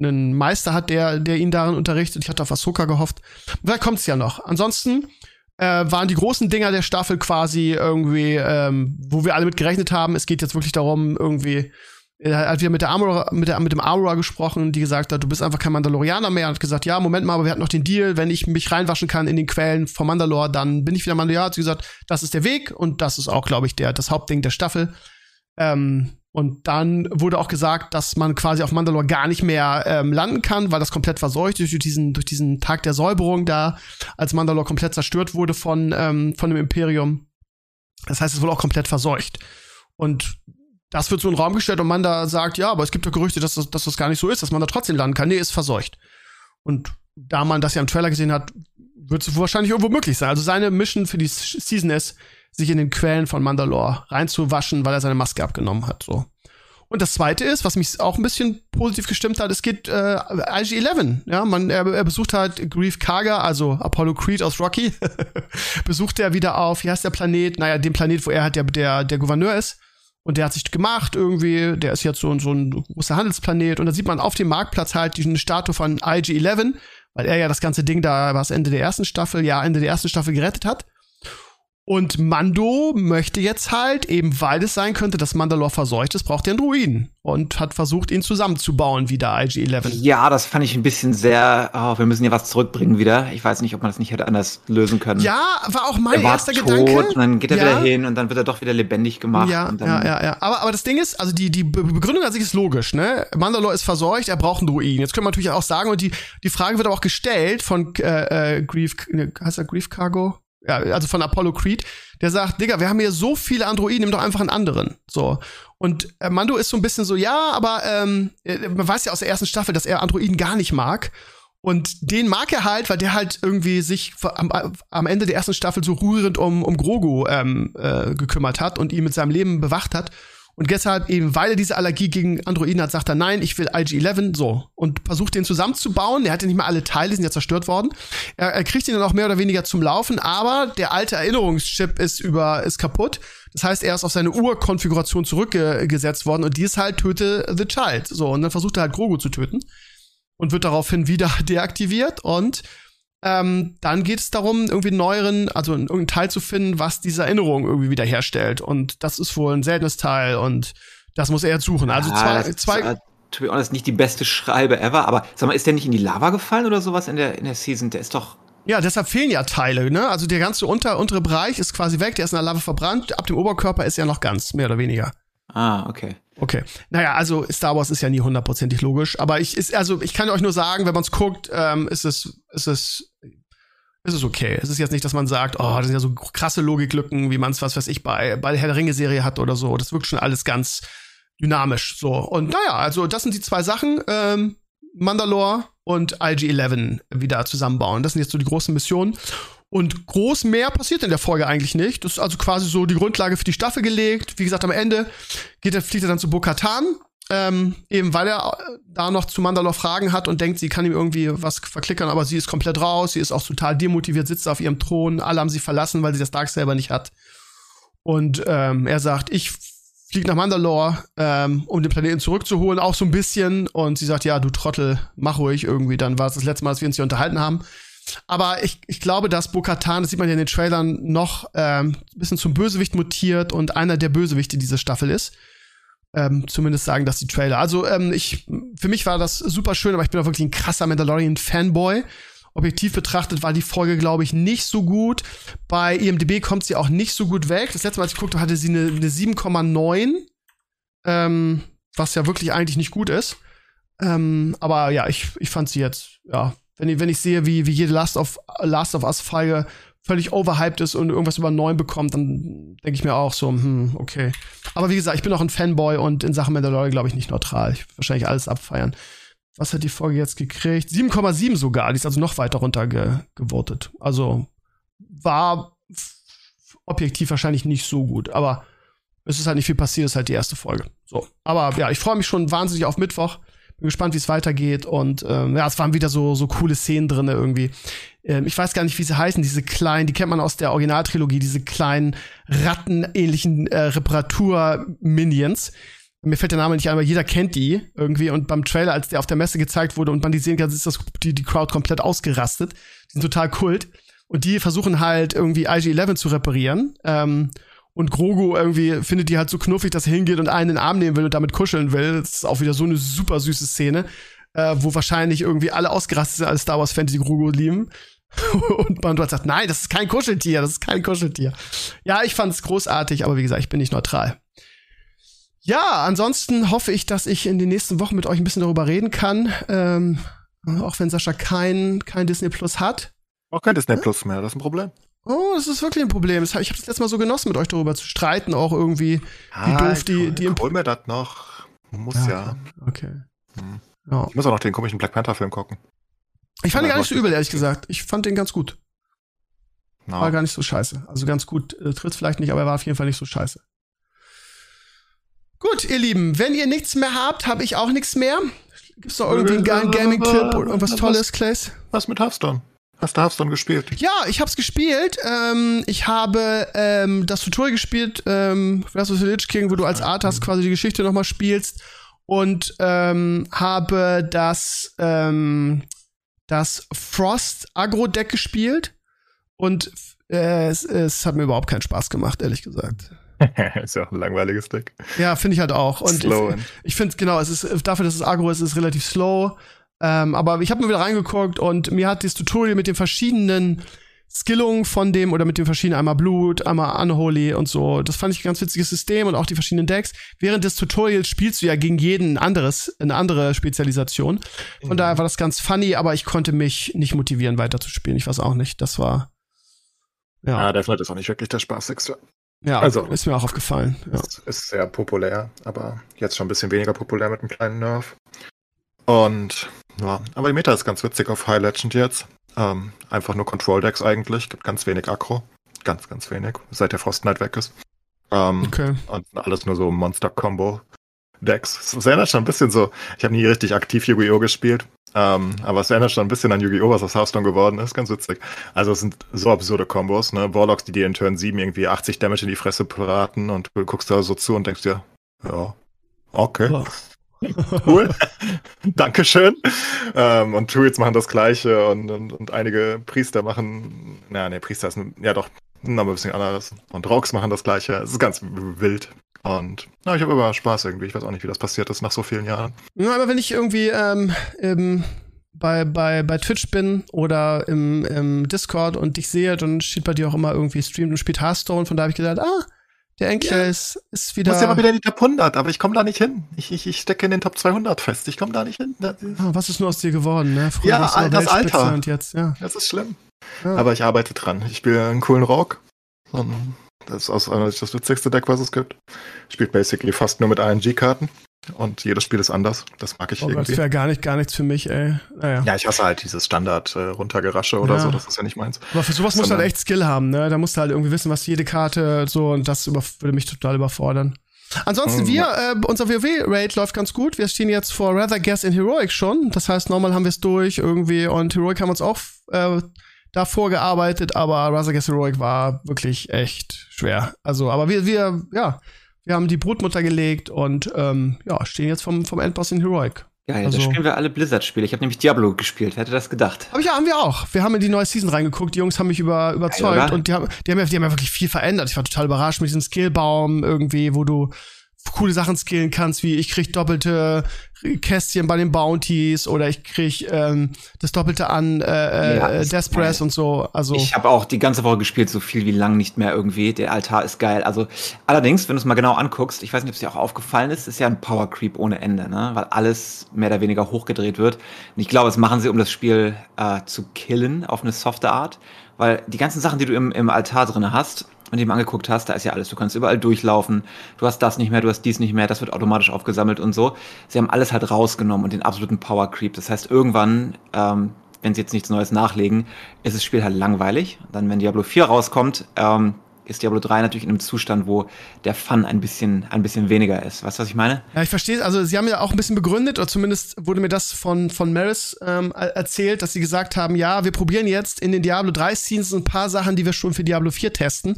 einen Meister hat, der, der ihn darin unterrichtet. Ich hatte auf Ahsoka gehofft. Vielleicht kommt es ja noch. Ansonsten äh, waren die großen Dinger der Staffel quasi irgendwie, ähm, wo wir alle mit gerechnet haben. Es geht jetzt wirklich darum, irgendwie er hat wieder mit der Armora, mit, der, mit dem Armora gesprochen, die gesagt hat, du bist einfach kein Mandalorianer mehr. Und hat gesagt, ja, Moment mal, aber wir hatten noch den Deal, wenn ich mich reinwaschen kann in den Quellen von Mandalore, dann bin ich wieder Mandalorianer. Hat sie gesagt, das ist der Weg und das ist auch, glaube ich, der, das Hauptding der Staffel. Ähm, und dann wurde auch gesagt, dass man quasi auf Mandalore gar nicht mehr ähm, landen kann, weil das komplett verseucht durch diesen, durch diesen Tag der Säuberung da, als Mandalore komplett zerstört wurde von, ähm, von dem Imperium. Das heißt, es wurde auch komplett verseucht. Und das wird so in den Raum gestellt und man da sagt, ja, aber es gibt ja Gerüchte, dass das, dass das gar nicht so ist, dass man da trotzdem landen kann. Nee, ist verseucht. Und da man das ja im Trailer gesehen hat, wird es wahrscheinlich irgendwo möglich sein. Also seine Mission für die Season ist, sich in den Quellen von Mandalore reinzuwaschen, weil er seine Maske abgenommen hat. So. Und das zweite ist, was mich auch ein bisschen positiv gestimmt hat, es geht äh, IG-11. Ja, man, er, er besucht halt Grief Karga, also Apollo Creed aus Rocky, besucht er wieder auf, wie heißt der Planet? Naja, den Planet, wo er halt der, der, der Gouverneur ist. Und der hat sich gemacht irgendwie, der ist jetzt so, so ein großer Handelsplanet. Und da sieht man auf dem Marktplatz halt eine Statue von IG-11, weil er ja das ganze Ding da, was Ende der ersten Staffel, ja, Ende der ersten Staffel gerettet hat. Und Mando möchte jetzt halt, eben weil es sein könnte, dass Mandalore verseucht ist, braucht er einen Druiden. Und hat versucht, ihn zusammenzubauen, wieder IG-11. Ja, das fand ich ein bisschen sehr, oh, wir müssen ja was zurückbringen wieder. Ich weiß nicht, ob man das nicht hätte anders lösen können. Ja, war auch mein er war erster tot, Gedanke. Und dann geht er ja. wieder hin und dann wird er doch wieder lebendig gemacht. Ja, ja, ja, ja. Aber, aber das Ding ist, also die, die Be- Begründung an sich ist logisch, ne? Mandalore ist verseucht, er braucht einen Druiden. Jetzt können wir natürlich auch sagen, und die, die Frage wird aber auch gestellt von äh, äh, Grief, ne, heißt er Grief Cargo? Ja, also von Apollo Creed, der sagt, Digga, wir haben hier so viele Androiden, nimm doch einfach einen anderen. So. Und äh, Mando ist so ein bisschen so, ja, aber ähm, äh, man weiß ja aus der ersten Staffel, dass er Androiden gar nicht mag. Und den mag er halt, weil der halt irgendwie sich am, am Ende der ersten Staffel so rührend um, um Grogu ähm, äh, gekümmert hat und ihn mit seinem Leben bewacht hat. Und deshalb eben, weil er diese Allergie gegen Androiden hat, sagt er, nein, ich will IG-11, so. Und versucht den zusammenzubauen. Der hatte nicht mal alle Teile, sind ja zerstört worden. Er, er kriegt ihn dann auch mehr oder weniger zum Laufen, aber der alte Erinnerungschip ist über, ist kaputt. Das heißt, er ist auf seine Urkonfiguration zurückgesetzt worden und die ist halt töte the child. So, und dann versucht er halt Grogu zu töten und wird daraufhin wieder deaktiviert und ähm, dann geht es darum, irgendwie einen neueren, also irgendeinen Teil zu finden, was diese Erinnerung irgendwie wiederherstellt. Und das ist wohl ein seltenes Teil und das muss er jetzt suchen. Also Ah, zwei, ist, zwei, äh, to be honest, nicht die beste Schreibe ever, aber sag mal, ist der nicht in die Lava gefallen oder sowas in der, in der Season? Der ist doch. ja, deshalb fehlen ja Teile, ne? Also der ganze unter, untere Bereich ist quasi weg, der ist in der Lava verbrannt, ab dem Oberkörper ist er noch ganz, mehr oder weniger. Ah, okay. Okay. Naja, also Star Wars ist ja nie hundertprozentig logisch, aber ich ist also ich kann euch nur sagen, wenn man es guckt, ähm, ist es ist es ist es okay. Es ist jetzt nicht, dass man sagt, oh, das sind ja so krasse Logiklücken, wie man es was weiß ich bei bei der Herr der Ringe Serie hat oder so. Das wirkt schon alles ganz dynamisch so. Und naja, also das sind die zwei Sachen, ähm, Mandalore und IG-11 wieder zusammenbauen. Das sind jetzt so die großen Missionen. Und groß mehr passiert in der Folge eigentlich nicht. Das ist also quasi so die Grundlage für die Staffel gelegt. Wie gesagt, am Ende geht er, fliegt er dann zu Bo-Katan, ähm, eben weil er äh, da noch zu Mandalore Fragen hat und denkt, sie kann ihm irgendwie was verklickern, aber sie ist komplett raus, sie ist auch total demotiviert, sitzt auf ihrem Thron, alle haben sie verlassen, weil sie das Dark selber nicht hat. Und ähm, er sagt, ich fliege nach Mandalore, ähm, um den Planeten zurückzuholen, auch so ein bisschen. Und sie sagt, ja, du Trottel, mach ruhig irgendwie. Dann war es das letzte Mal, dass wir uns hier unterhalten haben. Aber ich, ich glaube, dass Bo-Katan, das sieht man ja in den Trailern, noch ähm, ein bisschen zum Bösewicht mutiert und einer der Bösewichte dieser Staffel ist. Ähm, zumindest sagen das die Trailer. Also ähm, ich, für mich war das super schön, aber ich bin auch wirklich ein krasser Mandalorian-Fanboy. Objektiv betrachtet war die Folge, glaube ich, nicht so gut. Bei IMDb kommt sie auch nicht so gut weg. Das letzte Mal, als ich geguckt habe, hatte sie eine, eine 7,9. Ähm, was ja wirklich eigentlich nicht gut ist. Ähm, aber ja, ich, ich fand sie jetzt, ja, wenn ich, wenn ich sehe, wie, wie jede Last of, Last of Us-Folge völlig overhyped ist und irgendwas über 9 bekommt, dann denke ich mir auch so, hm, okay. Aber wie gesagt, ich bin auch ein Fanboy und in Sachen Mandalorian glaube ich nicht neutral. Ich wahrscheinlich alles abfeiern. Was hat die Folge jetzt gekriegt? 7,7 sogar. Die ist also noch weiter runter ge gewotet. Also war objektiv wahrscheinlich nicht so gut, aber es ist halt nicht viel passiert, es ist halt die erste Folge. So. Aber ja, ich freue mich schon wahnsinnig auf Mittwoch. Bin gespannt, wie es weitergeht. Und ähm, ja, es waren wieder so, so coole Szenen drin irgendwie. Ähm, ich weiß gar nicht, wie sie heißen, diese kleinen, die kennt man aus der Originaltrilogie, diese kleinen rattenähnlichen äh, Reparatur-Minions. Mir fällt der Name nicht ein, aber jeder kennt die irgendwie. Und beim Trailer, als der auf der Messe gezeigt wurde und man die sehen kann, ist das die, die Crowd komplett ausgerastet. Die sind total kult. Und die versuchen halt irgendwie IG-11 zu reparieren. Ähm, und Grogu irgendwie findet die halt so knuffig, dass er hingeht und einen in den Arm nehmen will und damit kuscheln will. Das ist auch wieder so eine super süße Szene, äh, wo wahrscheinlich irgendwie alle ausgerastet sind, alle Star Wars-Fans, die Grogu lieben. und man dort sagt, nein, das ist kein Kuscheltier, das ist kein Kuscheltier. Ja, ich fand's großartig, aber wie gesagt, ich bin nicht neutral. Ja, ansonsten hoffe ich, dass ich in den nächsten Wochen mit euch ein bisschen darüber reden kann. Ähm, auch wenn Sascha kein, kein Disney Plus hat. Auch kein Disney Plus mehr, das ist ein Problem. Oh, das ist wirklich ein Problem. Ich habe das letzte Mal so genossen, mit euch darüber zu streiten, auch irgendwie, wie Ah, doof die, die Hol mir das noch. Muss ja. Okay. Hm. Ja. Ich muss auch noch den komischen Black Panther-Film gucken. Ich fand den Ja, gar nicht so übel, ehrlich gesagt. Ich fand den ganz gut. Na, War gar nicht so scheiße. Also ganz gut äh, tritt vielleicht nicht, aber er war auf jeden Fall nicht so scheiße. Gut, ihr Lieben, wenn ihr nichts mehr habt, habe ich auch nichts mehr. Gibt's noch irgendwie einen geilen Gaming-Tipp oder irgendwas Tolles, Clays? was mit Hearthstone? Hast du Hearthstone gespielt? Ja, ich hab's gespielt. Ähm, ich habe ähm, das Tutorial gespielt, ähm, the Lich King, wo du als Arthas quasi die Geschichte nochmal spielst. Und ähm, habe das, ähm, das Frost Agro-Deck gespielt und äh, es, es hat mir überhaupt keinen Spaß gemacht, ehrlich gesagt. ist ja auch ein langweiliges Deck. Ja, finde ich halt auch. Und Slow ich, ich finde genau, es ist dafür, dass es Agro ist, ist es relativ slow. Ähm, aber ich habe mir wieder reingeguckt und mir hat das Tutorial mit den verschiedenen Skillungen von dem oder mit den verschiedenen einmal Blut, einmal Unholy und so. Das fand ich ein ganz witziges System und auch die verschiedenen Decks. Während des Tutorials spielst du ja gegen jeden anderes, eine andere Spezialisation. Von mhm. daher war das ganz funny, aber ich konnte mich nicht motivieren, weiterzuspielen. Ich weiß auch nicht. Das war. Ja, ja Deathknight ist auch nicht wirklich der spaßigste. Ja, also, ist mir auch aufgefallen. Ja. Ist, ist sehr populär, aber jetzt schon ein bisschen weniger populär mit einem kleinen Nerf. Und ja, aber die Meta ist ganz witzig auf High Legend jetzt. Ähm, einfach nur Control Decks eigentlich, gibt ganz wenig Akro. Ganz, ganz wenig, seit der Frost Knight weg ist. Ähm, okay. Und alles nur so Monster-Combo-Decks. Es erinnert schon ein bisschen so, ich habe nie richtig aktiv Yu-Gi-Oh! gespielt, ähm, aber es erinnert schon ein bisschen an Yu-Gi-Oh!, was aus Hearthstone geworden ist. Ganz witzig. Also es sind so absurde Kombos, ne? Warlocks, die dir in Turn 7 irgendwie 80 Damage in die Fresse braten und du guckst da so zu und denkst dir, ja, okay. Oh. Cool. Dankeschön. Ähm, und Druids machen das Gleiche und, und, und einige Priester machen, naja, nee, Priester ist, ja doch, aber ein bisschen anderes. Und Rocks machen das Gleiche. Es ist ganz wild. Und na, ich habe immer Spaß irgendwie. Ich weiß auch nicht, wie das passiert ist nach so vielen Jahren. Ja, aber wenn ich irgendwie ähm, im, bei, bei, bei Twitch bin oder im, im Discord und dich sehe, dann steht bei dir auch immer irgendwie streamt und spielt Hearthstone. Von da habe ich gedacht, ah, der Enkel ja. ist, ist wieder. Ich muss ja mal wieder in die Top 100, aber ich komme da nicht hin. Ich, ich, ich stecke in den Top 200 fest. Ich komme da nicht hin. Ah, was ist nur aus dir geworden, ne? Früher ja, das Alter. Und jetzt, ja. Das ist schlimm. Ja. Aber ich arbeite dran. Ich spiele einen coolen Rock. Das ist aus einer das witzigste Deck, was es gibt. Spielt basically fast nur mit ING-Karten. Und jedes Spiel ist anders. Das mag ich oh, irgendwie. Das wäre gar nicht, gar nichts für mich, ey. Naja. Ja, ich hasse halt dieses Standard äh, oder ja. so. Das ist ja nicht meins. Aber für sowas musst du halt echt Skill haben, ne? Da musst du halt irgendwie wissen, was jede Karte so und das würde mich total überfordern. Ansonsten, wir, äh, unser WoW-Raid läuft ganz gut. Wir stehen jetzt vor Rather Guess in Heroic schon. Das heißt, normal haben wir es durch irgendwie und Heroic haben wir uns auch äh, davor gearbeitet, aber Rather Guess Heroic war wirklich echt schwer. Also, aber wir, wir, ja, wir haben die Brutmutter gelegt und ähm, ja, stehen jetzt vom, vom Endboss in Heroic. Geil, also, da spielen wir alle Blizzard-Spiele. Ich habe nämlich Diablo gespielt. Wer hätte das gedacht? Hab ich, ja, haben wir auch. Wir haben in die neue Season reingeguckt. Die Jungs haben mich über, überzeugt Geil, und die haben, die, haben ja, die haben ja wirklich viel verändert. Ich war total überrascht mit diesem Skillbaum irgendwie, wo du coole Sachen skillen kannst, wie ich krieg doppelte Kästchen bei den Bounties oder ich krieg ähm, das Doppelte an äh, ja, äh, Death Press und so. Also ich habe auch die ganze Woche gespielt, so viel wie lang nicht mehr irgendwie. Der Altar ist geil. Also allerdings, wenn du es mal genau anguckst, ich weiß nicht, ob es dir auch aufgefallen ist, ist ja ein Power Creep ohne Ende, ne? Weil alles mehr oder weniger hochgedreht wird. Und ich glaube, das machen sie, um das Spiel äh, zu killen auf eine softe Art, weil die ganzen Sachen, die du im, im Altar drinne hast und ihm angeguckt hast, da ist ja alles. Du kannst überall durchlaufen. Du hast das nicht mehr, du hast dies nicht mehr, das wird automatisch aufgesammelt und so. Sie haben alles halt rausgenommen und den absoluten Power Creep. Das heißt, irgendwann, ähm, wenn sie jetzt nichts Neues nachlegen, ist das Spiel halt langweilig. Dann, wenn Diablo 4 rauskommt, ähm, ist Diablo 3 natürlich in einem Zustand, wo der Fun ein bisschen, ein bisschen weniger ist. Weißt du, was ich meine? Ja, ich verstehe Also, sie haben ja auch ein bisschen begründet, oder zumindest wurde mir das von, von Maris ähm, erzählt, dass sie gesagt haben, ja, wir probieren jetzt in den Diablo 3 Scenes ein paar Sachen, die wir schon für Diablo 4 testen.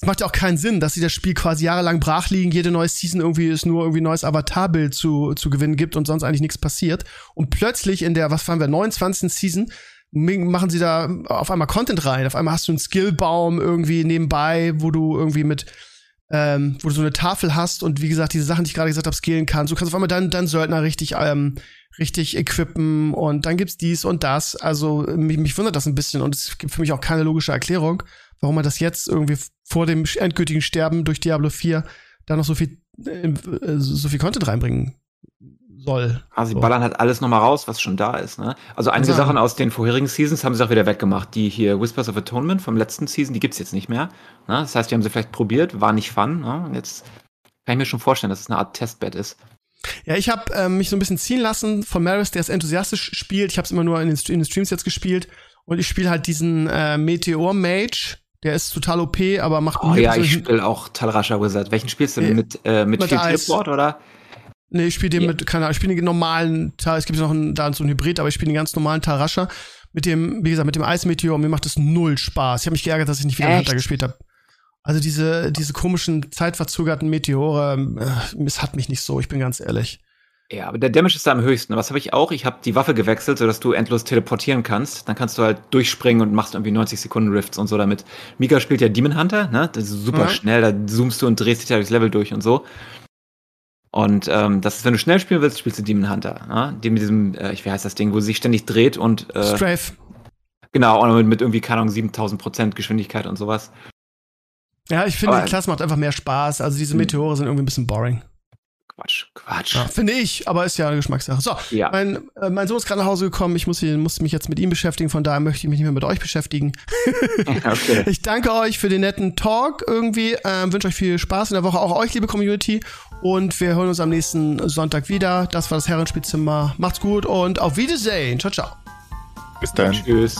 Es macht ja auch keinen Sinn, dass sie das Spiel quasi jahrelang brach liegen, jede neue Season irgendwie ist nur irgendwie neues Avatarbild zu, zu gewinnen gibt und sonst eigentlich nichts passiert. Und plötzlich in der, was fahren wir, 29. Season machen sie da auf einmal Content rein. Auf einmal hast du einen Skillbaum irgendwie nebenbei, wo du irgendwie mit, ähm, wo du so eine Tafel hast und wie gesagt, diese Sachen, die ich gerade gesagt habe, skillen kannst. Du kannst auf einmal dann, dann Söldner richtig, ähm, richtig equippen und dann gibt's dies und das. Also mich, mich wundert das ein bisschen und es gibt für mich auch keine logische Erklärung, warum man das jetzt irgendwie vor dem endgültigen Sterben durch Diablo 4 da noch so viel, äh, so viel Content reinbringen soll. Also sie so. ballern halt alles nochmal raus, was schon da ist. Ne? Also einige also, Sachen aus den vorherigen Seasons haben sie auch wieder weggemacht. Die hier Whispers of Atonement vom letzten Season, die gibt's jetzt nicht mehr. Ne? Das heißt, die haben sie vielleicht probiert, war nicht fun. Ne? Jetzt kann ich mir schon vorstellen, dass es eine Art Testbed ist. Ja, ich habe ähm, mich so ein bisschen ziehen lassen von Maris, der es enthusiastisch spielt. Ich habe es immer nur in den, in den, Streams jetzt gespielt. Und ich spiele halt diesen äh, Meteor Mage. Der ist total OP, aber macht Oh ja, ich spiele auch Talrasha Wizard. Welchen spielst du denn? Äh, mit, äh, mit, mit viel Teleport, oder? Nee, ich spiele den ja. mit, keine Ahnung, ich spiele den normalen Tal, es gibt noch einen, da so einen Hybrid, aber ich spiele den ganz normalen Tarascha mit dem, wie gesagt, mit dem Eismeteor und mir macht das null Spaß. Ich habe mich geärgert, dass ich nicht wieder Hunter gespielt habe. Also diese, diese komischen, zeitverzögerten Meteore, äh, es hat mich nicht so, ich bin ganz ehrlich. Ja, aber der Damage ist da am höchsten. Was habe ich auch? Ich habe die Waffe gewechselt, sodass du endlos teleportieren kannst. Dann kannst du halt durchspringen und machst irgendwie 90 Sekunden Rifts und so damit. Mika spielt ja Demon Hunter, ne? Das ist super Ja. schnell, da zoomst du und drehst dich da durchs Level durch und so. Und ähm, das ist, wenn du schnell spielen willst, spielst du Demon Hunter. Ne? Die mit diesem, äh, ich wie heißt das Ding, wo sie sich ständig dreht und äh, Strafe. genau, und mit, mit irgendwie, keine Ahnung, 7000 Prozent Geschwindigkeit und sowas. Ja, ich finde, Aber- die Klasse macht einfach mehr Spaß. Also diese Hm. Meteore sind irgendwie ein bisschen boring. Quatsch, Quatsch. Ja, finde ich, aber ist ja eine Geschmackssache. So, Ja. mein, äh, mein Sohn ist gerade nach Hause gekommen. Ich muss, muss mich jetzt mit ihm beschäftigen. Von daher möchte ich mich nicht mehr mit euch beschäftigen. okay. Ich danke euch für den netten Talk irgendwie. Ähm, wünsche euch viel Spaß in der Woche, auch euch, liebe Community. Und wir hören uns am nächsten Sonntag wieder. Das war das Herrenspielzimmer. Macht's gut und auf Wiedersehen. Ciao, ciao. Bis dann. Tschüss.